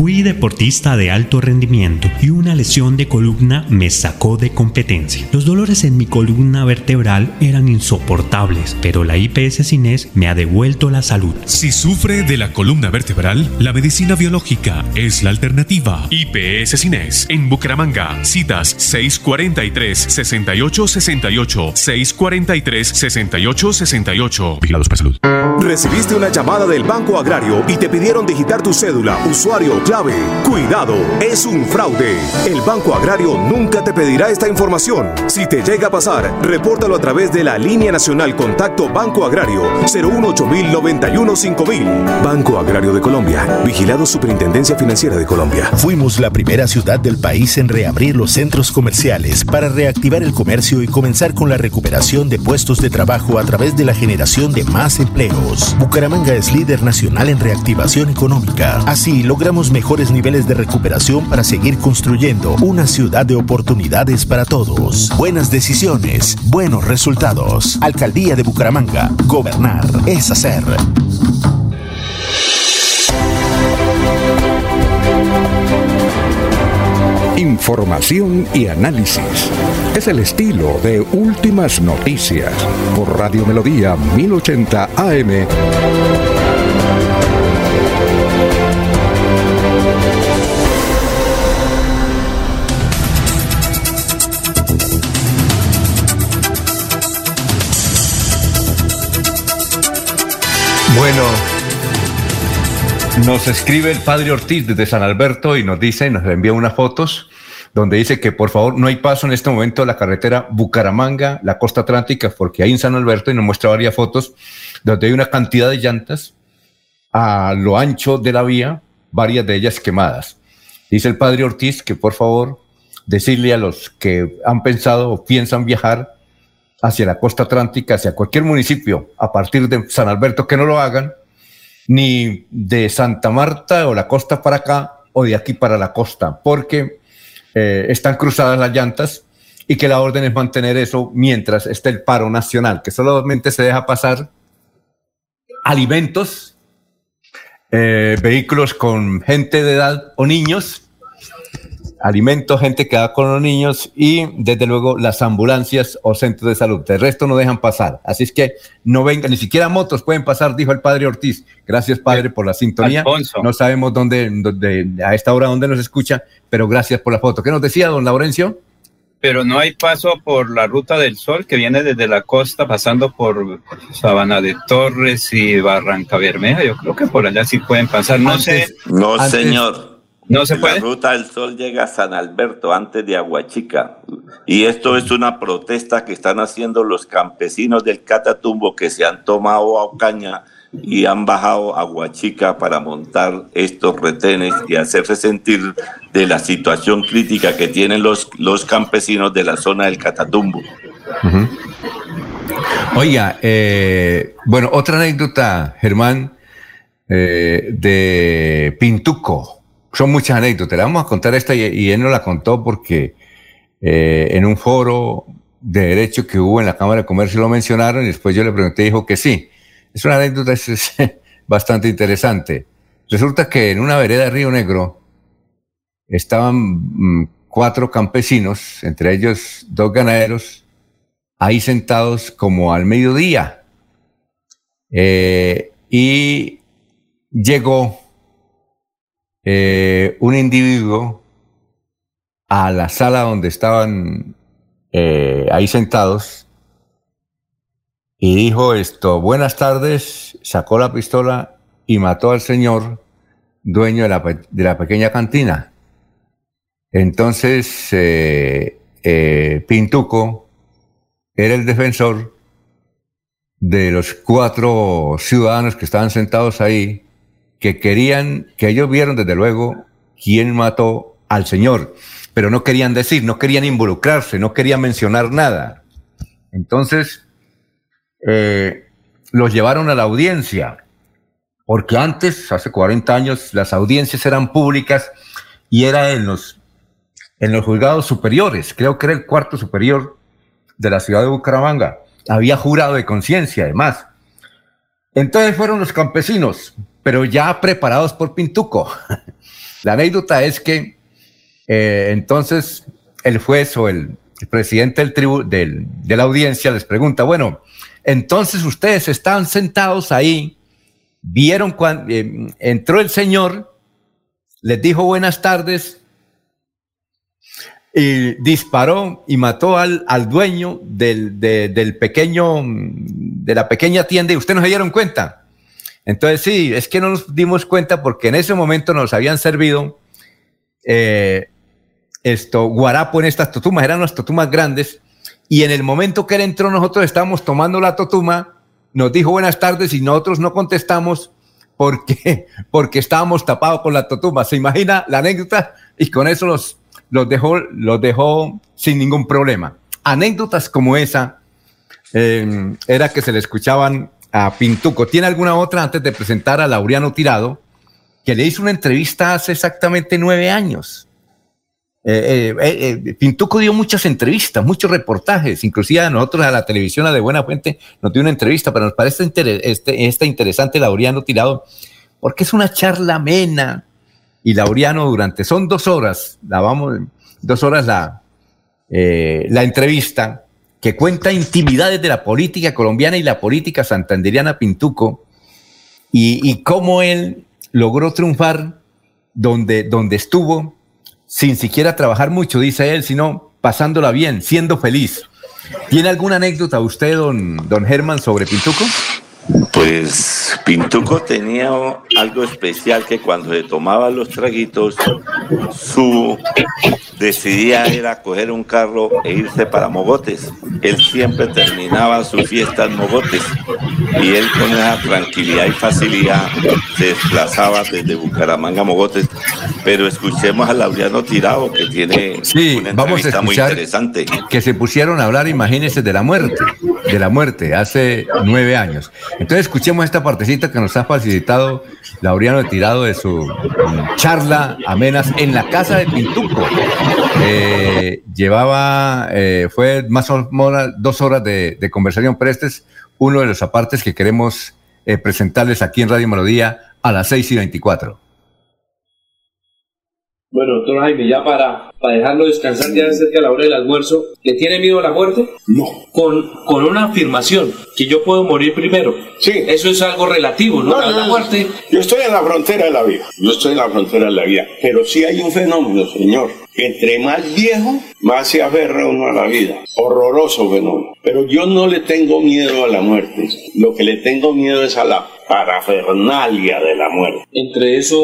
Fui deportista de alto rendimiento y una lesión de columna me sacó de competencia. Los dolores en mi columna vertebral eran insoportables, pero la IPS Cines me ha devuelto la salud. Si sufre de la columna vertebral, la medicina biológica es la alternativa. IPS Cines en Bucaramanga. Citas 643-6868. 643-6868. Vigilados para salud. Recibiste una llamada del Banco Agrario y te pidieron digitar tu cédula, usuario, Cuidado, es un fraude. El Banco Agrario nunca te pedirá esta información. Si te llega a pasar, repórtalo a través de la línea nacional Contacto Banco Agrario 018 5000 Banco Agrario de Colombia. Vigilado Superintendencia Financiera de Colombia. Fuimos la primera ciudad del país en reabrir los centros comerciales para reactivar el comercio y comenzar con la recuperación de puestos de trabajo a través de la generación de más empleos. Bucaramanga es líder nacional en reactivación económica. Así logramos mejores niveles de recuperación para seguir construyendo una ciudad de oportunidades para todos. Buenas decisiones, buenos resultados. Alcaldía de Bucaramanga. Gobernar es hacer. Información y análisis. Es el estilo de Últimas Noticias por Radio Melodía 1080 AM. Bueno, nos escribe el padre Ortiz desde San Alberto y nos dice, nos envía unas fotos donde dice que por favor no hay paso en este momento a la carretera Bucaramanga, la costa atlántica, porque hay en San Alberto y nos muestra varias fotos donde hay una cantidad de llantas a lo ancho de la vía, varias de ellas quemadas. Dice el padre Ortiz que por favor decirle a los que han pensado o piensan viajar hacia la costa atlántica, hacia cualquier municipio a partir de San Alberto, que no lo hagan, ni de Santa Marta o la costa para acá o de aquí para la costa, porque eh, están cruzadas las llantas y que la orden es mantener eso mientras esté el paro nacional, que solamente se deja pasar alimentos, eh, vehículos con gente de edad o niños alimentos, gente que va con los niños y desde luego las ambulancias o centros de salud. De resto no dejan pasar. Así es que no vengan, ni siquiera motos pueden pasar, dijo el padre Ortiz. Gracias, padre, por la sintonía. No sabemos dónde, dónde, a esta hora dónde nos escucha, pero gracias por la foto. ¿Qué nos decía don Laurencio? Pero no hay paso por la ruta del sol que viene desde la costa pasando por Sabana de Torres y Barranca Bermeja. Yo creo que por allá sí pueden pasar. No sé. No, señor. No se puede. La ruta del sol llega a San Alberto antes de Aguachica. Y esto es una protesta que están haciendo los campesinos del Catatumbo que se han tomado a Ocaña y han bajado a Aguachica para montar estos retenes y hacerse sentir de la situación crítica que tienen los, los campesinos de la zona del Catatumbo. Oiga, eh, bueno, otra anécdota, Germán, eh, de Pintuco son muchas anécdotas. Le vamos a contar esta y, él nos la contó porque eh, en un foro de derecho que hubo en la Cámara de Comercio lo mencionaron y después yo le pregunté y dijo que sí. Es una anécdota es, bastante interesante. Resulta que en una vereda de Río Negro estaban mm, cuatro campesinos, entre ellos dos ganaderos, ahí sentados como al mediodía. Eh, y llegó eh, un individuo a la sala donde estaban eh, ahí sentados y dijo esto, buenas tardes, sacó la pistola y mató al señor dueño de la, pequeña cantina. Entonces, eh, Pintuco era el defensor de los cuatro ciudadanos que estaban sentados ahí que querían, que ellos vieron desde luego quién mató al Señor, pero no querían decir, no querían involucrarse, no querían mencionar nada. Entonces, eh, los llevaron a la audiencia, porque antes, hace 40 años, las audiencias eran públicas y era en los, en los juzgados superiores, creo que era el cuarto superior de la ciudad de Bucaramanga. Había jurado de conciencia, además. Entonces fueron los campesinos, pero ya preparados por Pintuco. La anécdota es que eh, entonces el juez o el, presidente del tribu, del, de la audiencia les pregunta, bueno, entonces ustedes están sentados ahí, vieron cuando eh, entró el señor, les dijo buenas tardes y disparó y mató al, al dueño del, del pequeño, de la pequeña tienda y ustedes no se dieron cuenta. Entonces sí, es que no nos dimos cuenta porque en ese momento nos habían servido eh, esto, guarapo en estas totumas, eran las totumas grandes, y en el momento que él entró nosotros estábamos tomando la totuma, nos dijo buenas tardes y nosotros no contestamos porque, porque estábamos tapados con la totuma. ¿Se imagina la anécdota? Y con eso los, los, dejó, los dejó sin ningún problema. Anécdotas como esa eh, era que se le escuchaban a Pintuco. ¿Tiene alguna otra antes de presentar a Laureano Tirado? Que le hizo una entrevista hace exactamente nueve años. Eh, eh, eh, Pintuco dio muchas entrevistas, muchos reportajes, inclusive a nosotros a la televisión, de Buena Fuente, nos dio una entrevista, pero nos parece este, esta interesante Laureano Tirado, porque es una charla amena y Laureano durante, son dos horas, la vamos, dos horas la, la entrevista, que cuenta intimidades de la política colombiana y la política santanderiana Pintuco, y, y cómo él logró triunfar donde, donde estuvo, sin siquiera trabajar mucho, dice él, sino pasándola bien, siendo feliz. ¿Tiene alguna anécdota usted, don, don Germán, sobre Pintuco? Pues Pintuco tenía algo especial que cuando se tomaba los traguitos, su decidía era coger un carro e irse para Mogotes. Él siempre terminaba su fiesta en Mogotes y él con esa tranquilidad y facilidad se desplazaba desde Bucaramanga a Mogotes. Pero escuchemos a Laureano Tirado que tiene una vamos a muy interesante. Que se pusieron a hablar, imagínense, de la muerte, de la muerte, hace nueve años. Entonces escuchemos esta partecita que nos ha facilitado Laureano Tirado de su charla amenas en la casa de Pintuco. Eh, llevaba, eh, fue más o menos dos horas de, conversación, pero este es uno de los apartes que queremos eh, presentarles aquí en Radio Melodía a las 6 y 24. Bueno, doctor Jaime, ya para, para dejarlo descansar ya cerca de la hora del almuerzo, ¿le tiene miedo a la muerte? No. Con, con una afirmación, que yo puedo morir primero. Sí. Eso es algo relativo, ¿no? la, muerte. Yo estoy en la frontera de la vida. Yo estoy en la frontera de la vida. Pero sí hay un fenómeno, señor. Que entre más viejo, más se aferra uno a la vida. Horroroso fenómeno. Pero yo no le tengo miedo a la muerte. Lo que le tengo miedo es a la parafernalia de la muerte. Entre eso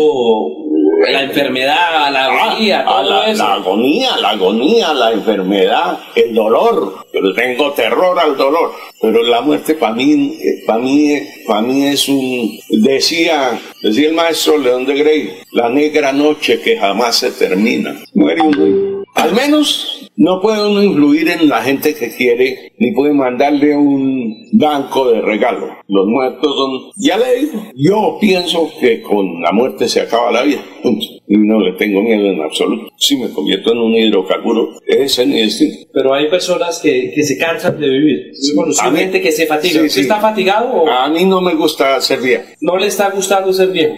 la enfermedad, la ah, agonía, todo la, eso. La agonía, la agonía, la enfermedad, el dolor. Yo tengo terror al dolor. Pero la muerte para mí, para mí, para mí es un, decía, decía el maestro León de Grey, la negra noche que jamás se termina. Muere un al menos no puede uno influir en la gente que quiere, ni puede mandarle un banco de regalo. Los muertos son, ya le yo pienso que con la muerte se acaba la vida. No le tengo miedo en absoluto. Si me convierto en un hidrocarburo, es mi destino. Pero hay personas que, que se cansan de vivir. Hay gente que se fatiga. ¿Usted está fatigado? O? A mí no me gusta ser viejo. ¿No le está gustando ser viejo?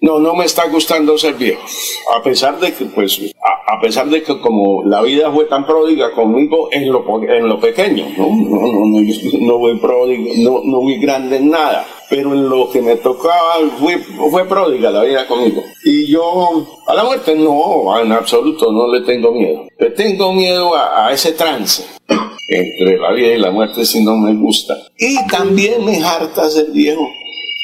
No, no me está gustando ser viejo. A pesar de que, pues, a, a pesar de que como la vida fue tan pródiga conmigo en lo, en lo pequeño, ¿no? No, no, no, no voy pródigo, no, no voy grande en nada pero en lo que me tocaba fue, fue pródiga la vida conmigo. Y yo a la muerte no, en absoluto no le tengo miedo. Le tengo miedo a, a ese trance entre la vida y la muerte si no me gusta. Y también me harta ser viejo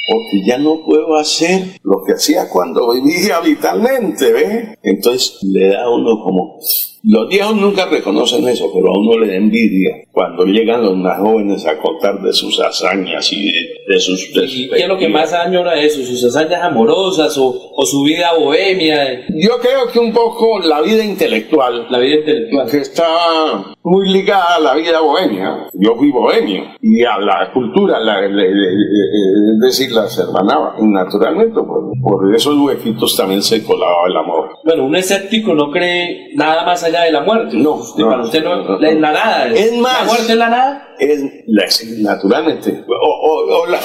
porque ya no puedo hacer lo que hacía cuando vivía vitalmente, ¿ve? Entonces le da a uno como los viejos nunca reconocen eso, pero a uno le da envidia cuando llegan los más jóvenes a contar de sus hazañas y de, sus... ¿Y qué es lo que más añora eso? ¿Sus hazañas amorosas o, su vida bohemia? Yo creo que un poco la vida intelectual. La vida intelectual. Que está muy ligada a la vida bohemia. Yo fui bohemio y a la cultura, es decir, la hermanaba. Naturalmente, por, por esos huequitos también se colaba el amor. Bueno, un escéptico no cree nada más allá de la muerte. No, no para usted no, es la nada. Es más, ¿La muerte es la nada? Es, naturalmente. O, la,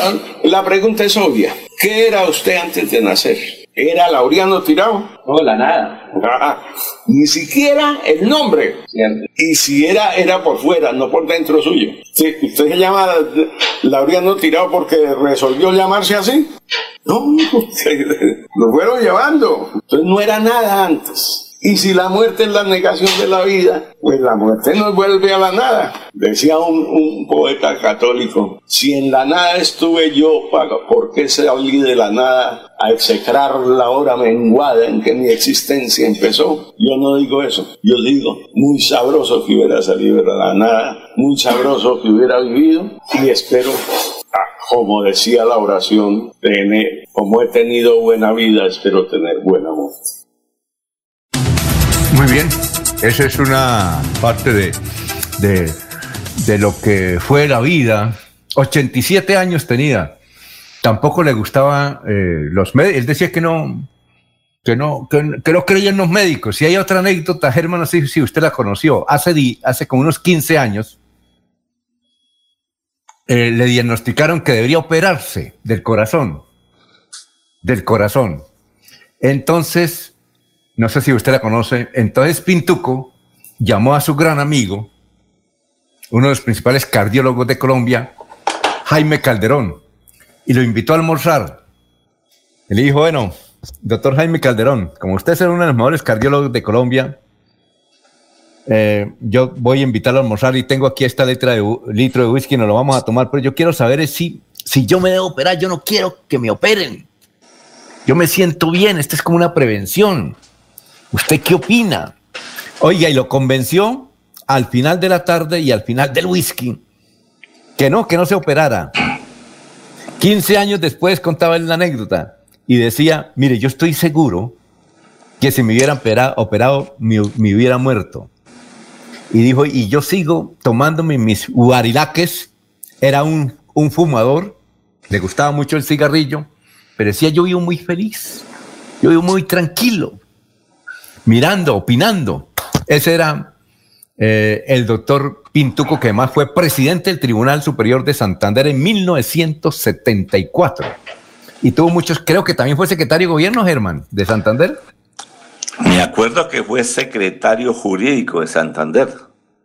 la, pregunta es obvia. ¿Qué era usted antes de nacer? Era Laureano Tirado. No, la nada. Ah, ni siquiera el nombre. Y si era, era por fuera, no por dentro suyo. Sí, ¿Usted se llama Laureano Tirado porque resolvió llamarse así? No, lo fueron llevando. Entonces no era nada antes. Y si la muerte es la negación de la vida, pues la muerte nos vuelve a la nada. Decía un, poeta católico, si en la nada estuve yo, ¿por qué salí de la nada a execrar la hora menguada en que mi existencia empezó? Yo no digo eso, yo digo, muy sabroso que hubiera salido de la nada, muy sabroso que hubiera vivido y espero ah, como decía la oración, tener, como he tenido buena vida, espero tener buen amor. Muy bien, esa es una parte de, de, lo que fue la vida. 87 años tenía. Tampoco le gustaba eh, los médicos. Él decía que no, que no, que, no creía en los médicos. Y hay otra anécdota, Germán, no sé si usted la conoció. Hace, hace como unos 15 años eh, le diagnosticaron que debería operarse del corazón. Del corazón. Entonces no sé si usted la conoce, entonces Pintuco llamó a su gran amigo, uno de los principales cardiólogos de Colombia, Jaime Calderón, y lo invitó a almorzar. Y le dijo, bueno, doctor Jaime Calderón, como usted es uno de los mejores cardiólogos de Colombia, eh, yo voy a invitarlo a almorzar y tengo aquí esta letra de litro de whisky, nos lo vamos a tomar, pero yo quiero saber si, si yo me debo operar, yo no quiero que me operen. Yo me siento bien, esta es como una prevención. ¿Usted qué opina? Oiga, y lo convenció al final de la tarde y al final del whisky que no, que no se operara. 15 años después contaba él la anécdota y decía, mire, yo estoy seguro que si me hubieran operado, me, hubiera muerto. Y dijo, y yo sigo tomándome mis guarilaques, era un, un fumador, le gustaba mucho el cigarrillo, pero decía, yo vivo muy feliz, yo vivo muy tranquilo mirando, opinando. Ese era eh, el doctor Pintuco, que además fue presidente del Tribunal Superior de Santander en 1974. Y tuvo muchos, creo que también fue secretario de gobierno, Germán, de Santander. Me acuerdo que fue secretario jurídico de Santander,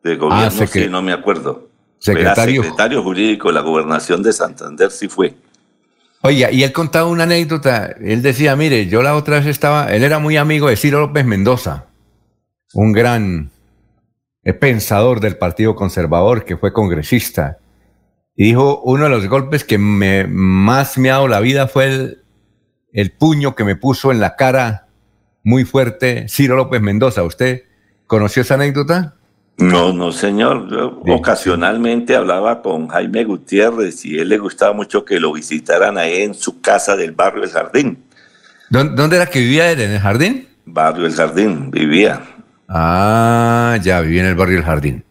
de ah, gobierno, sí, no me acuerdo. Secretario. secretario jurídico de la gobernación de Santander, sí fue. Oye, y él contaba una anécdota. Él decía, mire, yo la otra vez estaba, él era muy amigo de Ciro López Mendoza, un gran eh, pensador del Partido Conservador que fue congresista. Y dijo, uno de los golpes que me, más me ha dado la vida fue el, el puño que me puso en la cara muy fuerte Ciro López Mendoza. ¿Usted conoció esa anécdota? No, no, señor. Yo ocasionalmente hablaba con Jaime Gutiérrez y él le gustaba mucho que lo visitaran ahí en su casa del barrio El Jardín. ¿Dónde era que vivía él? ¿En el Jardín? Barrio El Jardín, vivía. Ah, ya, vivía en el barrio El Jardín.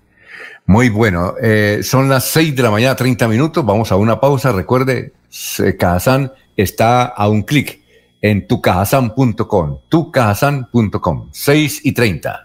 Muy bueno. Eh, son las 6 de la mañana, 30 minutos. Vamos a una pausa. Recuerde, Cajazán está a un clic en tucajazán.com. Tucajazán.com. 6 y 30.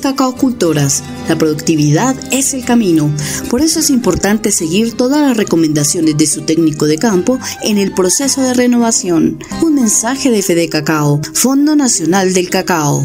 Cacaocultoras. La productividad es el camino. Por eso es importante seguir todas las recomendaciones de su técnico de campo en el proceso de renovación. Un mensaje de Fede Cacao, Fondo Nacional del Cacao.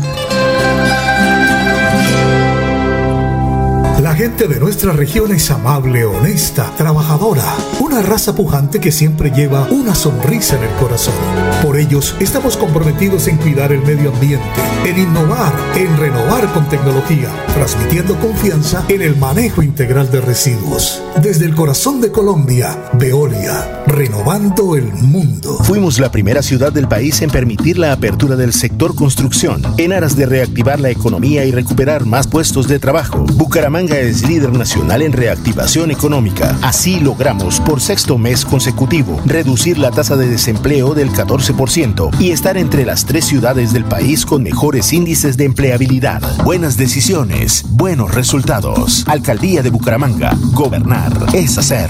Gente de nuestra región es amable, honesta, trabajadora, una raza pujante que siempre lleva una sonrisa en el corazón. Por ellos estamos comprometidos en cuidar el medio ambiente, en innovar, en renovar con tecnología, transmitiendo confianza en el manejo integral de residuos. Desde el corazón de Colombia, Veolia, renovando el mundo. Fuimos la primera ciudad del país en permitir la apertura del sector construcción, en aras de reactivar la economía y recuperar más puestos de trabajo. Bucaramanga es líder nacional en reactivación económica. Así logramos por sexto mes consecutivo reducir la tasa de desempleo del 14% y estar entre las tres ciudades del país con mejores índices de empleabilidad. Buenas decisiones, buenos resultados. Alcaldía de Bucaramanga. Gobernar es hacer.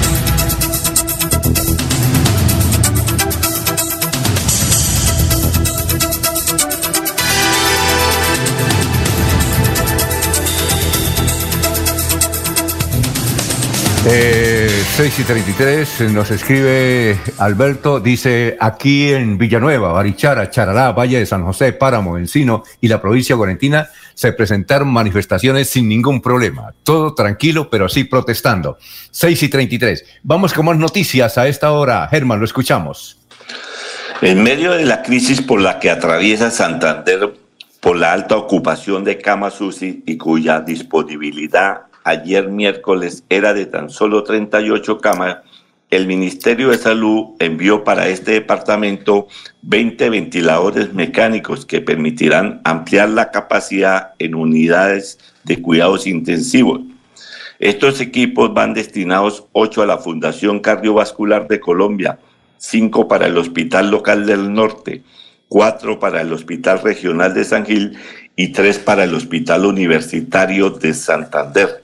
Eh, 6 y 33 nos escribe Alberto, dice aquí en Villanueva, Barichara, Charalá, Valle de San José, Páramo, Encino y la provincia Guarentina se presentaron manifestaciones sin ningún problema. Todo tranquilo, pero sí protestando. 6 y 33. Vamos con más noticias a esta hora. Germán, lo escuchamos. En medio de la crisis por la que atraviesa Santander por la alta ocupación de camas y cuya disponibilidad ayer miércoles era de tan solo 38 camas, el Ministerio de Salud envió para este departamento 20 ventiladores mecánicos que permitirán ampliar la capacidad en unidades de cuidados intensivos. Estos equipos van destinados 8 a la Fundación Cardiovascular de Colombia, 5 para el Hospital Local del Norte, 4 para el Hospital Regional de San Gil y 3 para el Hospital Universitario de Santander.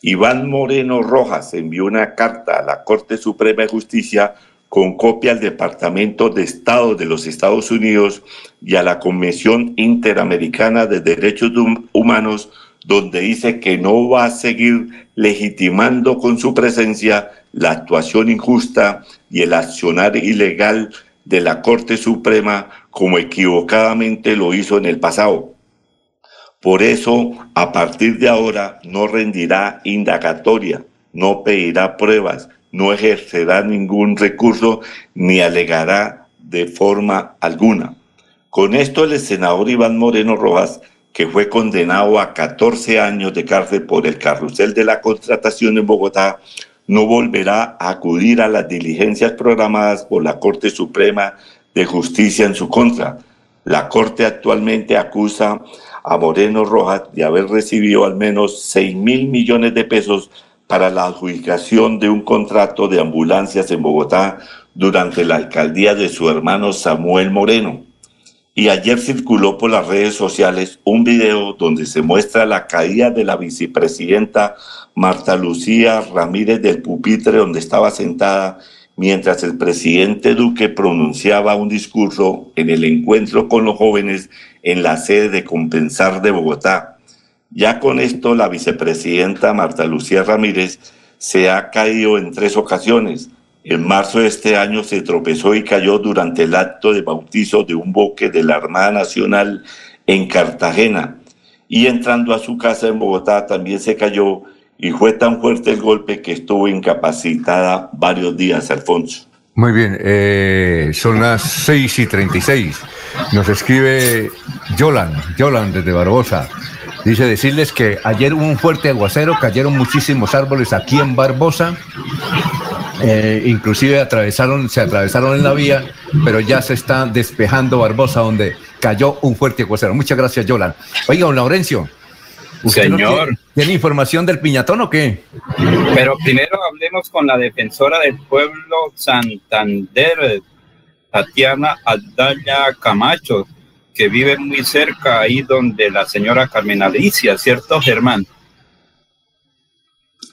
Iván Moreno Rojas envió una carta a la Corte Suprema de Justicia con copia al Departamento de Estado de los Estados Unidos y a la Convención Interamericana de Derechos Humanos, donde dice que no va a seguir legitimando con su presencia la actuación injusta y el accionar ilegal de la Corte Suprema como equivocadamente lo hizo en el pasado. Por eso, a partir de ahora, no rendirá indagatoria, no pedirá pruebas, no ejercerá ningún recurso ni alegará de forma alguna. Con esto, el senador Iván Moreno Rojas, que fue condenado a 14 años de cárcel por el carrusel de la contratación en Bogotá, no volverá a acudir a las diligencias programadas por la Corte Suprema de Justicia en su contra. La Corte actualmente acusa a Moreno Rojas de haber recibido al menos 6 mil millones de pesos para la adjudicación de un contrato de ambulancias en Bogotá durante la alcaldía de su hermano Samuel Moreno. Y ayer circuló por las redes sociales un video donde se muestra la caída de la vicepresidenta Marta Lucía Ramírez del pupitre donde estaba sentada mientras el presidente Duque pronunciaba un discurso en el encuentro con los jóvenes en la sede de Compensar de Bogotá. Ya con esto, la vicepresidenta Marta Lucía Ramírez se ha caído en tres ocasiones. En marzo de este año se tropezó y cayó durante el acto de bautizo de un buque de la Armada Nacional en Cartagena. Y entrando a su casa en Bogotá también se cayó y fue tan fuerte el golpe que estuvo incapacitada varios días, Alfonso. Muy bien, eh, son las 6 y 36. Nos escribe Yolan, Yolan desde Barbosa. Dice decirles que ayer hubo un fuerte aguacero, cayeron muchísimos árboles aquí en Barbosa. Eh, inclusive atravesaron, se atravesaron en la vía, pero ya se está despejando Barbosa donde cayó un fuerte aguacero. Muchas gracias, Yolan. Oiga, don Laurencio, Señor. tiene, información del piñatón o qué? Pero primero hablemos con la defensora del pueblo Santander, Tatiana Aldaya Camacho, que vive muy cerca ahí donde la señora Carmen Alicia, ¿cierto, Germán?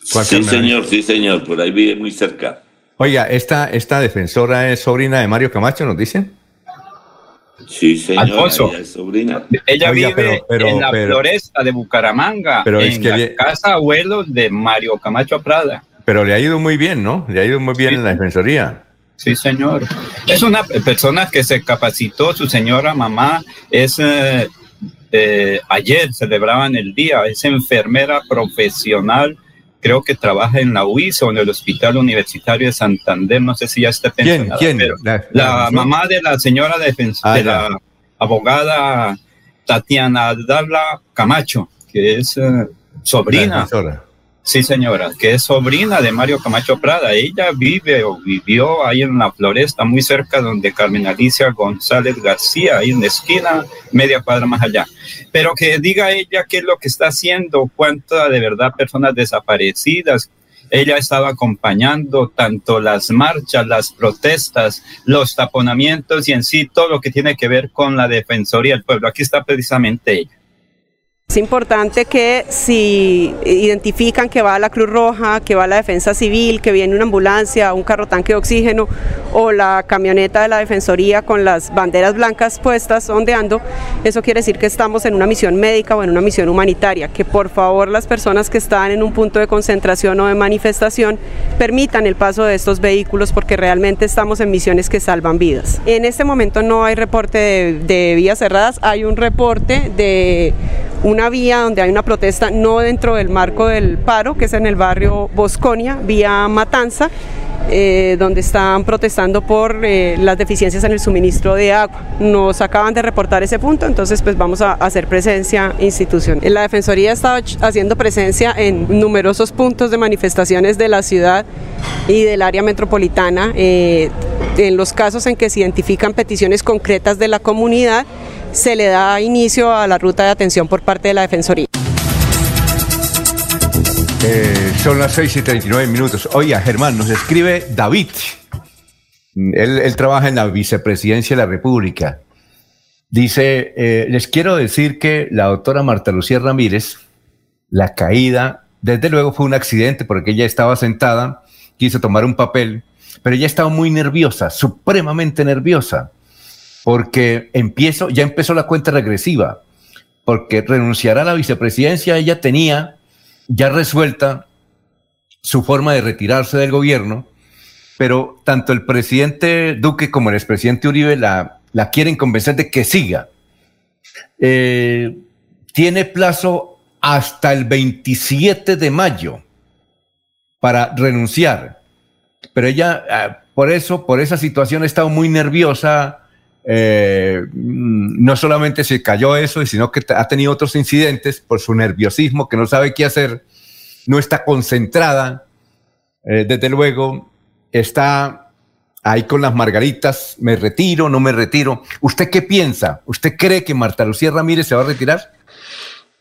Sí, señor, sí, señor, por ahí vive muy cerca. Oiga, esta, esta defensora es sobrina de Mario Camacho, ¿nos dicen? Sí, señor. Alfonso. Ella es sobrina. Ella Oiga, vive pero- pero- en la pero- floresta de Bucaramanga, Pero es en que la le- casa abuelo de Mario Camacho Prada. Pero le ha ido muy bien, ¿no? Le ha ido muy bien en la defensoría. Sí, señor. Es una persona que se capacitó, su señora mamá es, eh, eh, ayer celebraban el día, es enfermera profesional, creo que trabaja en la UIS o en el Hospital Universitario de Santander, no sé si ya está pensionada, ¿Quién? La- la, la- mamá de la señora defens- Ah, de ya. la abogada Tatiana Darla Camacho, que es eh, sobrina. Sí, señora, que es sobrina de Mario Camacho Prada. Ella vive o vivió ahí en la floresta, muy cerca donde Carmen Alicia González García, ahí en la esquina, media cuadra más allá. Pero que diga ella qué es lo que está haciendo, cuántas de verdad personas desaparecidas. Ella estaba acompañando tanto las marchas, las protestas, los taponamientos y en sí todo lo que tiene que ver con la Defensoría del Pueblo. Aquí está precisamente ella. Es importante que si identifican que va la Cruz Roja, que va la Defensa Civil, que viene una ambulancia, un carro tanque de oxígeno o la camioneta de la Defensoría con las banderas blancas puestas ondeando, eso quiere decir que estamos en una misión médica o en una misión humanitaria. Que por favor las personas que están en un punto de concentración o de manifestación permitan el paso de estos vehículos porque realmente estamos en misiones que salvan vidas. En este momento no hay reporte de, de vías cerradas, hay un reporte de una vía donde hay una protesta no dentro del marco del paro, que es en el barrio Bosconia, vía Matanza, eh, donde están protestando por eh, las deficiencias en el suministro de agua. Nos acaban de reportar ese punto, entonces pues vamos a hacer presencia institucional. La Defensoría ch- haciendo presencia en numerosos puntos de manifestaciones de la ciudad y del área metropolitana. eh, en los casos en que se identifican peticiones concretas de la comunidad, se le da inicio a la ruta de atención por parte de la Defensoría. Eh, son las 6 y 39 minutos. Oiga, Germán, nos escribe David. Él, él trabaja en la vicepresidencia de la República. Dice, eh, les quiero decir que la doctora Marta Lucía Ramírez, la caída, desde luego fue un accidente porque ella estaba sentada, quiso tomar un papel, pero ella estaba muy nerviosa, supremamente nerviosa, porque empiezo, ya empezó la cuenta regresiva, porque renunciará a la vicepresidencia, ella tenía ya resuelta su forma de retirarse del gobierno, pero tanto el presidente Duque como el expresidente Uribe la, la quieren convencer de que siga. Eh, tiene plazo hasta el 27 de mayo para renunciar, pero ella, ah, por eso, por esa situación, ha estado muy nerviosa. Eh, mm, no solamente se cayó eso, sino que ha tenido otros incidentes por su nerviosismo, que no sabe qué hacer, no está concentrada, eh, desde luego, está ahí con las margaritas, me retiro, no me retiro. ¿Usted qué piensa? ¿Usted cree que Marta Lucía Ramírez se va a retirar?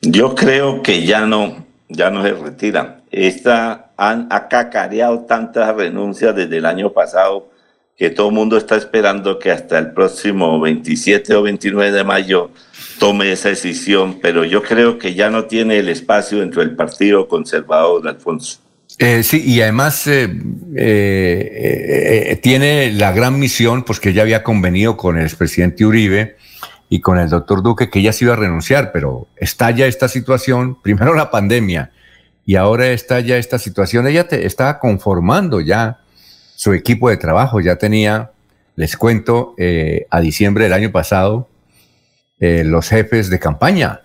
Yo creo que ya no, ya no se retira. Esta, han acacareado tantas renuncias desde el año pasado que todo el mundo está esperando que hasta el próximo 27 o 29 de mayo tome esa decisión, pero yo creo que ya no tiene el espacio dentro del Partido Conservador, Alfonso. Eh, sí, y además eh, eh, eh, tiene la gran misión, pues que ya había convenido con el expresidente Uribe y con el doctor Duque que ya se iba a renunciar, pero estalla esta situación, primero la pandemia y ahora estalla esta situación. Ella te, estaba conformando ya su equipo de trabajo, ya tenía, les cuento, eh, a diciembre del año pasado, eh, los jefes de campaña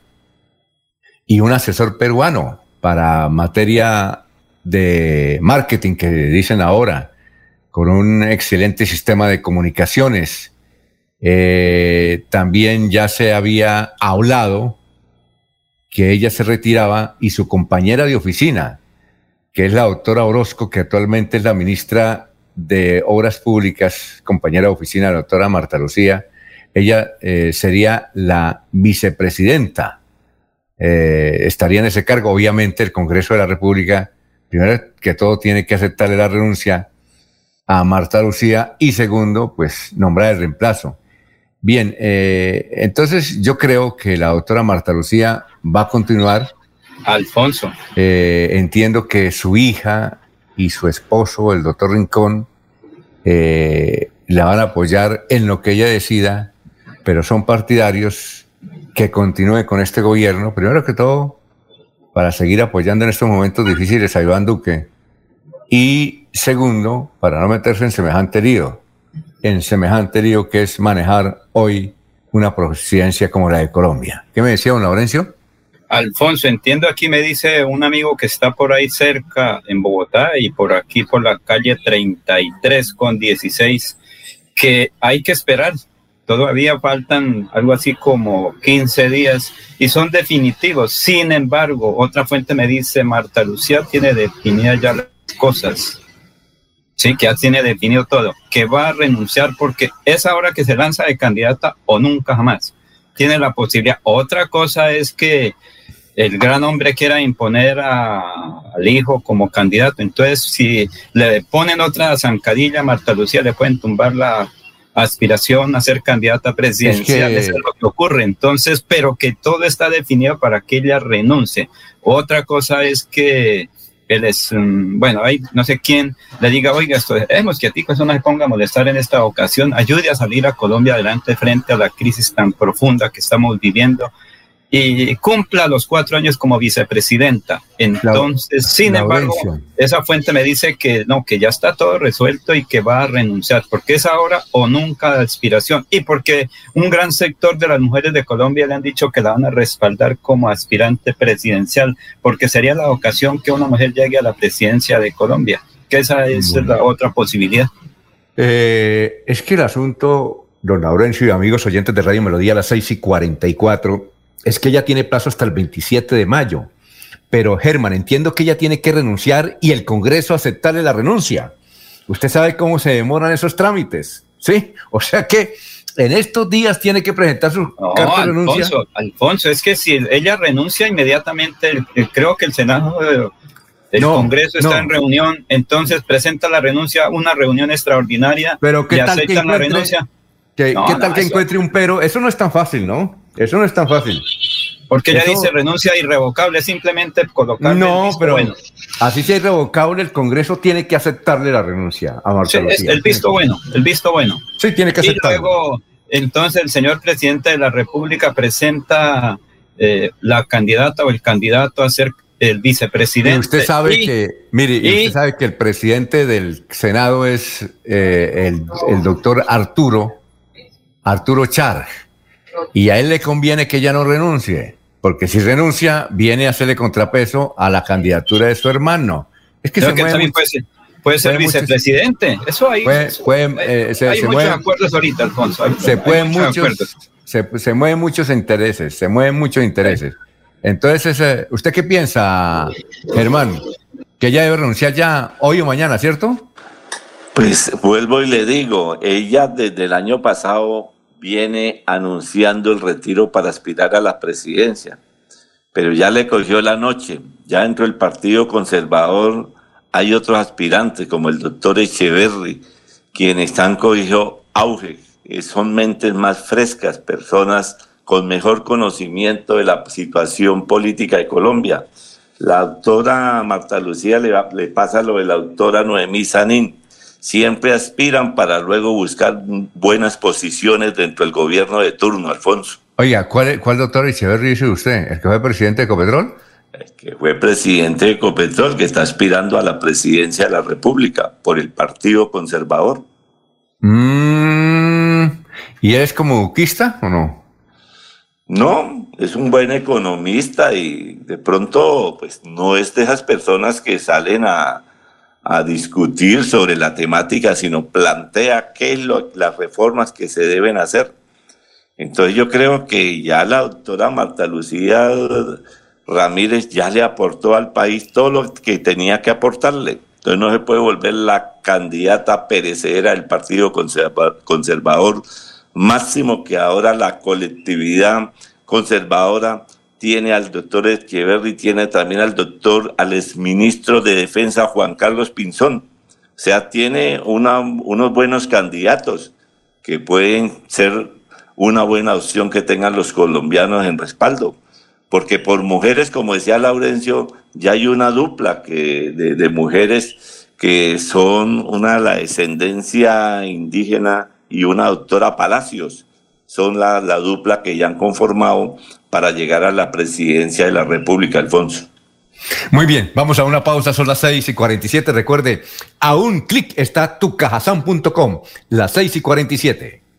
y un asesor peruano para materia de marketing que dicen ahora, con un excelente sistema de comunicaciones. Eh, también ya se había hablado que ella se retiraba y su compañera de oficina, que es la doctora Orozco, que actualmente es la ministra de Obras Públicas, compañera de oficina de la doctora Marta Lucía, ella eh, sería la vicepresidenta. Eh, estaría en ese cargo, obviamente el Congreso de la República, primero que todo tiene que aceptarle la renuncia a Marta Lucía y segundo, pues nombrar el reemplazo. Bien, eh, entonces yo creo que la doctora Marta Lucía va a continuar Alfonso. Entiendo que su hija y su esposo, el doctor Rincón, eh, la van a apoyar en lo que ella decida, pero son partidarios que continúe con este gobierno, primero que todo, para seguir apoyando en estos momentos difíciles a Iván Duque, y segundo, para no meterse en semejante lío, en semejante lío que es manejar hoy una presidencia como la de Colombia. ¿Qué me decía don Laurencio? Alfonso, entiendo aquí me dice un amigo que está por ahí cerca en Bogotá y por aquí por la calle 33 con 16 que hay que esperar. Todavía faltan algo así como 15 días y son definitivos. Sin embargo, otra fuente me dice, Marta Lucía tiene definidas ya las cosas. Sí, que ya tiene definido todo, que va a renunciar porque es ahora que se lanza de candidata o nunca jamás. Tiene la posibilidad. Otra cosa es que el gran hombre quiera imponer al hijo como candidato. Entonces, si le ponen otra zancadilla a Marta Lucía, le pueden tumbar la aspiración a ser candidata presidencial. Es, es lo que ocurre. Entonces, pero que todo está definido para que ella renuncie. Otra cosa es que él es, bueno, hay no sé quién le diga, oiga, esto, que a ti eso no se ponga a molestar en esta ocasión, ayude a salir a Colombia adelante frente a la crisis tan profunda que estamos viviendo y cumpla los cuatro años como vicepresidenta. Entonces, sin embargo, esa fuente me dice que no, que ya está todo resuelto y que va a renunciar, porque es ahora o nunca la aspiración y porque un gran sector de las mujeres de Colombia le han dicho que la van a respaldar como aspirante presidencial, porque sería la ocasión que una mujer llegue a la presidencia de Colombia, que esa es la otra posibilidad. Eh, es que el asunto, don Laurencio y amigos oyentes de Radio Melodía a las seis y cuarenta y cuatro, es que ella tiene plazo hasta el 27 de mayo. Pero Germán, entiendo que ella tiene que renunciar y el Congreso aceptarle la renuncia. Usted sabe cómo se demoran esos trámites, ¿sí? O sea que en estos días tiene que presentar su carta de renuncia. Alfonso, es que si ella renuncia inmediatamente, creo que el Senado el Congreso está en reunión, entonces presenta la renuncia, una reunión extraordinaria pero ¿qué tal que la renuncia. ¿Qué, tal que encuentre un pero? Eso no es tan fácil, ¿no? Eso no es tan fácil. Porque ya dice renuncia irrevocable, simplemente colocar. No, pero bueno. así sea irrevocable, el Congreso tiene que aceptarle la renuncia a sí, El visto bueno, el visto bueno. Sí, tiene que aceptarlo. Y luego, entonces, el señor presidente de la República presenta eh, la candidata o el candidato a ser el vicepresidente. Y usted sabe que, mire, usted sabe que el presidente del Senado es eh, el, el doctor Arturo, Arturo Char y a él le conviene que ella no renuncie, porque si renuncia, viene a hacerle contrapeso a la candidatura de su hermano. Es que, se también puede ser, vicepresidente. Eso ahí. Puede, eh, se, hay muchos acuerdos ahorita, Alfonso. se pueden muchos, se, mueven muchos intereses, se mueven muchos intereses. Entonces, ¿usted qué piensa, Germán? Que ella debe renunciar ya hoy o mañana, ¿cierto? Pues vuelvo y le digo, ella desde el año pasado viene anunciando el retiro para aspirar a la presidencia, pero ya le cogió la noche, ya dentro del Partido Conservador hay otros aspirantes como el doctor Echeverry, quienes están cogido auge, son mentes más frescas, personas con mejor conocimiento de la situación política de Colombia. La doctora Marta Lucía le, le pasa lo de la doctora Noemí Sanín siempre aspiran para luego buscar buenas posiciones dentro del gobierno de turno, Alfonso. Oiga, ¿cuál, cuál doctor Echeverry dice usted? ¿El que fue presidente de Ecopetrol? El que fue presidente de Ecopetrol, que está aspirando a la presidencia de la República por el Partido Conservador. Mm, ¿Y es como buquista o no? No, es un buen economista y de pronto, pues no es de esas personas que salen a, a discutir sobre la temática, sino plantea qué es lo, las reformas que se deben hacer. Entonces yo creo que ya la doctora Marta Lucía Ramírez ya le aportó al país todo lo que tenía que aportarle. Entonces no se puede volver la candidata perecedera del Partido Conservador, máximo que ahora la colectividad conservadora tiene al doctor Echeverry, tiene también al doctor, al exministro de Defensa Juan Carlos Pinzón. O sea, tiene una, unos buenos candidatos que pueden ser una buena opción que tengan los colombianos en respaldo. porque por mujeres, como decía Laurencio, ya hay una dupla que, de, mujeres que son una la descendencia indígena y una doctora Palacios. Son la, la dupla que ya han conformado para llegar a la presidencia de la República, Alfonso. Muy bien, vamos a una pausa, son las 6 y 47. Recuerde, a un clic está tucajazán.com, las 6 y 47.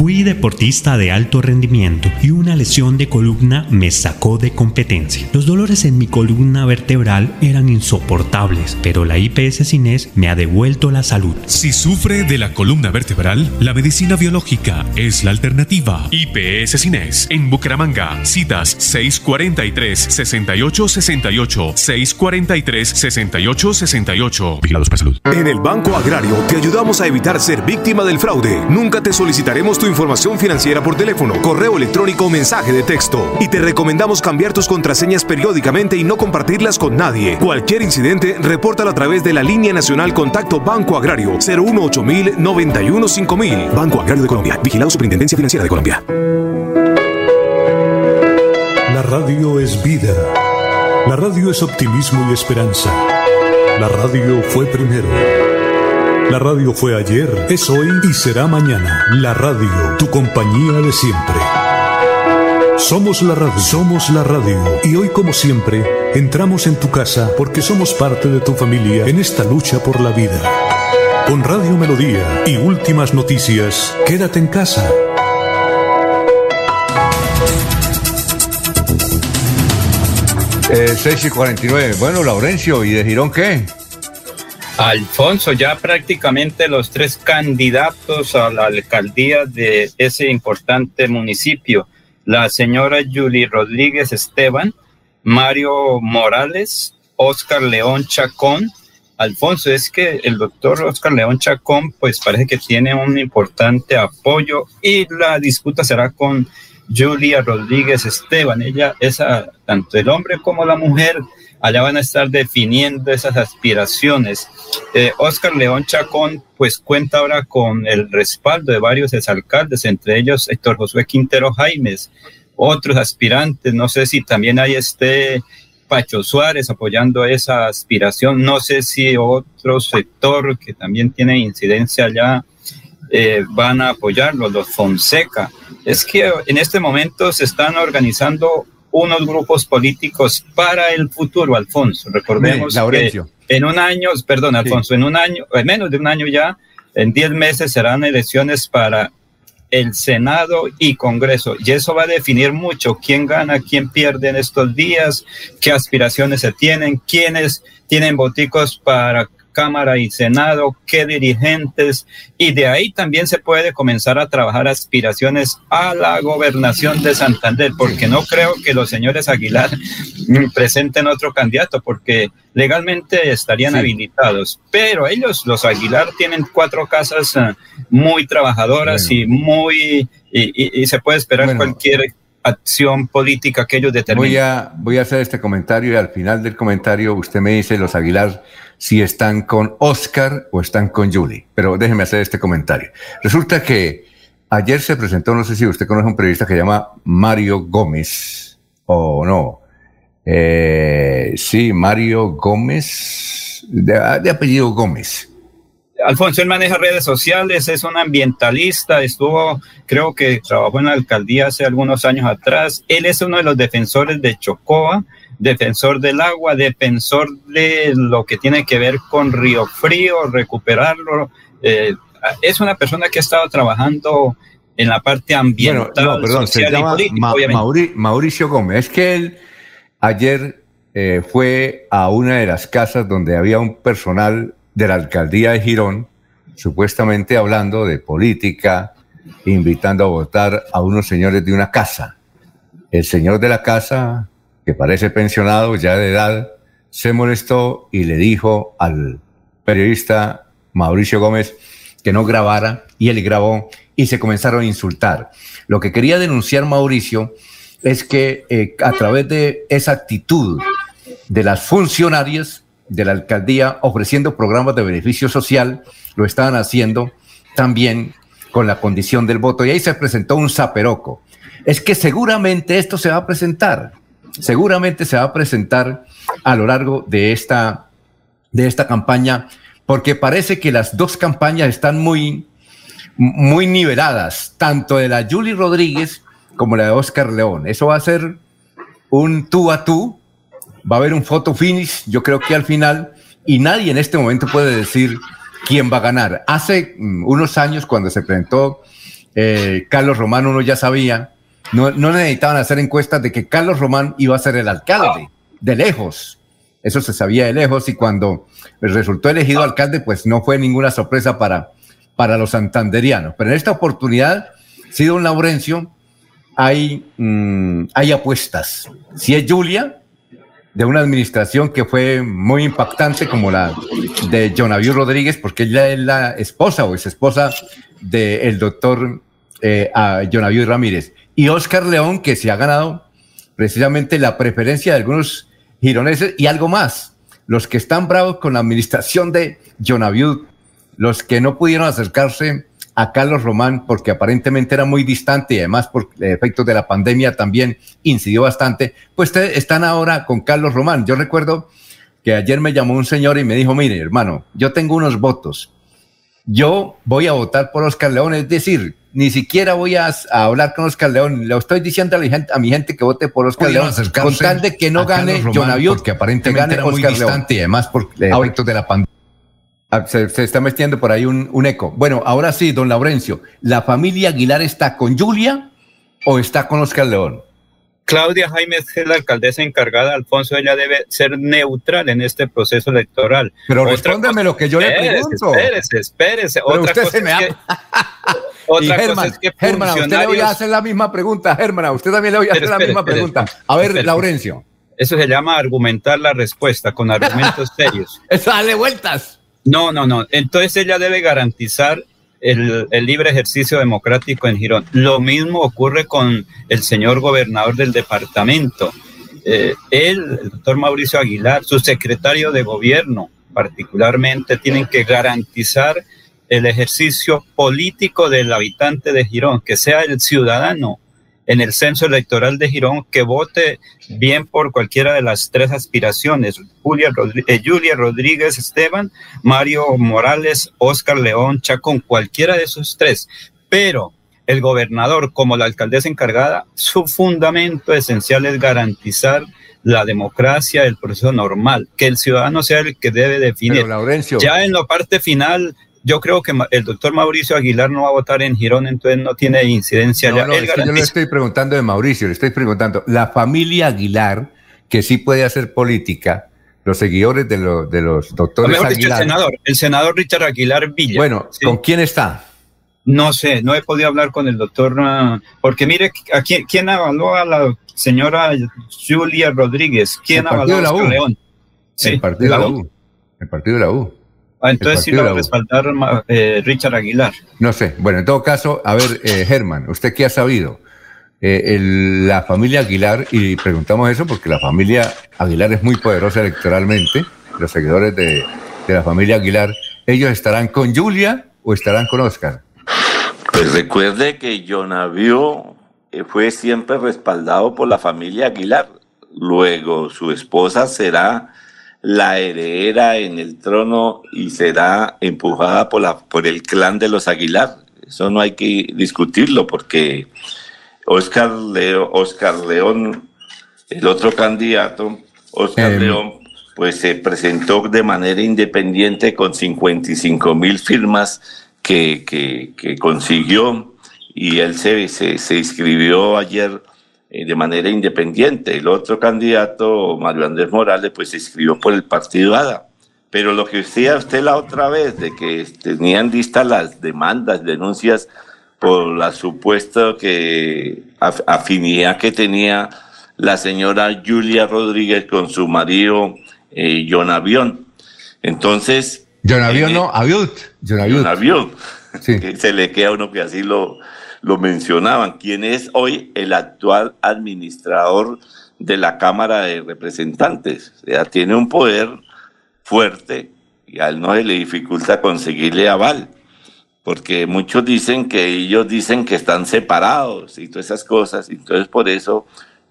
Fui deportista de alto rendimiento y una lesión de columna me sacó de competencia. Los dolores en mi columna vertebral eran insoportables, pero la IPS Cines me ha devuelto la salud. Si sufre de la columna vertebral, la medicina biológica es la alternativa. IPS Cines en Bucaramanga. Citas 643-6868, 643-6868. Vigilados para salud. En el Banco Agrario te ayudamos a evitar ser víctima del fraude. Nunca te solicitaremos tu información financiera por teléfono, correo electrónico o mensaje de texto. Y te recomendamos cambiar tus contraseñas periódicamente y no compartirlas con nadie. Cualquier incidente, repórtalo a través de la línea nacional Contacto Banco Agrario 018 91 5000. Banco Agrario de Colombia. Vigilado Superintendencia Financiera de Colombia. La radio es vida. La radio es optimismo y esperanza. La radio fue primero. La radio fue ayer, es hoy y será mañana. La radio, tu compañía de siempre. Somos la radio, somos la radio. Y hoy como siempre, entramos en tu casa porque somos parte de tu familia en esta lucha por la vida. Con Radio Melodía y últimas noticias, quédate en casa. Eh, 6 y 49. Bueno, Laurencio, ¿y de Girón qué? Alfonso, ya prácticamente los tres candidatos a la alcaldía de ese importante municipio, la señora Julie Rodríguez Esteban, Mario Morales, Oscar León Chacón. Alfonso, es que el doctor Oscar León Chacón, pues parece que tiene un importante apoyo y la disputa será con Julia Rodríguez Esteban. Ella es tanto el hombre como la mujer allá van a estar definiendo esas aspiraciones. Eh, Oscar León Chacón, pues cuenta ahora con el respaldo de varios exalcaldes, entre ellos Héctor Josué Quintero Jaimes, otros aspirantes, no sé si también hay este Pacho Suárez apoyando esa aspiración, no sé si otro sector que también tiene incidencia allá eh, van a apoyarlo, los Fonseca. Es que en este momento se están organizando unos grupos políticos para el futuro, Alfonso. Recordemos que en un año, perdón, Alfonso, en un año, en menos de un año ya, en diez meses serán elecciones para el Senado y Congreso. Y eso va a definir mucho quién gana, quién pierde en estos días, qué aspiraciones se tienen, quiénes tienen boticos para Cámara y Senado, qué dirigentes, y de ahí también se puede comenzar a trabajar aspiraciones a la gobernación de Santander, porque no creo que los señores Aguilar presenten otro candidato, porque legalmente estarían habilitados, pero ellos, los Aguilar, tienen cuatro casas eh, muy trabajadoras y muy, y, se puede esperar cualquier acción política que ellos determinen. Voy a, hacer este comentario y al final del comentario usted me dice los Aguilar si están con Oscar o están con Julie. Pero déjeme hacer este comentario. Resulta que ayer se presentó, no sé si usted conoce un periodista que se llama Mario Gómez o no. Eh, sí, Mario Gómez, de apellido Gómez. Alfonso, él maneja redes sociales, es un ambientalista, estuvo, creo que trabajó en la alcaldía hace algunos años atrás. Él es uno de los defensores de Chocoa, defensor del agua, defensor de lo que tiene que ver con Río Frío, recuperarlo. Eh, es una persona que ha estado trabajando en la parte ambiental, bueno, no, perdón, se llama Mauricio Gómez. Es que él ayer eh, fue a una de las casas donde había un personal de la alcaldía de Girón, supuestamente hablando de política, invitando a votar a unos señores de una casa. El señor de la casa, que parece pensionado ya de edad, se molestó y le dijo al periodista Mauricio Gómez que no grabara y él grabó y se comenzaron a insultar. Lo que quería denunciar Mauricio es que eh, a través de esa actitud de las funcionarias de la alcaldía ofreciendo programas de beneficio social, lo estaban haciendo también con la condición del voto. Y ahí se presentó un zaperoco. Es que seguramente esto se va a presentar, seguramente se va a presentar a lo largo de esta, de esta campaña, porque parece que las dos campañas están muy, muy niveladas, tanto de la Julie Rodríguez como la de Oscar León. Eso va a ser un tú a tú, va a haber un photo finish, yo creo que al final, y nadie en este momento puede decir quién va a ganar. Hace mm, unos años, cuando se presentó eh, Carlos Román, uno ya sabía, no, necesitaban hacer encuestas de que Carlos Román iba a ser el alcalde, de lejos. Eso se sabía de lejos y cuando resultó elegido alcalde, pues no fue ninguna sorpresa para, para los santanderianos. Pero en esta oportunidad, sí, don Laurencio, hay, mm, hay apuestas. Si es Julia, de una administración que fue muy impactante como la de Jonaviu Rodríguez, porque ella es la esposa o es esposa del doctor eh, Ramírez. Y Oscar León, que se ha ganado precisamente la preferencia de algunos gironeses y algo más. Los que están bravos con la administración de Jonaviu, los que no pudieron acercarse a Carlos Román porque aparentemente era muy distante y además por efectos de la pandemia también incidió bastante, pues están ahora con Carlos Román. Yo recuerdo que ayer me llamó un señor y me dijo, mire hermano, yo tengo unos votos, yo voy a votar por Oscar León, es decir, ni siquiera voy a, hablar con Oscar León, le estoy diciendo a, gente, a mi gente que vote por Oscar León, con tal de que no gane John que aparentemente era muy distante y además por efectos de la pandemia. Ah, se, está metiendo por ahí un, eco. Bueno, ahora sí, don Laurencio, ¿la familia Aguilar está con Julia o está con Oscar León? Claudia Jaime es la alcaldesa encargada, Alfonso, ella debe ser neutral en este proceso electoral. Pero respóndeme lo que yo le pregunto. Espérese, espérese. Otra usted cosa se me que, otra cosa es que Germán, a usted le voy a hacer la misma pregunta, Germán, a usted también le voy a hacer la misma pregunta. A ver, Laurencio. Eso se llama argumentar la respuesta con argumentos serios. Eso dale vueltas. No, no, no. Entonces ella debe garantizar el, libre ejercicio democrático en Girón. Lo mismo ocurre con el señor gobernador del departamento. Eh, él, el doctor Mauricio Aguilar, su secretario de gobierno particularmente, tienen que garantizar el ejercicio político del habitante de Girón, que sea el ciudadano en el censo electoral de Girón que vote bien por cualquiera de las tres aspiraciones, Julia, eh, Julia Rodríguez Esteban, Mario Morales, Oscar León Chacón, cualquiera de esos tres. Pero el gobernador, como la alcaldesa encargada, su fundamento esencial es garantizar la democracia, el proceso normal, que el ciudadano sea el que debe definir. Ya en la parte final, yo creo que el doctor Mauricio Aguilar no va a votar en Girón, entonces no tiene incidencia. ya. yo le estoy preguntando de Mauricio, le estoy preguntando, la familia Aguilar, que sí puede hacer política, los seguidores de, de los doctores Aguilar. el senador, el senador Richard Aguilar Villa. Bueno, ¿con quién está? No sé, no he podido hablar con el doctor, ah, porque mire, ¿a quién, quién avaló a la señora Julia Rodríguez? ¿Quién avaló a León? el partido de la U. El partido de la U. Ah, entonces sí lo va a respaldar eh, Richard Aguilar. No sé. Bueno, en todo caso, a ver, eh, Germán, ¿usted qué ha sabido? Eh, la familia Aguilar, y preguntamos eso porque la familia Aguilar es muy poderosa electoralmente, los seguidores de, la familia Aguilar, ¿ellos estarán con Julia o estarán con Oscar? Pues recuerde que Jonavio fue siempre respaldado por la familia Aguilar. Luego su esposa será la heredera en el trono y será empujada por, la, por el clan de los Aguilar. Eso no hay que discutirlo porque Oscar, Leo, Oscar León, el otro candidato, Oscar em. León, pues se presentó de manera independiente con 55 mil firmas que, que, que consiguió y él se, se, se inscribió ayer eh, de manera independiente. El otro candidato, Mario Andrés Morales, pues se inscribió por el partido ADA. Pero lo que decía usted la otra vez, de que tenían listas las demandas, denuncias por la supuesta que afinidad que tenía la señora Julia Rodríguez con su marido eh, John Avión. Entonces... John Avión, eh, no, Aviut. John Avión. se le queda uno que así lo, lo mencionaban, quien es hoy el actual administrador de la Cámara de Representantes. O sea, tiene un poder fuerte y a él no se le dificulta conseguirle aval, porque muchos dicen que ellos dicen que están separados y todas esas cosas, entonces por eso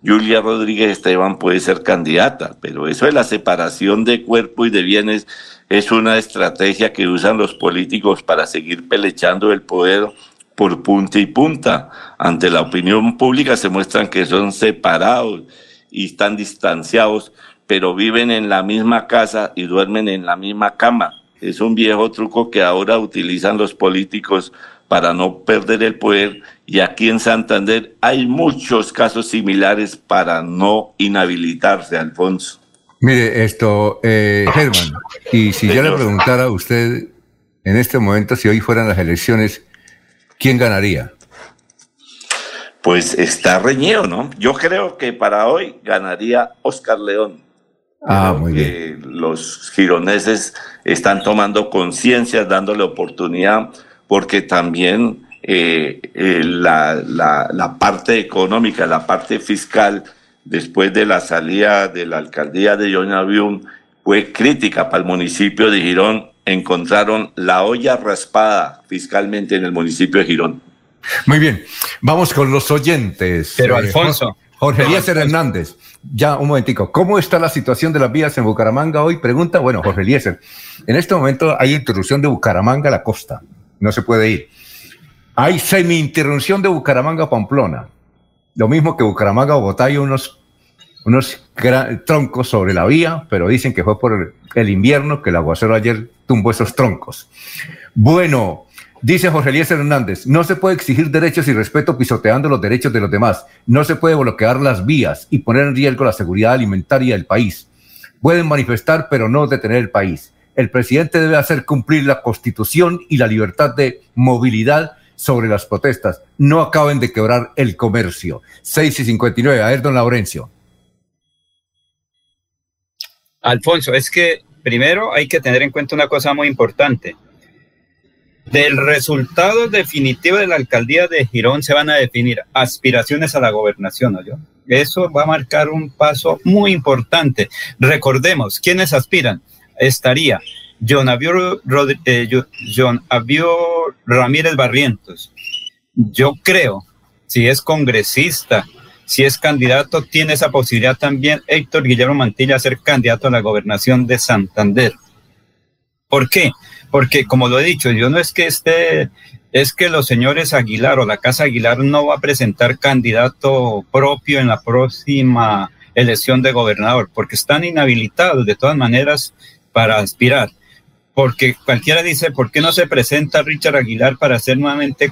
Julia Rodríguez Esteban puede ser candidata, pero eso de la separación de cuerpo y de bienes es una estrategia que usan los políticos para seguir pelechando el poder por punta y punta. Ante la opinión pública se muestran que son separados y están distanciados, pero viven en la misma casa y duermen en la misma cama. Es un viejo truco que ahora utilizan los políticos para no perder el poder y aquí en Santander hay muchos casos similares para no inhabilitarse, Alfonso. Mire, esto, eh, Germán, y si yo le preguntara a usted en este momento si hoy fueran las elecciones, ¿quién ganaría? Pues está reñido, ¿no? Yo creo que para hoy ganaría Oscar León. Ah, muy bien. Los gironeses están tomando conciencia, dándole oportunidad, porque también eh, eh, la, la, parte económica, la parte fiscal, después de la salida de la alcaldía de Yonavium, fue crítica para el municipio de Girón encontraron la olla raspada fiscalmente en el municipio de Girón. Muy bien, vamos con los oyentes. Pero eh, Alfonso. Jorge Elías Hernández, ya un momentico, ¿cómo está la situación de las vías en Bucaramanga hoy? Pregunta, bueno, Jorge Eliezer, en este momento hay interrupción de Bucaramanga a la costa, no se puede ir. Hay semi-interrupción de Bucaramanga a Pamplona, lo mismo que Bucaramanga a Bogotá, hay unos unos troncos sobre la vía, pero dicen que fue por el invierno que el aguacero ayer tumbó esos troncos. Bueno, dice José Elías Hernández, no se puede exigir derechos y respeto pisoteando los derechos de los demás. No se puede bloquear las vías y poner en riesgo la seguridad alimentaria del país. Pueden manifestar, pero no detener el país. El presidente debe hacer cumplir la constitución y la libertad de movilidad sobre las protestas. No acaben de quebrar el comercio. 6 y 59. A ver, don Laurencio. Alfonso, es que primero hay que tener en cuenta una cosa muy importante. Del resultado definitivo de la alcaldía de Girón se van a definir aspiraciones a la gobernación, ¿no? Eso va a marcar un paso muy importante. Recordemos, ¿quiénes aspiran? Estaría John Avio, eh, Ramírez Barrientos. Yo creo, si es congresista, si es candidato, tiene esa posibilidad también Héctor Guillermo Mantilla a ser candidato a la gobernación de Santander. ¿Por qué? Porque, como lo he dicho, yo no es que esté, es que los señores Aguilar o la Casa Aguilar no va a presentar candidato propio en la próxima elección de gobernador, porque están inhabilitados de todas maneras para aspirar porque cualquiera dice, ¿por qué no se presenta Richard Aguilar para ser nuevamente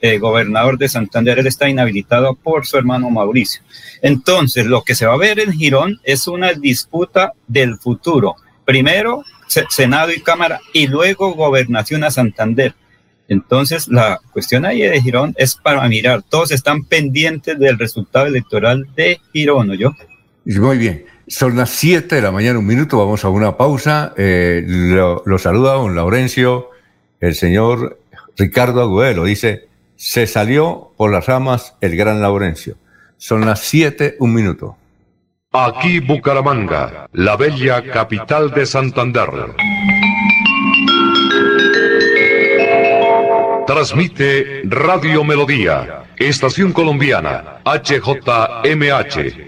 eh, gobernador de Santander? Él está inhabilitado por su hermano Mauricio. Entonces, lo que se va a ver en Girón es una disputa del futuro. Primero, Senado y Cámara, y luego gobernación a Santander. Entonces, la cuestión ahí de Girón es para mirar. Todos están pendientes del resultado electoral de Girón, ¿no yo? Muy bien. Son las 7 de la mañana, un minuto, vamos a una pausa. Eh, lo, saluda don Laurencio, el señor Ricardo Agudelo. Dice, se salió por las ramas el gran Laurencio. Son las 7, un minuto. Aquí Bucaramanga, la bella capital de Santander. Transmite Radio Melodía, Estación Colombiana, HJMH.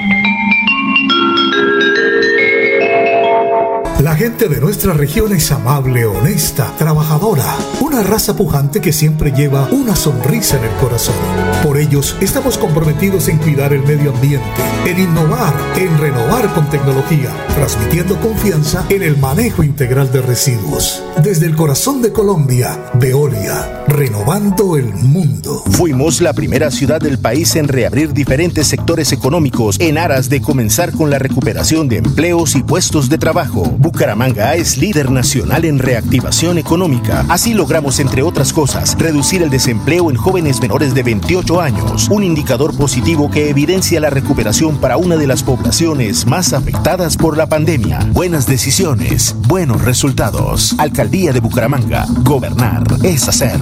Gente de nuestra región es amable, honesta, trabajadora, una raza pujante que siempre lleva una sonrisa en el corazón. Por ellos estamos comprometidos en cuidar el medio ambiente, en innovar, en renovar con tecnología, transmitiendo confianza en el manejo integral de residuos. Desde el corazón de Colombia, Veolia, renovando el mundo. Fuimos la primera ciudad del país en reabrir diferentes sectores económicos en aras de comenzar con la recuperación de empleos y puestos de trabajo. Bucaramanga es líder nacional en reactivación económica. Así logramos, entre otras cosas, reducir el desempleo en jóvenes menores de 28 años, un indicador positivo que evidencia la recuperación para una de las poblaciones más afectadas por la pandemia. Buenas decisiones, buenos resultados. Alcaldía de Bucaramanga. Gobernar es hacer.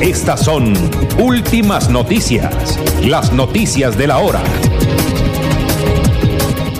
Estas son últimas noticias, las noticias de la hora.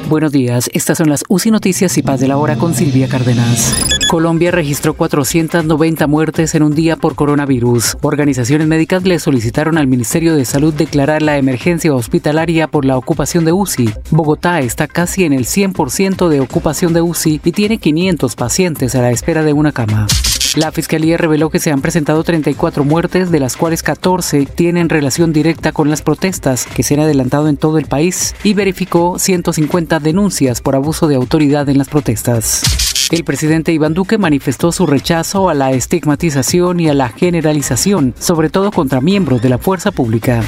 Buenos días, estas son las UCI Noticias y Paz de la Hora con Silvia Cárdenas. Colombia registró 490 muertes en un día por coronavirus. Organizaciones médicas le solicitaron al Ministerio de Salud declarar la emergencia hospitalaria por la ocupación de UCI. Bogotá está casi en el 100% de ocupación de UCI y tiene 500 pacientes a la espera de una cama. La Fiscalía reveló que se han presentado 34 muertes, de las cuales 14 tienen relación directa con las protestas que se han adelantado en todo el país y verificó 150 denuncias por abuso de autoridad en las protestas. El presidente Iván Duque manifestó su rechazo a la estigmatización y a la generalización, sobre todo contra miembros de la fuerza pública.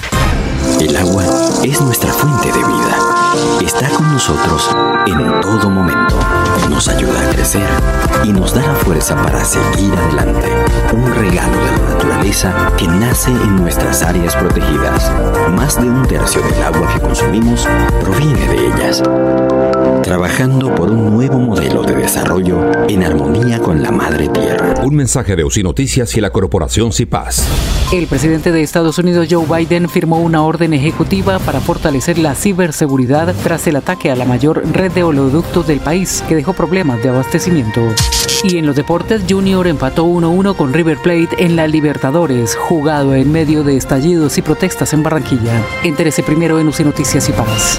El agua es nuestra fuente de vida. Está con nosotros en todo momento. Nos ayuda a crecer y nos da la fuerza para seguir adelante. Un regalo de la naturaleza que nace en nuestras áreas protegidas. Más de un tercio del agua que consumimos proviene de ellas. Trabajando por un nuevo modelo de desarrollo en armonía con la madre tierra. Un mensaje de UCI Noticias y la corporación CIPAS. El presidente de Estados Unidos, Joe Biden, firmó una orden ejecutiva para fortalecer la ciberseguridad tras el ataque a la mayor red de oleoductos del país, que dejó problemas de abastecimiento. Y en los deportes, Junior empató 1-1 con River Plate en la Libertadores, jugado en medio de estallidos y protestas en Barranquilla. Entérese primero en UCI Noticias y Paz.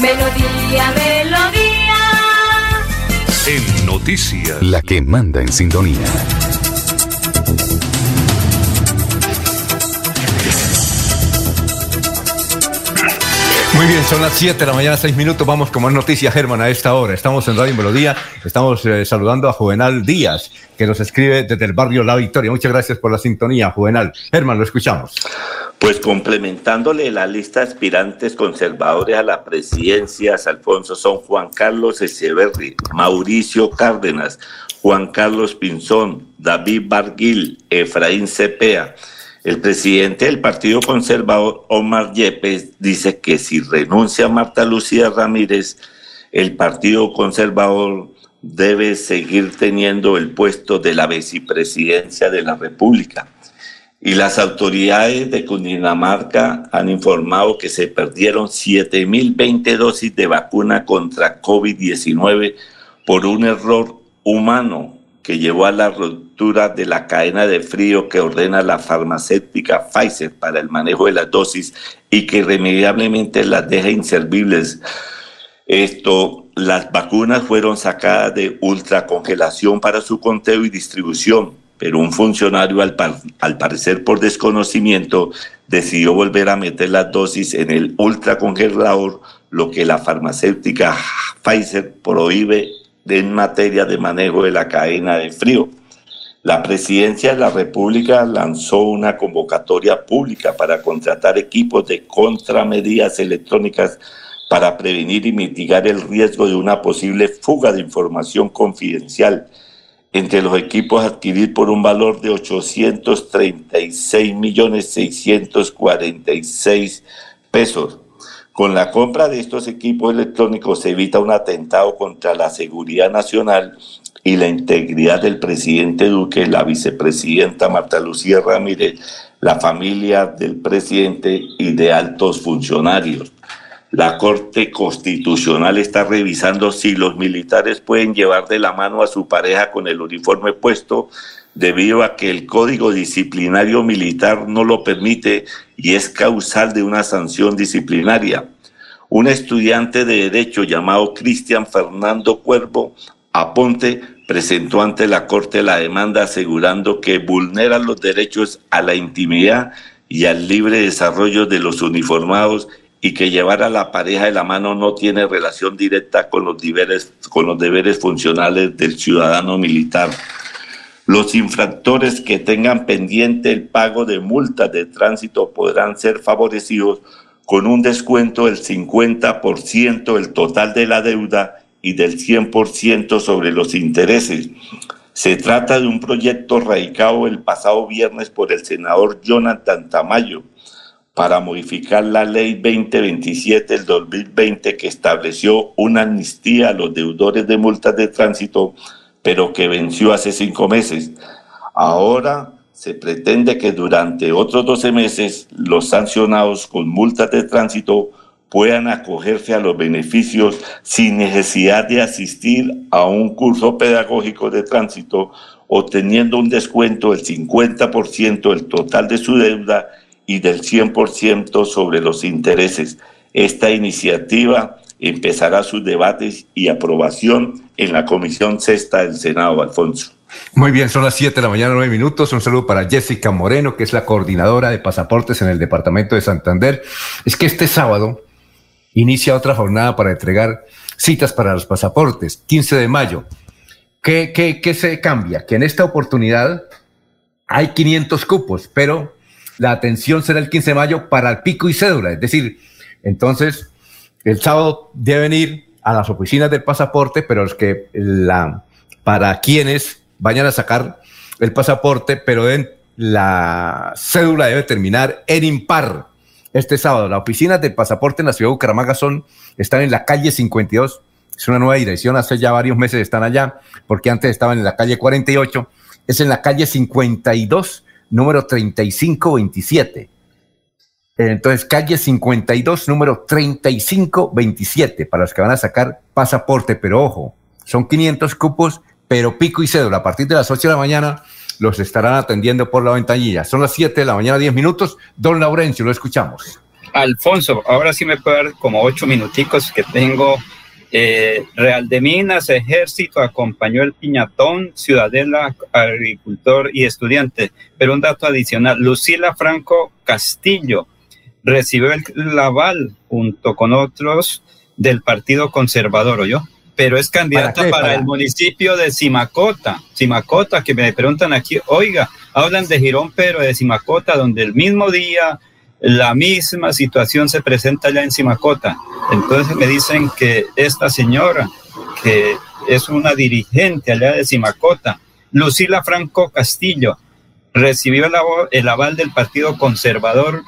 Melodía, melodía. En noticias. La que manda en sintonía. Muy bien, son las 7 de la mañana, 6 minutos. Vamos con más noticias, Germán, a esta hora. Estamos en Radio Melodía. Estamos eh, saludando a Juvenal Díaz, que nos escribe desde el barrio La Victoria. Muchas gracias por la sintonía, Juvenal. Germán, lo escuchamos. Pues complementándole la lista de aspirantes conservadores a la presidencia, Alfonso, son Juan Carlos Echeverri, Mauricio Cárdenas, Juan Carlos Pinzón, David Barguil, Efraín Cepea. El presidente del Partido Conservador, Omar Yepes, dice que si renuncia Marta Lucía Ramírez, el Partido Conservador debe seguir teniendo el puesto de la vicepresidencia de la República. Y las autoridades de Cundinamarca han informado que se perdieron 7.020 dosis de vacuna contra COVID-19 por un error humano que llevó a la ruptura de la cadena de frío que ordena la farmacéutica Pfizer para el manejo de las dosis y que irremediablemente las deja inservibles. Esto, las vacunas fueron sacadas de ultracongelación para su conteo y distribución, pero un funcionario, al, al parecer por desconocimiento, decidió volver a meter las dosis en el ultracongelador, lo que la farmacéutica Pfizer prohíbe en materia de manejo de la cadena de frío. La presidencia de la República lanzó una convocatoria pública para contratar equipos de contramedidas electrónicas para prevenir y mitigar el riesgo de una posible fuga de información confidencial. Entre los equipos adquirir por un valor de 836 millones 646 pesos con la compra de estos equipos electrónicos se evita un atentado contra la seguridad nacional y la integridad del presidente Duque, la vicepresidenta Marta Lucía Ramírez, la familia del presidente y de altos funcionarios. La Corte Constitucional está revisando si los militares pueden llevar de la mano a su pareja con el uniforme puesto debido a que el Código Disciplinario Militar no lo permite y es causal de una sanción disciplinaria. Un estudiante de Derecho llamado Cristian Fernando Cuervo Aponte presentó ante la Corte la demanda asegurando que vulnera los derechos a la intimidad y al libre desarrollo de los uniformados y que llevar a la pareja de la mano no tiene relación directa con los deberes, con los deberes funcionales del ciudadano militar. Los infractores que tengan pendiente el pago de multas de tránsito podrán ser favorecidos con un descuento del 50% del total de la deuda y del 100% sobre los intereses. Se trata de un proyecto radicado el pasado viernes por el senador Jonathan Tamayo para modificar la ley 2027 del 2020 que estableció una amnistía a los deudores de multas de tránsito pero que venció hace cinco meses. Ahora se pretende que durante otros 12 meses los sancionados con multas de tránsito puedan acogerse a los beneficios sin necesidad de asistir a un curso pedagógico de tránsito, obteniendo un descuento del 50% del total de su deuda y del 100% sobre los intereses. Esta iniciativa empezará sus debates y aprobación en la Comisión Sexta del Senado, Alfonso. Muy bien, son las 7 de la mañana, 9 minutos. Un saludo para Jessica Moreno, que es la coordinadora de pasaportes en el departamento de Santander. Es que este sábado inicia otra jornada para entregar citas para los pasaportes, 15 de mayo. ¿Qué, qué, qué se cambia? Que en esta oportunidad hay 500 cupos, pero la atención será el 15 de mayo para el pico y cédula. Es decir, entonces el sábado deben ir a las oficinas del pasaporte, pero es que la, para quienes vayan a sacar el pasaporte, pero en la cédula debe terminar en impar este sábado. Las oficinas del pasaporte en la ciudad de Bucaramanga son, están en la calle 52. Es una nueva dirección, hace ya varios meses están allá, porque antes estaban en la calle 48. Es en la calle 52, número 3527. Entonces, calle 52, número 3527, para los que van a sacar pasaporte, pero ojo, son 500 cupos, pero pico y cédula. A partir de las 8 de la mañana los estarán atendiendo por la ventanilla. Son las 7 de la mañana, 10 minutos. Don Laurencio, lo escuchamos. Alfonso, ahora sí me puede dar como 8 minuticos que tengo. Eh, Real de Minas, Ejército, acompañó el Piñatón, Ciudadela, agricultor y estudiante. Pero un dato adicional, Lucila Franco Castillo, recibió el, aval junto con otros del Partido Conservador, yo Pero es candidata para, el municipio de Simacota, Simacota, que me preguntan aquí, oiga, hablan de Girón, pero de Simacota, donde el mismo día la misma situación se presenta allá en Simacota. Entonces me dicen que esta señora, que es una dirigente allá de Simacota, Lucila Franco Castillo, recibió el aval del Partido Conservador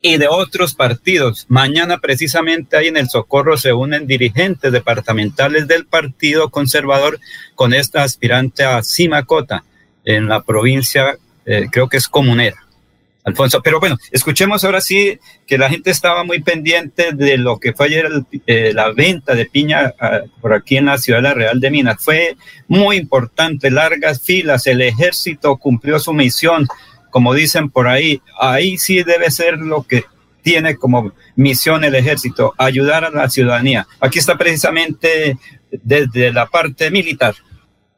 y de otros partidos. Mañana precisamente ahí en el Socorro se unen dirigentes departamentales del Partido Conservador con esta aspirante a Simacota en la provincia, eh, creo que es comunera. Alfonso. Pero bueno, escuchemos ahora sí que la gente estaba muy pendiente de lo que fue ayer eh, la venta de piña ah, por aquí en la ciudad de la Real de Minas. Fue muy importante, largas filas, el ejército cumplió su misión, como dicen por ahí. Ahí sí debe ser lo que tiene como misión el ejército, ayudar a la ciudadanía. Aquí está precisamente desde la parte militar.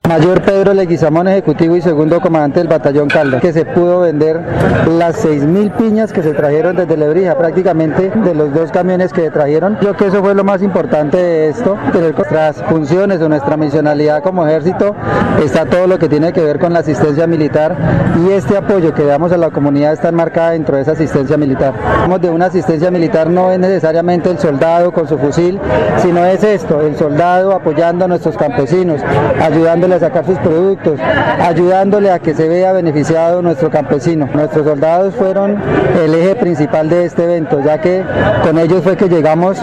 Mayor Pedro Leguizamón, ejecutivo y segundo comandante del batallón Caldas, que se pudo vender las 6.000 piñas que se trajeron desde Lebrija, prácticamente de los dos camiones que trajeron. Yo creo que eso fue lo más importante de esto, tener nuestras funciones o nuestra misionalidad como ejército, está todo lo que tiene que ver con la asistencia militar y este apoyo que damos a la comunidad está enmarcada dentro de esa asistencia militar. De una asistencia militar no es necesariamente el soldado con su fusil, sino es esto, el soldado apoyando a nuestros campesinos, ayudándoles a sacar sus productos, ayudándole a que se vea beneficiado nuestro campesino. Nuestros soldados fueron el eje principal de este evento, ya que con ellos fue que llegamos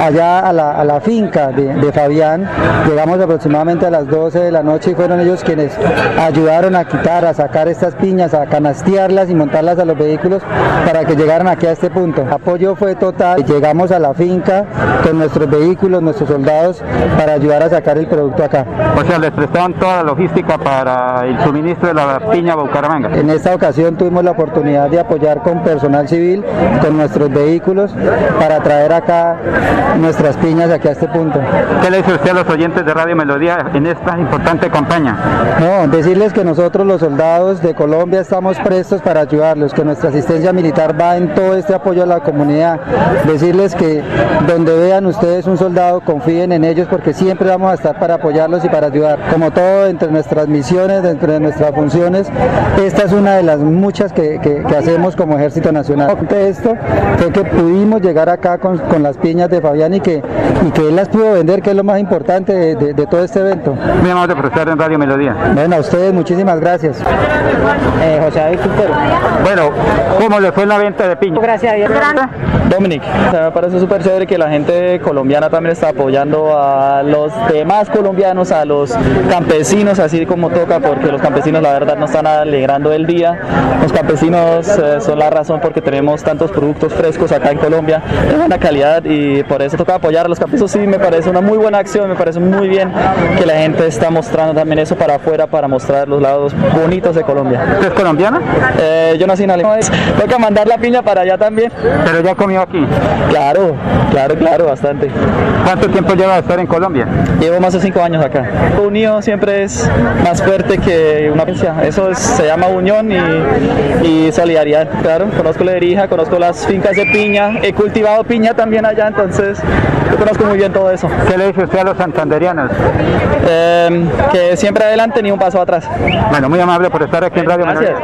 allá a la, finca de, Fabián, llegamos aproximadamente a las 12 de la noche y fueron ellos quienes ayudaron a quitar, a sacar estas piñas, a canastearlas y montarlas a los vehículos para que llegaran aquí a este punto. Apoyo fue total, llegamos a la finca con nuestros vehículos, nuestros soldados, para ayudar a sacar el producto acá. O sea, les prestaban toda la logística para el suministro de la piña Bucaramanga. En esta ocasión tuvimos la oportunidad de apoyar con personal civil, con nuestros vehículos, para traer acá nuestras piñas aquí a este punto. ¿Qué le dice usted a los oyentes de Radio Melodía en esta importante campaña? No, decirles que nosotros los soldados de Colombia estamos prestos para ayudarlos, que nuestra asistencia militar va en todo este apoyo a la comunidad. Decirles que donde vean ustedes un soldado, confíen en ellos porque siempre vamos a estar para apoyarlos y para ayudar. Como todo entre nuestras misiones, dentro de nuestras funciones. Esta es una de las muchas que, hacemos como Ejército Nacional. De esto fue que pudimos llegar acá con, las piñas de Fabián y que, y que él las pudo vender, que es lo más importante de, todo este evento. Muy amable por estar en Radio Melodía. Bueno, a ustedes muchísimas gracias. Eh, José David Bueno, ¿cómo le fue la venta de piñas? Gracias a Dios. Dominic, me parece súper chévere que la gente colombiana también está apoyando a los demás colombianos, a los campesinos, así como toca, porque los campesinos la verdad no están alegrando el día. Los campesinos eh, son la razón porque tenemos tantos productos frescos acá en Colombia de buena calidad y por eso toca apoyar a los campesinos. Sí, me parece una muy buena acción, me parece muy bien que la gente está mostrando también eso para afuera, para mostrar los lados bonitos de Colombia. ¿Es colombiana? Eh, yo nací en Alemania. Toca mandar la piña para allá también. Pero ya comió aquí. Claro, claro, claro, bastante. ¿Cuánto tiempo lleva de estar en Colombia? Llevo más de cinco años acá. Unido siempre es más fuerte que una agencia. Eso se llama unión y, solidaridad. Claro, conozco la Erija, conozco las fincas de piña, he cultivado piña también allá, entonces yo conozco muy bien todo eso. ¿Qué le dice usted a los santanderianos? Em, que siempre adelante ni un paso atrás. Bueno, muy amable por estar aquí en Radio Gracias.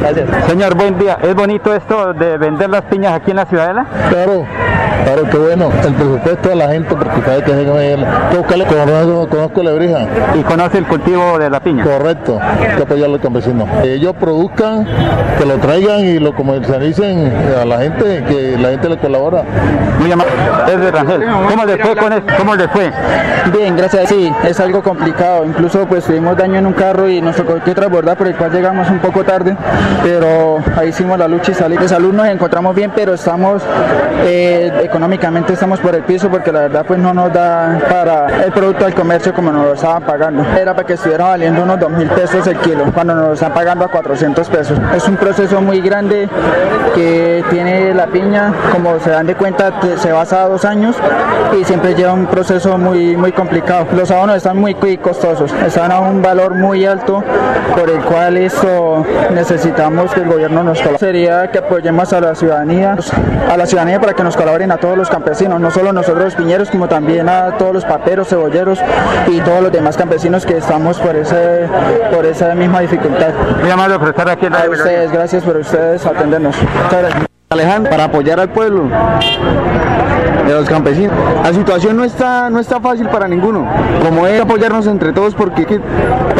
Gracias. Señor, buen día. ¿Es bonito esto de vender las piñas aquí en la Ciudadela? Claro. Claro, qué bueno. El presupuesto de la gente, porque sabe que es conozco, conozco la brija. ¿Y conoce el cultivo de la piña? Correcto, hay que apoyar a los campesinos. Ellos produzcan, que lo traigan y lo comercialicen a la gente, que la gente le colabora. Muy amable. Es de Rangel. ¿Cómo le fue con esto? ¿Cómo le fue? Bien, gracias. Sí, es algo complicado. Incluso pues tuvimos daño en un carro y nos tocó que transbordar, por el cual llegamos un poco tarde, pero ahí hicimos la lucha y salí. De salud nos encontramos bien, pero estamos eh, económicamente estamos por el piso porque la verdad pues no nos da para el producto del comercio como nos lo estaban pagando. Para que estuviera valiendo unos dos mil pesos el kilo cuando nos están pagando a 400 pesos. Es un proceso muy grande que tiene la piña, como se dan de cuenta se basa a dos años y siempre lleva un proceso muy, muy complicado. Los abonos están muy costosos, están a un valor muy alto por el cual esto necesitamos que el gobierno nos colabore. Sería que apoyemos a la ciudadanía, a la ciudadanía para que nos colaboren a todos los campesinos, no solo nosotros los piñeros, como también a todos los paperos, cebolleros y todos los demás campesinos que estamos por ese por esa misma dificultad. Muy amable por estar aquí en la A ustedes, gracias por ustedes atendernos. Alejandro, para apoyar al pueblo. De los campesinos. La situación no está, no está fácil para ninguno. Como es apoyarnos entre todos porque que,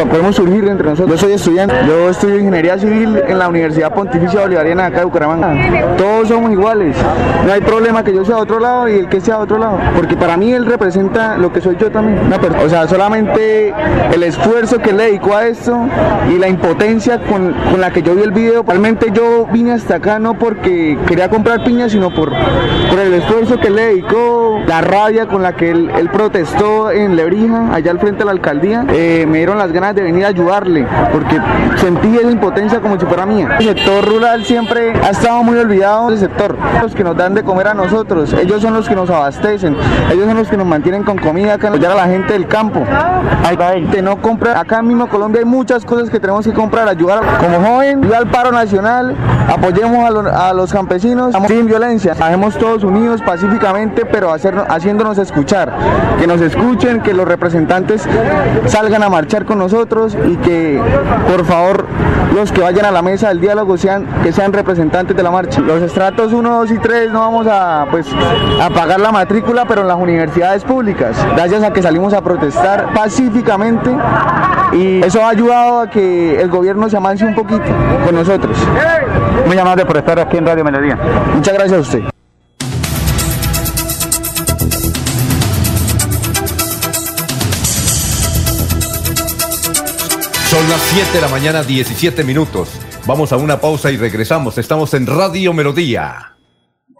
podemos surgir entre nosotros. Yo soy estudiante, yo estudio ingeniería civil en la Universidad Pontificia Bolivariana acá de Bucaramanga. Todos somos iguales. No hay problema que yo sea de otro lado y el que sea de otro lado. Porque para mí él representa lo que soy yo también. o sea, solamente el esfuerzo que le dedicó a esto y la impotencia con, con la que yo vi el video. Realmente yo vine hasta acá no porque quería comprar piña, sino por, por el esfuerzo que le dedicó, la rabia con la que él, protestó en Lebrija, allá al frente de la alcaldía. Eh, me dieron las ganas de venir a ayudarle, porque sentí esa impotencia como si fuera mía. El sector rural siempre ha estado muy olvidado del sector. Los que nos dan de comer a nosotros, ellos son los que nos abastecen, ellos son los que nos mantienen con comida acá, apoyar a la gente del campo. De no comprar, acá mismo Colombia hay muchas cosas que tenemos que comprar, ayudar como joven, ir al paro nacional, apoyemos a, los campesinos sin violencia, hagamos todos unidos pacíficamente, pero haciéndonos escuchar, que nos escuchen, que los representantes salgan a marchar con nosotros y que por favor los que vayan a la mesa del diálogo sean que sean representantes de la marcha. Los estratos 1, 2 y 3 no vamos a pues a pagar la matrícula, pero en las universidades públicas, gracias a que salimos a protestar pacíficamente y eso ha ayudado a que el gobierno se avance un poquito con nosotros. Muy amable por estar aquí en Radio Melodía. Muchas gracias a usted. Son las 7 de la mañana, 17 minutos. Vamos a una pausa y regresamos. Estamos en Radio Melodía.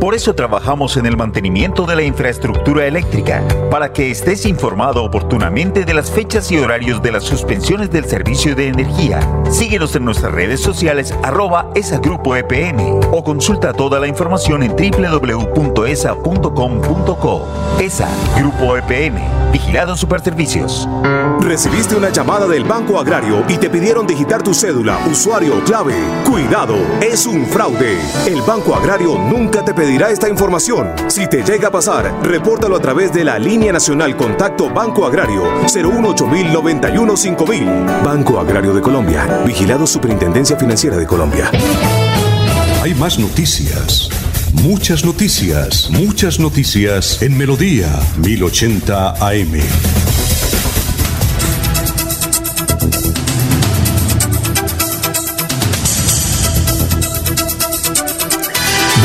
Por eso trabajamos en el mantenimiento de la infraestructura eléctrica, para que estés informado oportunamente de las fechas y horarios de las suspensiones del servicio de energía. Síguenos en nuestras redes sociales arroba esa grupo EPN o consulta toda la información en www.esa.com.co. ESA, Grupo EPN, Vigilado Superservicios. Recibiste una llamada del Banco Agrario y te pidieron digitar tu cédula, usuario clave. Cuidado, es un fraude. El Banco Agrario nunca te pedirá esta información. Si te llega a pasar, repórtalo a través de la línea nacional Contacto Banco Agrario 018 5000 Banco Agrario de Colombia. Vigilado Superintendencia Financiera de Colombia. Hay más noticias. Muchas noticias, muchas noticias en Melodía 1080 AM.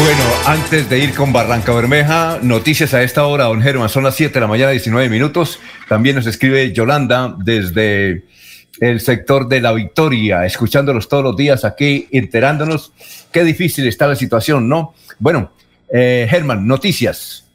Bueno, antes de ir con Barranca Bermeja, noticias a esta hora, don Germán, son las 7 de la mañana, 19 minutos. También nos escribe Yolanda desde el sector de la Victoria, escuchándolos todos los días aquí, enterándonos qué difícil está la situación, ¿no? Bueno, eh, Germán, noticias.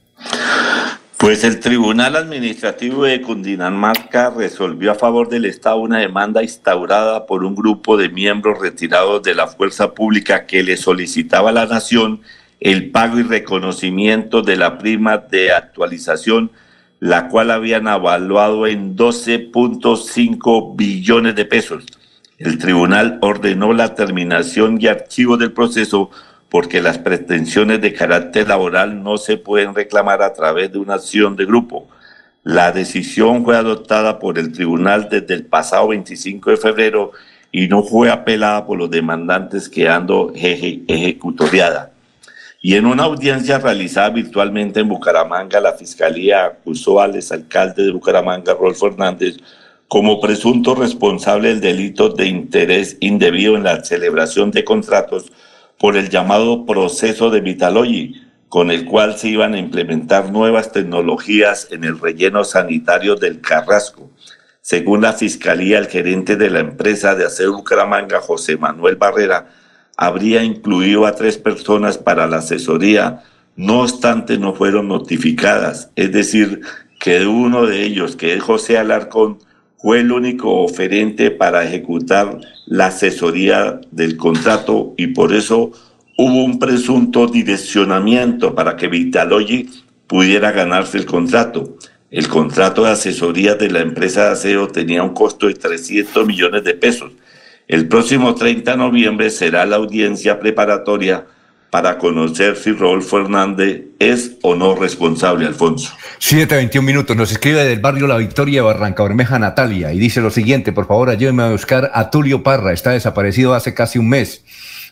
Pues el Tribunal Administrativo de Cundinamarca resolvió a favor del Estado una demanda instaurada por un grupo de miembros retirados de la fuerza pública que le solicitaba a la Nación el pago y reconocimiento de la prima de actualización, la cual habían evaluado en 12.5 billones de pesos. El tribunal ordenó la terminación y archivo del proceso porque las pretensiones de carácter laboral no se pueden reclamar a través de una acción de grupo. La decisión fue adoptada por el tribunal desde el pasado 25 de febrero y no fue apelada por los demandantes quedando ejecutoriada. Y en una audiencia realizada virtualmente en Bucaramanga, la Fiscalía acusó al exalcalde de Bucaramanga, Rolfo Hernández, como presunto responsable del delito de interés indebido en la celebración de contratos por el llamado proceso de Vitalogy, con el cual se iban a implementar nuevas tecnologías en el relleno sanitario del Carrasco. Según la Fiscalía, el gerente de la empresa de Acero Bucaramanga, José Manuel Barrera, habría incluido a tres personas para la asesoría, no obstante no fueron notificadas, es decir, que uno de ellos, que es José Alarcón, fue el único oferente para ejecutar la asesoría del contrato y por eso hubo un presunto direccionamiento para que Vitalogy pudiera ganarse el contrato. El contrato de asesoría de la empresa de aseo tenía un costo de 300 millones de pesos. El próximo 30 de noviembre será la audiencia preparatoria para conocer si Rodolfo Hernández es o no responsable, Alfonso. 7.21 minutos. Nos escribe del barrio La Victoria, Barranca Bermeja, Natalia, y dice lo siguiente, por favor, ayúdenme a buscar a Tulio Parra, está desaparecido hace casi un mes,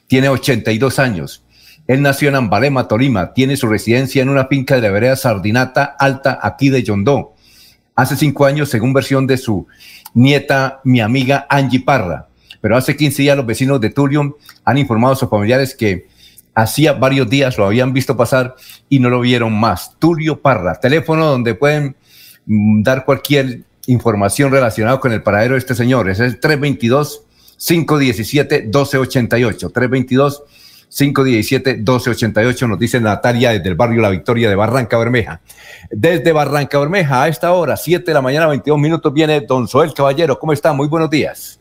tiene 82 años. Él nació en Ambalema, Tolima, tiene su residencia en una finca de la vereda Sardinata Alta, aquí de Yondó. Hace cinco años, según versión de su nieta, mi amiga Angie Parra. Pero hace 15 días los vecinos de Tulio han informado a sus familiares que hacía varios días lo habían visto pasar y no lo vieron más. Tulio Parra, teléfono donde pueden mm, dar cualquier información relacionada con el paradero de este señor. Es el 322-517-1288. 322-517-1288, nos dice Natalia desde el barrio La Victoria de Barranca Bermeja. Desde Barranca Bermeja a esta hora, 7 de la mañana, 22 minutos, viene don Soel Caballero. ¿Cómo está? Muy buenos días.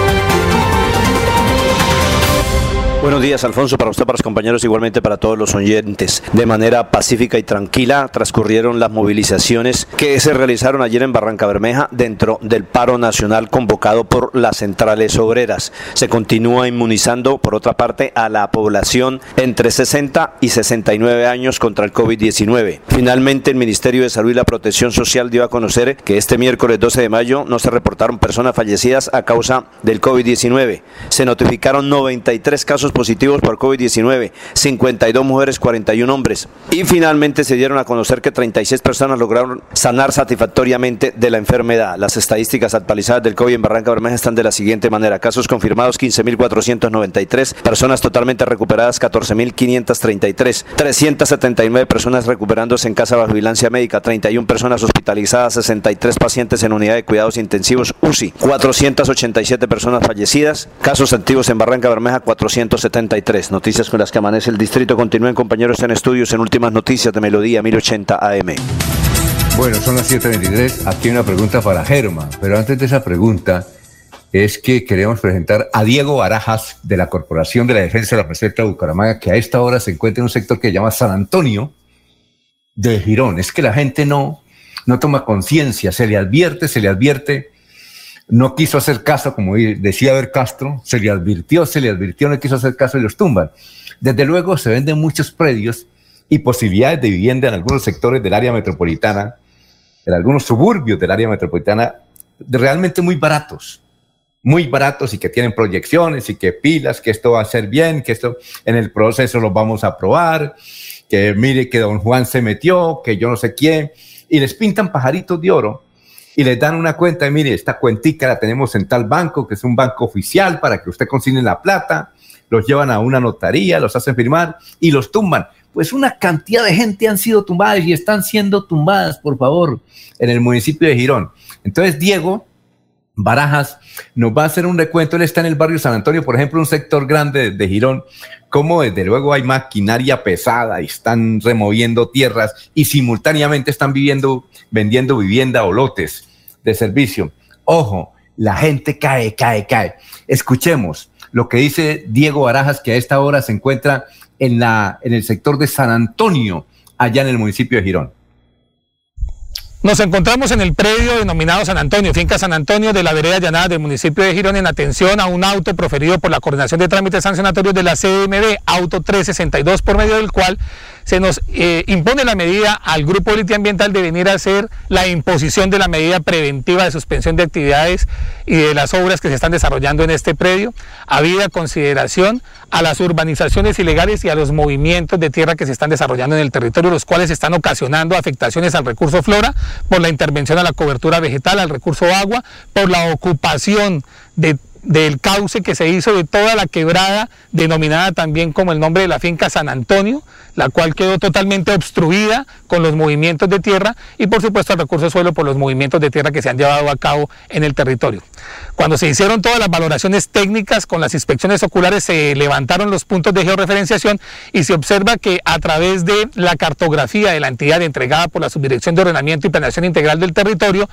Buenos días, Alfonso, para usted, para los compañeros, igualmente para todos los oyentes. De manera pacífica y tranquila transcurrieron las movilizaciones que se realizaron ayer en Barranca Bermeja dentro del paro nacional convocado por las centrales obreras. Se continúa inmunizando, por otra parte, a la población entre 60 y 69 años contra el COVID-19. Finalmente, el Ministerio de Salud y la Protección Social dio a conocer que este miércoles 12 de mayo no se reportaron personas fallecidas a causa del COVID-19. Se notificaron 93 casos positivos por COVID-19, 52 mujeres, 41 hombres. Y finalmente se dieron a conocer que 36 personas lograron sanar satisfactoriamente de la enfermedad. Las estadísticas actualizadas del COVID en Barranca Bermeja están de la siguiente manera. Casos confirmados 15.493, personas totalmente recuperadas 14.533, 379 personas recuperándose en casa bajo vigilancia médica, 31 personas hospitalizadas, 63 pacientes en unidad de cuidados intensivos UCI, 487 personas fallecidas, casos activos en Barranca Bermeja 400 73. Noticias con las que amanece el distrito. Continúen compañeros en estudios en últimas noticias de Melodía 1080 AM. Bueno, son las 7.23. Aquí hay una pregunta para Germa, pero antes de esa pregunta es que queremos presentar a Diego Barajas de la Corporación de la Defensa de la Presidenta de Bucaramanga, que a esta hora se encuentra en un sector que se llama San Antonio de Girón. Es que la gente no, no toma conciencia, se le advierte, se le advierte no quiso hacer caso, como decía Ver Castro, se le advirtió, se le advirtió, no quiso hacer caso y los tumban. Desde luego se venden muchos predios y posibilidades de vivienda en algunos sectores del área metropolitana, en algunos suburbios del área metropolitana, realmente muy baratos, muy baratos y que tienen proyecciones y que pilas, que esto va a ser bien, que esto en el proceso lo vamos a aprobar, que mire que don Juan se metió, que yo no sé quién, y les pintan pajaritos de oro y les dan una cuenta y mire, esta cuentica la tenemos en tal banco, que es un banco oficial para que usted consigne la plata, los llevan a una notaría, los hacen firmar y los tumban. Pues una cantidad de gente han sido tumbadas y están siendo tumbadas, por favor, en el municipio de Girón. Entonces, Diego Barajas nos va a hacer un recuento. Él está en el barrio San Antonio, por ejemplo, un sector grande de, Girón, como desde luego hay maquinaria pesada y están removiendo tierras y simultáneamente están viviendo, vendiendo vivienda o lotes de servicio. Ojo, la gente cae, cae, cae. Escuchemos lo que dice Diego Barajas, que a esta hora se encuentra en, la, en el sector de San Antonio, allá en el municipio de Girón. Nos encontramos en el predio denominado San Antonio, finca San Antonio de la vereda llanada del municipio de Girón en atención a un auto proferido por la Coordinación de Trámites Sancionatorios de la CMB, auto 362, por medio del cual se nos eh, impone la medida al Grupo Política Ambiental de venir a hacer la imposición de la medida preventiva de suspensión de actividades y de las obras que se están desarrollando en este predio, habida consideración a las urbanizaciones ilegales y a los movimientos de tierra que se están desarrollando en el territorio, los cuales están ocasionando afectaciones al recurso flora por la intervención a la cobertura vegetal, al recurso agua, por la ocupación de del cauce que se hizo de toda la quebrada, denominada también como el nombre de la finca San Antonio, la cual quedó totalmente obstruida con los movimientos de tierra y por supuesto el recurso de suelo por los movimientos de tierra que se han llevado a cabo en el territorio. Cuando se hicieron todas las valoraciones técnicas con las inspecciones oculares se levantaron los puntos de georreferenciación y se observa que a través de la cartografía de la entidad entregada por la Subdirección de Ordenamiento y Planeación Integral del Territorio,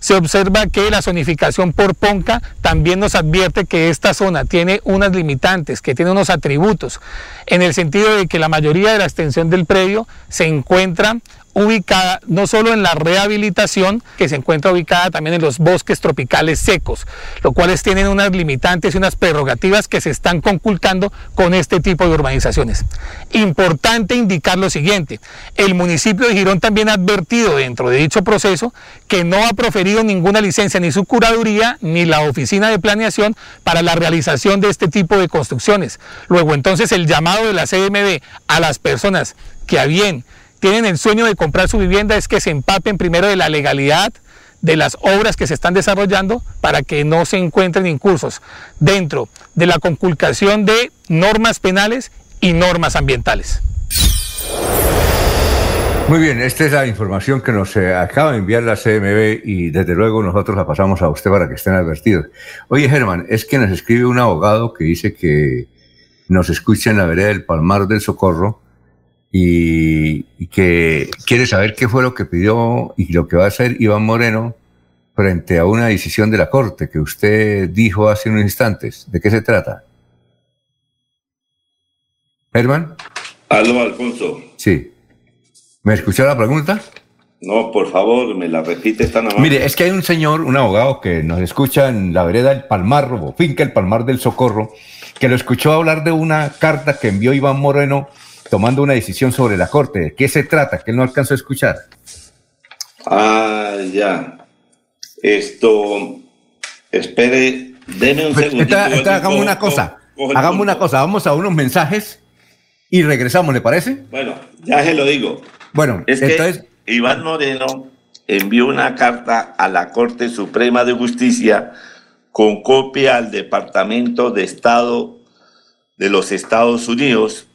se observa que la zonificación por Ponca también nos advierte que esta zona tiene unas limitantes, que tiene unos atributos, en el sentido de que la mayoría de la extensión del predio se encuentra ubicada no solo en la rehabilitación, que se encuentra ubicada también en los bosques tropicales secos, los cuales tienen unas limitantes y unas prerrogativas que se están conculcando con este tipo de urbanizaciones. Importante indicar lo siguiente, el municipio de Girón también ha advertido dentro de dicho proceso que no ha proferido ninguna licencia ni su curaduría ni la oficina de planeación para la realización de este tipo de construcciones. Luego entonces el llamado de la CMD a las personas que a bien tienen el sueño de comprar su vivienda es que se empapen primero de la legalidad de las obras que se están desarrollando para que no se encuentren incursos dentro de la conculcación de normas penales y normas ambientales. Muy bien, esta es la información que nos eh, acaba de enviar la CMB y desde luego nosotros la pasamos a usted para que estén advertidos. Oye, Germán, es que nos escribe un abogado que dice que nos escucha en la vereda del Palmar del Socorro y, que quiere saber qué fue lo que pidió y lo que va a hacer Iván Moreno frente a una decisión de la Corte que usted dijo hace unos instantes. ¿De qué se trata? Herman. Aló, Alfonso. Sí. ¿Me escuchó la pregunta? No, por favor, me la repite tan amable. Mire, es que hay un señor, un abogado que nos escucha en la vereda del Palmar, o finca el Palmar del Socorro, que lo escuchó hablar de una carta que envió Iván Moreno tomando una decisión sobre la Corte. ¿De qué se trata? Que él no alcanzó a escuchar. Ah, ya. Esto, espere, deme un pues, segundo. hagamos una cosa, hagamos una cosa, vamos a unos mensajes y regresamos, ¿le parece? Bueno, ya se lo digo. Bueno, es entonces... que Iván Moreno envió una carta a la Corte Suprema de Justicia con copia al Departamento de Estado de los Estados Unidos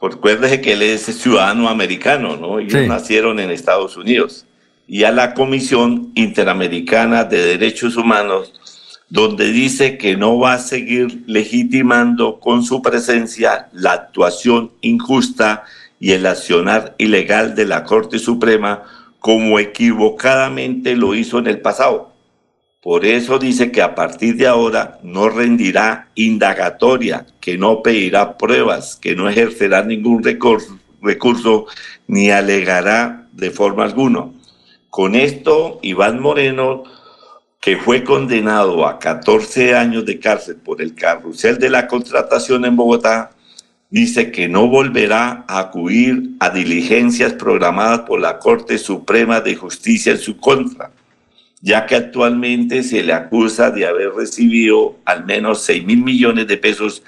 Recuérdese que él es ciudadano americano, ¿no? Ellos nacieron en Estados Unidos. Y a la Comisión Interamericana de Derechos Humanos, donde dice que no va a seguir legitimando con su presencia la actuación injusta y el accionar ilegal de la Corte Suprema como equivocadamente lo hizo en el pasado. Por eso dice que a partir de ahora no rendirá indagatoria, que no pedirá pruebas, que no ejercerá ningún recurso, ni alegará de forma alguna. Con esto, Iván Moreno, que fue condenado a 14 años de cárcel por el carrusel de la contratación en Bogotá, dice que no volverá a acudir a diligencias programadas por la Corte Suprema de Justicia en su contra ya que actualmente se le acusa de haber recibido al menos 6 mil millones de pesos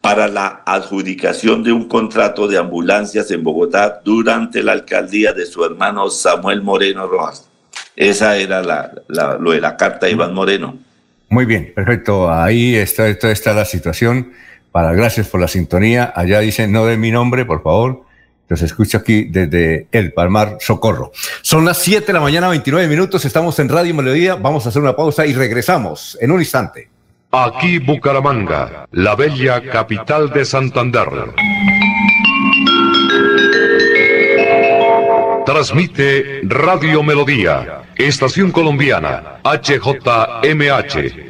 para la adjudicación de un contrato de ambulancias en Bogotá durante la alcaldía de su hermano Samuel Moreno Rojas. Esa era la, lo de la carta Iván Moreno. Muy bien, perfecto. Ahí está, está la situación. Para gracias por la sintonía. Allá dicen no de mi nombre, por favor. Los escucho aquí desde El Palmar Socorro. Son las 7 de la mañana, 29 minutos. Estamos en Radio Melodía. Vamos a hacer una pausa y regresamos en un instante. Aquí Bucaramanga, la bella capital de Santander. Transmite Radio Melodía, Estación Colombiana, HJMH.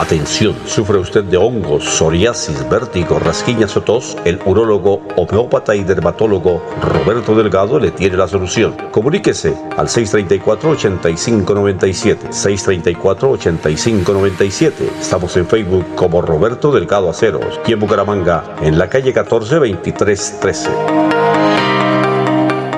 Atención, ¿sufre usted de hongos, psoriasis, vértigo, rasquiñas o tos? El urólogo, homeópata y dermatólogo Roberto Delgado le tiene la solución. Comuníquese al 634-8597. 634-8597. Estamos en Facebook como Roberto Delgado Aceros y en Bucaramanga en la calle 14 2313.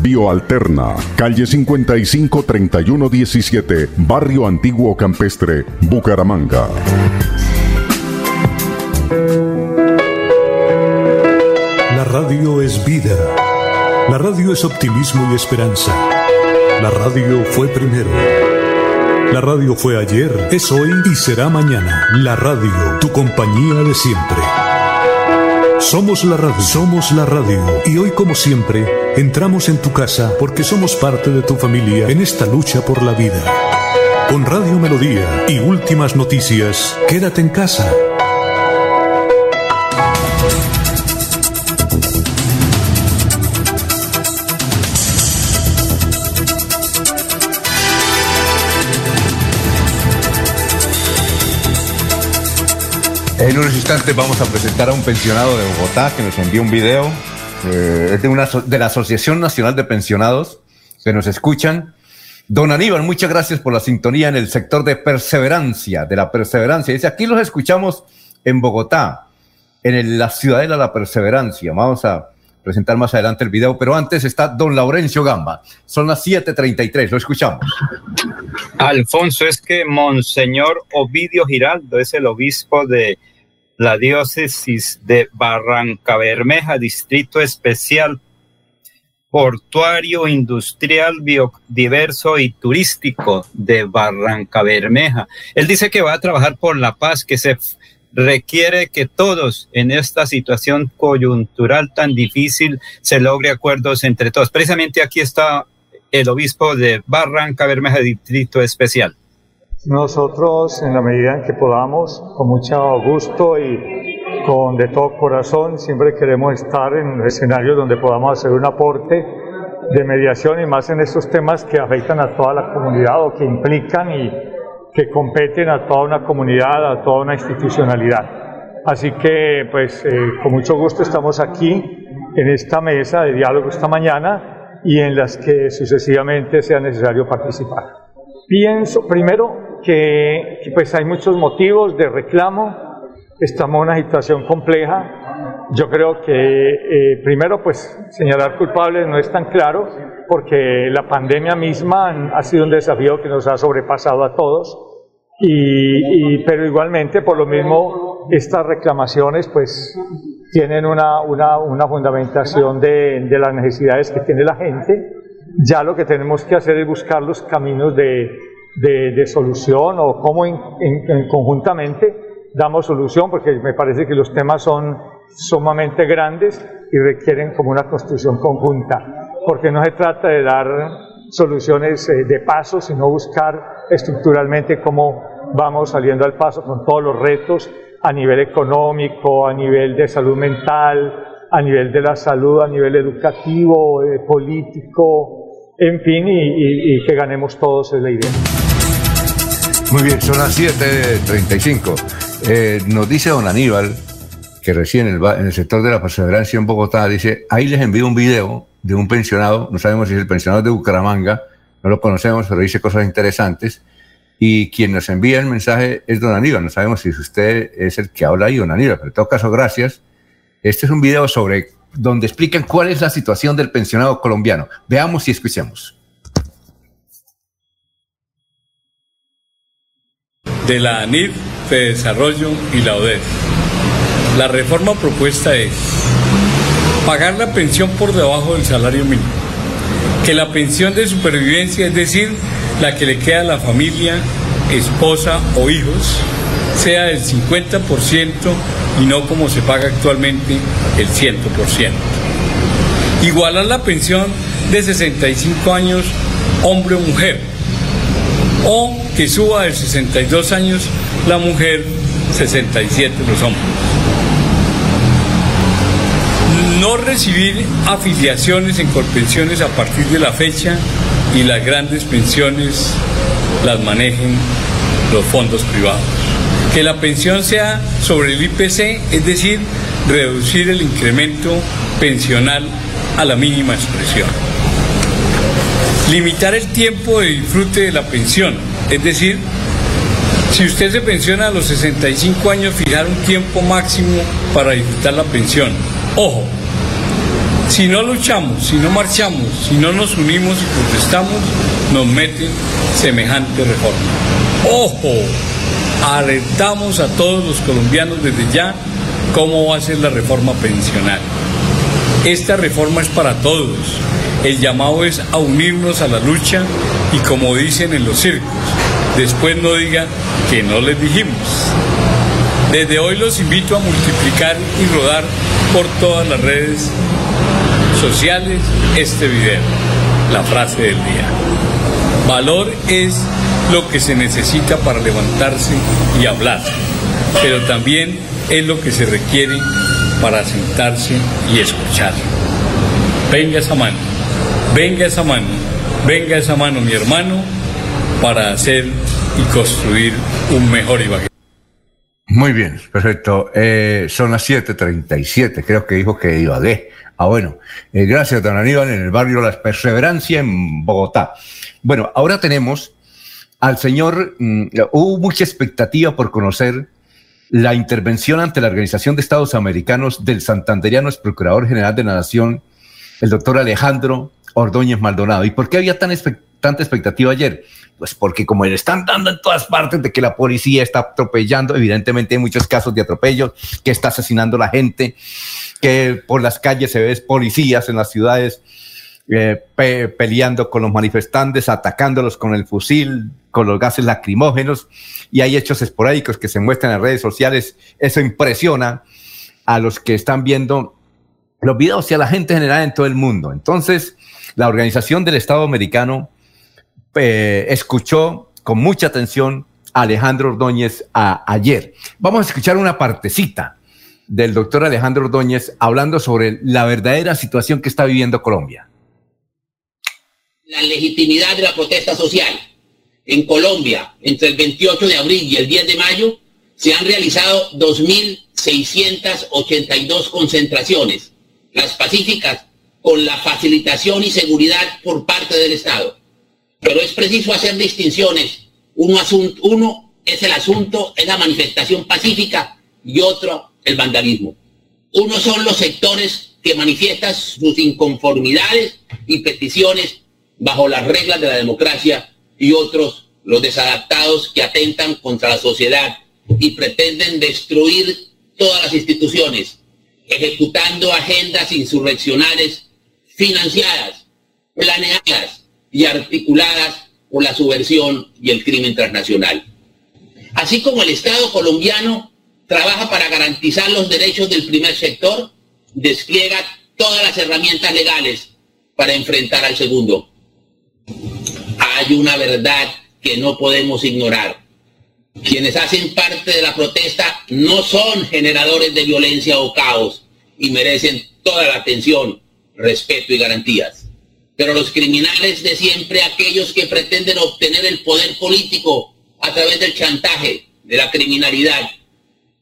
Bioalterna, calle 55 3117, Barrio Antiguo Campestre, Bucaramanga. La radio es vida. La radio es optimismo y esperanza. La radio fue primero. La radio fue ayer, es hoy y será mañana. La radio, tu compañía de siempre. Somos la radio, somos la radio. Y hoy como siempre, entramos en tu casa porque somos parte de tu familia en esta lucha por la vida. Con Radio Melodía y últimas noticias, quédate en casa. En unos instantes vamos a presentar a un pensionado de Bogotá que nos envió un video. eh, es de, de la Asociación Nacional de Pensionados que nos escuchan. Don Aníbal, muchas gracias por la sintonía en el sector de perseverancia, de la perseverancia. Dice, aquí los escuchamos en Bogotá, en la ciudadela La Perseverancia. Vamos a presentar más adelante el video, pero antes está don Laurencio Gamba. Son las 7.33, lo escuchamos. Alfonso, es que Monseñor Ovidio Giraldo es el obispo de la diócesis de Barranca Bermeja, distrito especial portuario, industrial, biodiverso y turístico de Barranca Bermeja. Él dice que va a trabajar por la paz, que se requiere que todos en esta situación coyuntural tan difícil se logre acuerdos entre todos. Precisamente aquí está el obispo de Barranca Bermeja, distrito especial. Nosotros, en la medida en que podamos, con mucho gusto y con de todo corazón, siempre queremos estar en escenarios donde podamos hacer un aporte de mediación y más en estos temas que afectan a toda la comunidad o que implican y que competen a toda una comunidad, a toda una institucionalidad. Así que, pues, eh, con mucho gusto estamos aquí en esta mesa de diálogo esta mañana y en las que sucesivamente sea necesario participar. Pienso primero que, pues hay muchos motivos de reclamo, estamos en una situación compleja. Yo creo que eh, primero pues señalar culpables no es tan claro porque la pandemia misma ha sido un desafío que nos ha sobrepasado a todos y, y- pero igualmente por lo mismo estas reclamaciones pues tienen una, una, una fundamentación de, de las necesidades que tiene la gente. Ya lo que tenemos que hacer es buscar los caminos de, de, de solución o cómo en- en- en conjuntamente damos solución, porque me parece que los temas son sumamente grandes y requieren como una construcción conjunta, porque no se trata de dar soluciones eh, de paso, sino buscar estructuralmente cómo vamos saliendo al paso con todos los retos a nivel económico, a nivel de salud mental, a nivel de la salud, a nivel educativo, eh, político, en fin, y, y- y que ganemos todos la idea. Muy bien, son las 7.35. Eh, nos dice don Aníbal, que recién en el, en el sector de la perseverancia en Bogotá, dice, ahí les envío un video de un pensionado, no sabemos si es el pensionado de Bucaramanga, no lo conocemos, pero dice cosas interesantes, y quien nos envía el mensaje es don Aníbal, no sabemos si usted es el que habla ahí, don Aníbal, pero en todo caso, gracias. Este es un video sobre donde explican cuál es la situación del pensionado colombiano. Veamos y escuchemos. de la ANIF, de Desarrollo y la ODEF. La reforma propuesta es pagar la pensión por debajo del salario mínimo, que la pensión de supervivencia, es decir, la que le queda a la familia, esposa o hijos, sea del 50% y no como se paga actualmente el 100%. Igualar la pensión de 65 años hombre o mujer, o que suba de 62 años la mujer, 67 los hombres. No recibir afiliaciones en colpensiones a partir de la fecha y las grandes pensiones las manejen los fondos privados. Que la pensión sea sobre el IPC, es decir, reducir el incremento pensional a la mínima expresión. Limitar el tiempo de disfrute de la pensión, es decir, si usted se pensiona a los 65 años, fijar un tiempo máximo para disfrutar la pensión. Ojo, si no luchamos, si no marchamos, si no nos unimos y protestamos, nos meten semejante reforma. Ojo, alertamos a todos los colombianos desde ya cómo va a ser la reforma pensional. Esta reforma es para todos. El llamado es a unirnos a la lucha y como dicen en los circos, después no digan que no les dijimos. Desde hoy los invito a multiplicar y rodar por todas las redes sociales este video, la frase del día. Valor es lo que se necesita para levantarse y hablar, pero también es lo que se requiere para sentarse y escuchar. Venga esa mano, venga esa mano, venga esa mano, mi hermano, para hacer y construir un mejor Ibagué. Muy bien, perfecto. Eh, son las 7:37, creo que dijo que Ibagué. Ah, bueno, eh, gracias, don Aníbal, en el barrio La Perseverancia, en Bogotá. Bueno, ahora tenemos al señor, mm, hubo mucha expectativa por conocer la intervención ante la Organización de Estados Americanos del santanderiano ex procurador general de la Nación, el doctor Alejandro Ordóñez Maldonado. ¿Y por qué había tan tanta expectativa ayer? Pues porque como le están dando en todas partes de que la policía está atropellando, evidentemente hay muchos casos de atropello, que está asesinando a la gente, que por las calles se ven policías en las ciudades eh, peleando con los manifestantes, atacándolos con el fusil, con los gases lacrimógenos, y hay hechos esporádicos que se muestran en redes sociales. Eso impresiona a los que están viendo los videos y a la gente general en todo el mundo. Entonces, la Organización del Estado Americano eh, escuchó con mucha atención a Alejandro Ordóñez ayer. Vamos a escuchar una partecita del doctor Alejandro Ordóñez hablando sobre la verdadera situación que está viviendo Colombia. La legitimidad de la protesta social. En Colombia, entre el 28 de abril y el 10 de mayo, se han realizado 2.682 concentraciones, las pacíficas, con la facilitación y seguridad por parte del Estado. Pero es preciso hacer distinciones. Uno, es el asunto, es la manifestación pacífica y otro el vandalismo. Uno son los sectores que manifiestan sus inconformidades y peticiones bajo las reglas de la democracia y otros los desadaptados que atentan contra la sociedad y pretenden destruir todas las instituciones, ejecutando agendas insurreccionales financiadas, planeadas y articuladas por la subversión y el crimen transnacional. Así como el Estado colombiano trabaja para garantizar los derechos del primer sector, despliega todas las herramientas legales para enfrentar al segundo. Hay una verdad que no podemos ignorar. Quienes hacen parte de la protesta no son generadores de violencia o caos y merecen toda la atención, respeto y garantías. Pero los criminales de siempre, aquellos que pretenden obtener el poder político a través del chantaje, de la criminalidad,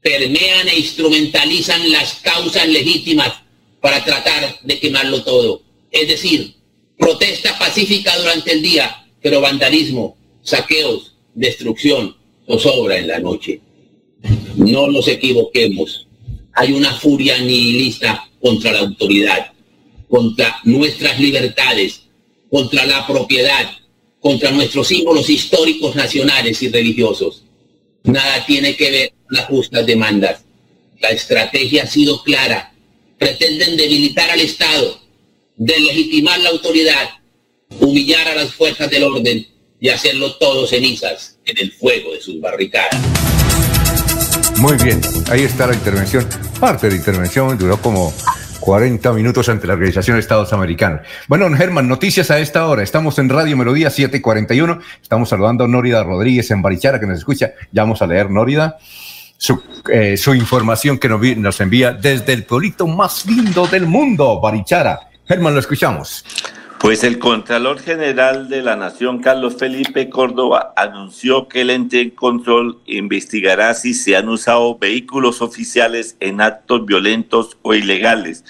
permean e instrumentalizan las causas legítimas para tratar de quemarlo todo. Es decir, protesta pacífica durante el día, pero vandalismo, saqueos, destrucción, zozobra en la noche. No nos equivoquemos. Hay una furia nihilista contra la autoridad, contra nuestras libertades, contra la propiedad, contra nuestros símbolos históricos nacionales y religiosos. Nada tiene que ver con las justas demandas. La estrategia ha sido clara. pretenden debilitar al Estado, deslegitimar la autoridad, humillar a las fuerzas del orden y hacerlo todo cenizas en el fuego de sus barricadas. Muy bien, ahí está la intervención. Parte de la intervención duró como 40 minutos ante la Organización de Estados Americanos. Bueno, Germán, noticias a esta hora. Estamos en Radio Melodía 741. Estamos saludando a Nórida Rodríguez en Barichara, que nos escucha. Ya vamos a leer, Nórida, su, eh, información que nos, nos envía desde el pueblito más lindo del mundo, Barichara. Germán, lo escuchamos. Pues el Contralor General de la Nación, Carlos Felipe Córdoba, anunció que el ente control investigará si se han usado vehículos oficiales en actos violentos o ilegales.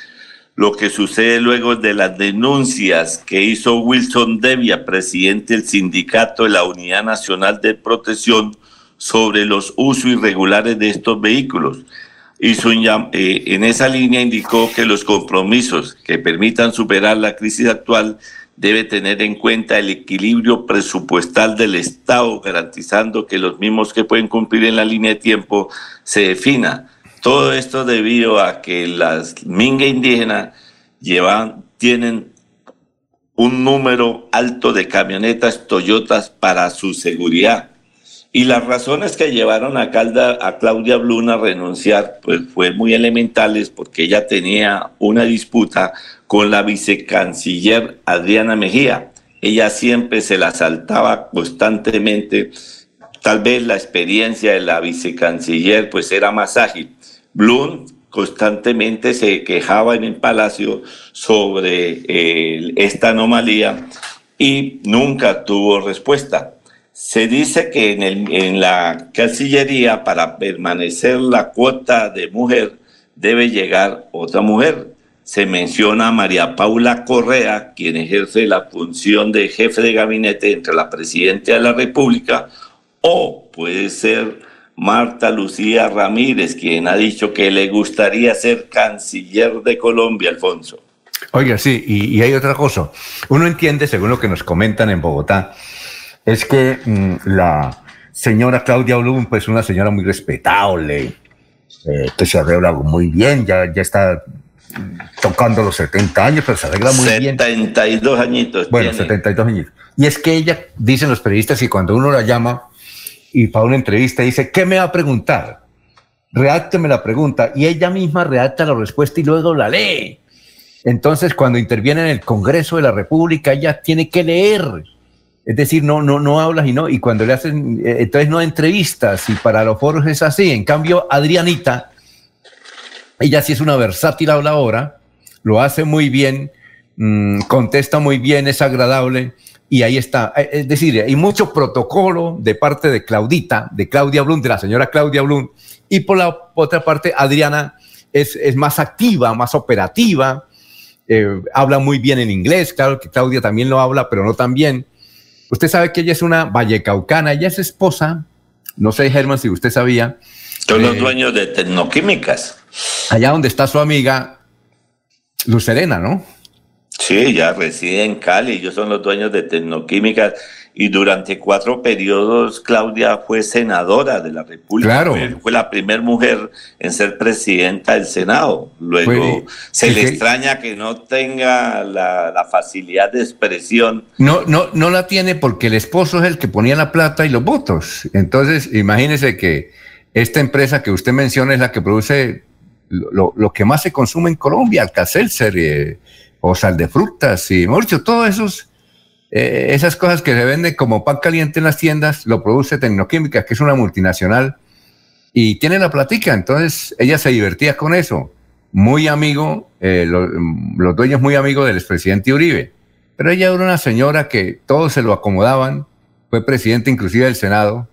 Lo que sucede luego de las denuncias que hizo Wilson Devia, presidente del sindicato de la Unidad Nacional de Protección, sobre los usos irregulares de estos vehículos. Un, eh, en esa línea indicó que los compromisos que permitan superar la crisis actual debe tener en cuenta el equilibrio presupuestal del Estado, garantizando que los mismos que pueden cumplir en la línea de tiempo se defina. Todo esto debido a que las minga indígenas llevan, tienen un número alto de camionetas Toyotas para su seguridad. Y las razones que llevaron a, Calda, a Claudia Blum a renunciar pues, fue muy elementales porque ella tenía una disputa con la vicecanciller Adriana Mejía. Ella siempre se la saltaba constantemente. Tal vez la experiencia de la vicecanciller pues era más ágil. Blum constantemente se quejaba en el palacio sobre eh, esta anomalía y nunca tuvo respuesta. Se dice que en, el, en la Cancillería, para permanecer la cuota de mujer, debe llegar otra mujer. Se menciona a María Paula Correa, quien ejerce la función de jefe de gabinete entre la presidenta de la República, o puede ser Marta Lucía Ramírez, quien ha dicho que le gustaría ser canciller de Colombia, Alfonso. Oiga, sí, y, y hay otra cosa. Uno entiende, según lo que nos comentan en Bogotá, es que mm, la señora Claudia Blum, pues una señora muy respetable, eh, que se arregla muy bien, ya, ya está tocando los 70 años, pero se arregla muy bien. 72 añitos. Bueno, tiene. 72 añitos. Y es que ella, dicen los periodistas, que cuando uno la llama y para una entrevista dice, ¿qué me va a preguntar? Redácteme la pregunta. Y ella misma redacta la respuesta y luego la lee. Entonces, cuando interviene en el Congreso de la República, ella tiene que leer. Es decir, no, no, no hablas y no, y cuando le hacen, eh, entonces no entrevistas, y para los foros es así. En cambio, Adrianita, ella sí es una versátil habladora, lo hace muy bien, mmm, contesta muy bien, es agradable, y ahí está. Eh, Es decir, hay mucho protocolo de parte de Claudita, de Claudia Blum, de la señora Claudia Blum, y por la otra parte, Adriana es, es más activa, más operativa, eh, habla muy bien en inglés, claro que Claudia también lo habla, pero no tan bien. Usted sabe que ella es una vallecaucana, ella es esposa, no sé, Germán, si usted sabía. Son los dueños de Tecnoquímicas. Allá donde está su amiga Lucerena, ¿no? Sí, ya reside en Cali, ellos son los dueños de Tecnoquímicas y durante cuatro periodos Claudia fue senadora de la República. Claro. Fue, fue la primera mujer en ser presidenta del Senado. Luego Fue- se le extraña que no tenga la, la facilidad de expresión. No, no, no la tiene porque el esposo es el que ponía la plata y los votos. Entonces, imagínese que esta empresa que usted menciona es la que produce lo, lo- lo que más se consume en Colombia, Alcacelser eh, o sal de frutas y, mejor dicho, todos esos, eh, esas cosas que se venden como pan caliente en las tiendas, lo produce Tecnoquímica, que es una multinacional, y tiene la platica. Entonces, ella se divertía con eso. Muy amigo, eh, lo- los dueños muy amigos del expresidente Uribe. Pero ella era una señora que todos se lo acomodaban, fue presidente inclusive del Senado.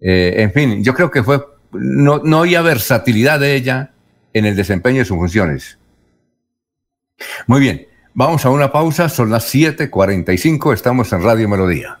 Eh, en fin, yo creo que fue, no, no había versatilidad de ella en el desempeño de sus funciones. Muy bien, vamos a una pausa, son las 7:45, estamos en Radio Melodía.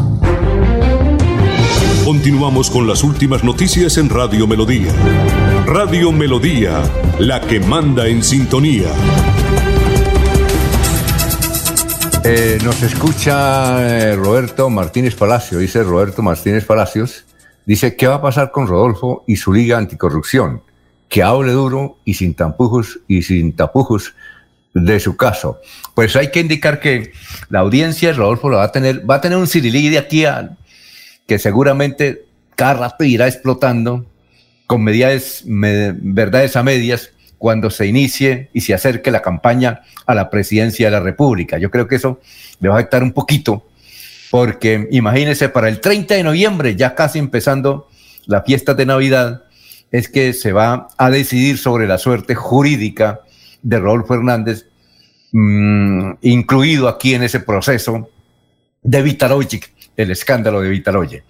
Continuamos con las últimas noticias en Radio Melodía. Radio Melodía, la que manda en sintonía. Eh, nos escucha eh, Roberto Martínez Palacio, dice Roberto Martínez Palacios, dice, ¿qué va a pasar con Rodolfo y su liga anticorrupción? Que hable duro y sin tapujos y sin tapujos de su caso. Pues hay que indicar que la audiencia Rodolfo va a tener, va a tener un cirilí de aquí a que seguramente cada rato irá explotando con medidas, verdades a medias cuando se inicie y se acerque la campaña a la presidencia de la República. Yo creo que eso le va a afectar un poquito, porque imagínense, para el 30 de noviembre, ya casi empezando la fiesta de Navidad, es que se va a decidir sobre la suerte jurídica de Rodolfo Hernández, mm, incluido aquí en ese proceso de Vitalogic, el escándalo de Vitaloye.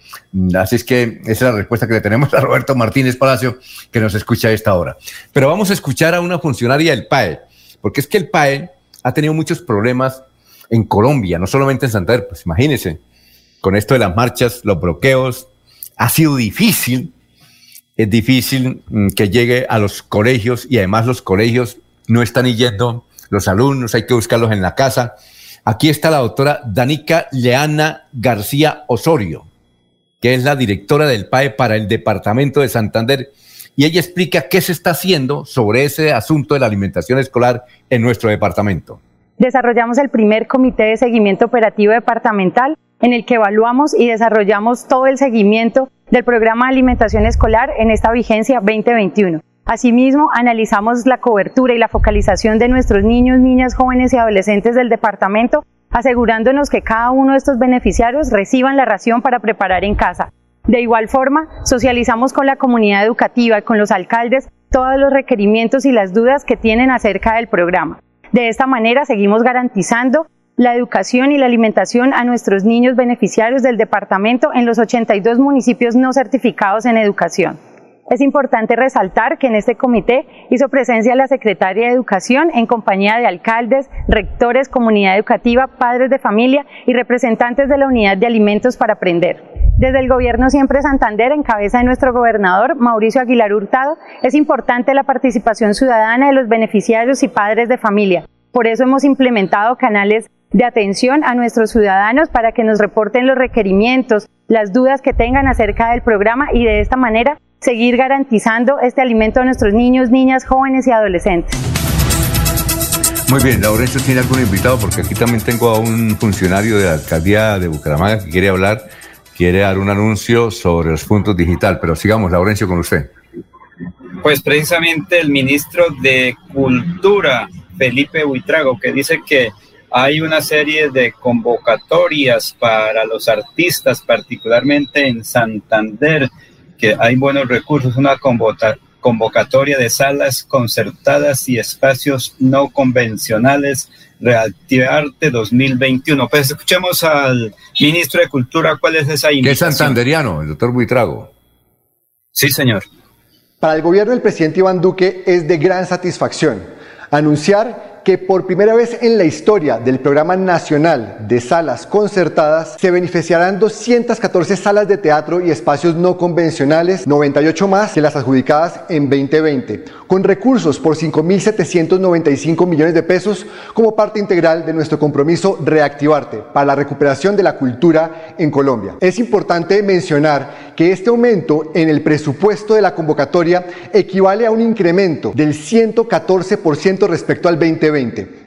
Así es que esa es la respuesta que le tenemos a Roberto Martínez Palacio, que nos escucha a esta hora. Pero vamos a escuchar a una funcionaria del PAE, porque es que el PAE ha tenido muchos problemas en Colombia, no solamente en Santander, pues imagínense, con esto de las marchas, los bloqueos, ha sido difícil, es difícil mm, que llegue a los colegios y además los colegios no están yendo los alumnos, hay que buscarlos en la casa. Aquí está la doctora Danica Leana García Osorio, que es la directora del PAE para el Departamento de Santander, y ella explica qué se está haciendo sobre ese asunto de la alimentación escolar en nuestro departamento. Desarrollamos el primer comité de seguimiento operativo departamental en el que evaluamos y desarrollamos todo el seguimiento del programa de alimentación escolar en esta vigencia 2021. Asimismo, analizamos la cobertura y la focalización de nuestros niños, niñas, jóvenes y adolescentes del departamento, asegurándonos que cada uno de estos beneficiarios reciban la ración para preparar en casa. De igual forma, socializamos con la comunidad educativa y con los alcaldes todos los requerimientos y las dudas que tienen acerca del programa. De esta manera, seguimos garantizando la educación y la alimentación a nuestros niños beneficiarios del departamento en los 82 municipios no certificados en educación. Es importante resaltar que en este comité hizo presencia la secretaria de Educación en compañía de alcaldes, rectores, comunidad educativa, padres de familia y representantes de la Unidad de Alimentos para Aprender. Desde el Gobierno Siempre Santander, en cabeza de nuestro gobernador Mauricio Aguilar Hurtado, es importante la participación ciudadana de los beneficiarios y padres de familia. Por eso hemos implementado canales de atención a nuestros ciudadanos para que nos reporten los requerimientos, las dudas que tengan acerca del programa y de esta manera seguir garantizando este alimento a nuestros niños, niñas, jóvenes y adolescentes. Muy bien, Laurencio tiene algún invitado porque aquí también tengo a un funcionario de la alcaldía de Bucaramanga que quiere hablar, quiere dar un anuncio sobre los puntos digital, pero sigamos, Laurencio, con usted. Pues precisamente el ministro de Cultura, Felipe Buitrago, que dice que hay una serie de convocatorias para los artistas, particularmente en Santander, que hay buenos recursos, una convocatoria de salas concertadas y espacios no convencionales, Reactivarte 2021. Pues escuchemos al ministro de Cultura, ¿cuál es esa invitación? ¿Qué santanderiano, el doctor Buitrago? Sí, señor. Para el gobierno del presidente Iván Duque es de gran satisfacción anunciar que por primera vez en la historia del Programa Nacional de Salas Concertadas se beneficiarán 214 salas de teatro y espacios no convencionales, 98 más que las adjudicadas en 2020, con recursos por 5.795 millones de pesos como parte integral de nuestro compromiso Reactivarte para la recuperación de la cultura en Colombia. Es importante mencionar que este aumento en el presupuesto de la convocatoria equivale a un incremento del 114% respecto al 2020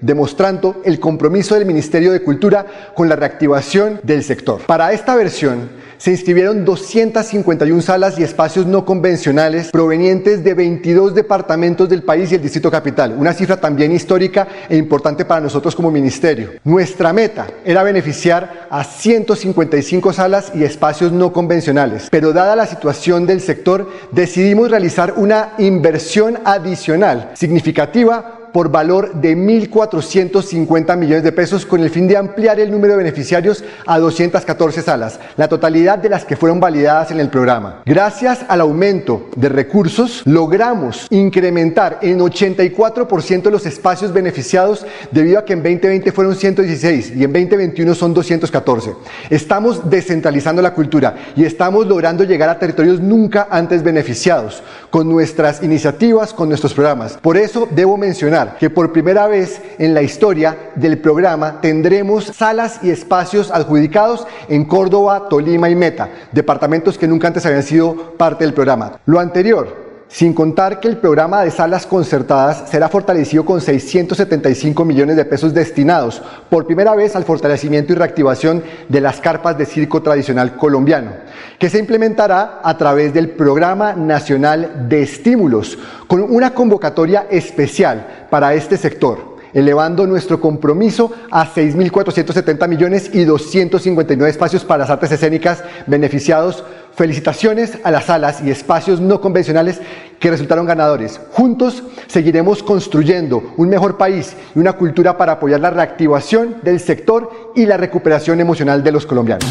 demostrando el compromiso del Ministerio de Cultura con la reactivación del sector. Para esta versión, se inscribieron 251 salas y espacios no convencionales provenientes de 22 departamentos del país y el Distrito Capital, una cifra también histórica e importante para nosotros como ministerio. Nuestra meta era beneficiar a 155 salas y espacios no convencionales, pero dada la situación del sector, decidimos realizar una inversión adicional significativa por valor de 1.450 millones de pesos con el fin de ampliar el número de beneficiarios a 214 salas, la totalidad de las que fueron validadas en el programa. Gracias al aumento de recursos, logramos incrementar en 84% los espacios beneficiados debido a que en 2020 fueron 116 y en 2021 son 214. Estamos descentralizando la cultura y estamos logrando llegar a territorios nunca antes beneficiados con nuestras iniciativas, con nuestros programas. Por eso debo mencionar que por primera vez en la historia del programa tendremos salas y espacios adjudicados en Córdoba, Tolima y Meta, departamentos que nunca antes habían sido parte del programa. Lo anterior sin contar que el programa de salas concertadas será fortalecido con 675 millones de pesos destinados por primera vez al fortalecimiento y reactivación de las carpas de circo tradicional colombiano, que se implementará a través del Programa Nacional de Estímulos, con una convocatoria especial para este sector elevando nuestro compromiso a 6.470 millones y 259 espacios para las artes escénicas beneficiados Felicitaciones a las salas y espacios no convencionales que resultaron ganadores. Juntos seguiremos construyendo un mejor país y una cultura para apoyar la reactivación del sector y la recuperación emocional de los colombianos.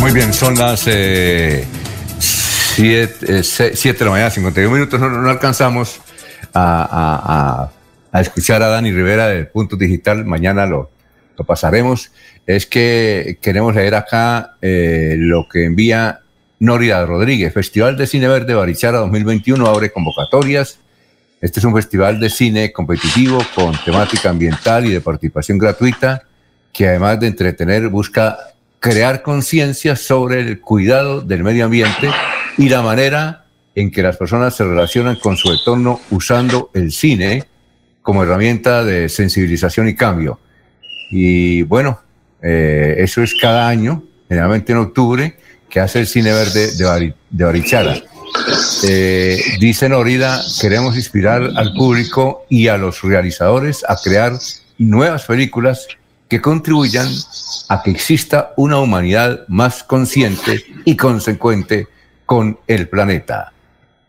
Muy bien, son las 7 eh, eh, de la mañana, 51 minutos. No, alcanzamos a, escuchar a Dani Rivera del Punto Digital. Mañana lo, lo pasaremos. Es que queremos leer acá eh, lo que envía Noria Rodríguez, Festival de Cine Verde Barichara 2021 abre convocatorias. Este es un festival de cine competitivo con temática ambiental y de participación gratuita que además de entretener busca crear conciencia sobre el cuidado del medio ambiente y la manera en que las personas se relacionan con su entorno usando el cine como herramienta de sensibilización y cambio. Y bueno, eh, eso es cada año, generalmente en octubre, que hace el Cine Verde de, Barichara. Eh, dice Norida, queremos inspirar al público y a los realizadores a crear nuevas películas que contribuyan a que exista una humanidad más consciente y consecuente con el planeta.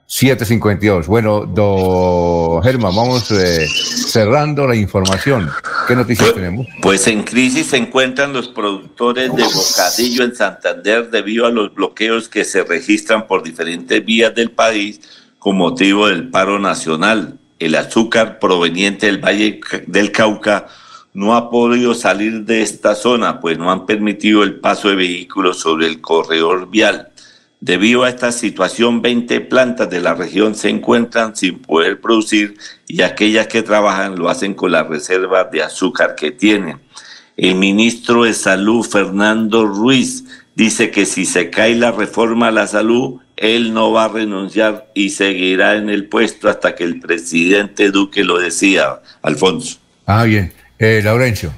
752. Bueno, do Germán, vamos eh, cerrando la información. ¿Qué noticias pues, tenemos? Pues en crisis se encuentran los productores de bocadillo en Santander debido a los bloqueos que se registran por diferentes vías del país con motivo del paro nacional. El azúcar proveniente del Valle del Cauca no ha podido salir de esta zona, pues no han permitido el paso de vehículos sobre el corredor vial. Debido a esta situación, 20 plantas de la región se encuentran sin poder producir y aquellas que trabajan lo hacen con la reserva de azúcar que tienen. El ministro de Salud, Fernando Ruiz, dice que si se cae la reforma a la salud, él no va a renunciar y seguirá en el puesto hasta que el presidente Duque lo decida. Alfonso. Ah, bien. Eh, Laurencio.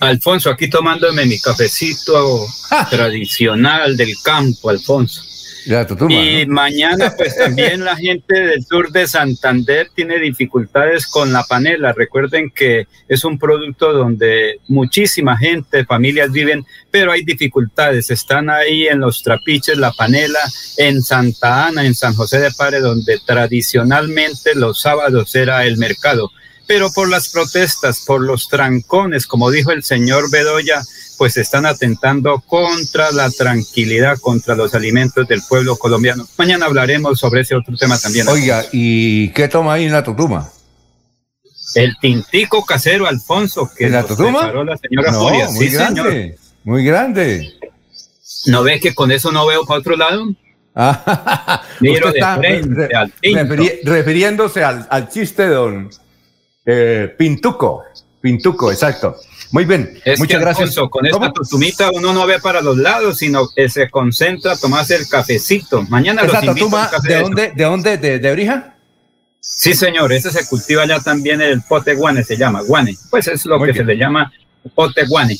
Alfonso, aquí tomándome mi cafecito tradicional del campo, Alfonso. y mañana pues también la gente del sur de Santander tiene dificultades con la panela. Recuerden que es un producto donde muchísima gente, familias viven, pero hay dificultades. Están ahí en los trapiches, la panela, en Santa Ana, en San José de Pare, donde tradicionalmente los sábados era el mercado pero por las protestas, por los trancones, como dijo el señor Bedoya, pues están atentando contra la tranquilidad, contra los alimentos del pueblo colombiano. Mañana hablaremos sobre ese otro tema también. Oiga, ¿y qué toma ahí en la tutuma? El tintico casero, Alfonso, que ¿En la tutuma? la señora no, Muy grande, muy grande. ¿No ves que con eso no veo para otro lado? Miro de frente, al refiriéndose al, al chiste de don eh, Pintuco, Pintuco, exacto. Muy bien, muchas gracias. con esta tutumita uno no ve para los lados, sino que se concentra a tomarse el cafecito. Mañana los invito ¿de dónde, ¿De dónde? ¿De, de Brija? Sí, señor, ese se cultiva ya también el pote guane, se llama guane. Pues es lo que se le llama pote guane.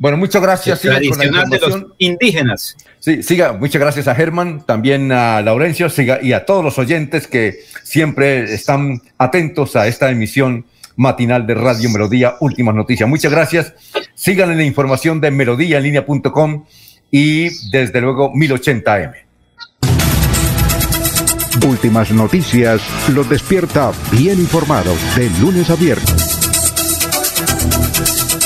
Bueno, muchas gracias. Tradicional de los indígenas. Sí, siga. Muchas gracias a Germán, también a Laurencio, siga y a todos los oyentes que siempre están atentos a esta emisión matinal de Radio Melodía, Últimas Noticias. Muchas gracias. Sigan en la información de melodíaenlínea.com y desde luego 1080M. Últimas noticias los despierta bien informados de lunes a viernes.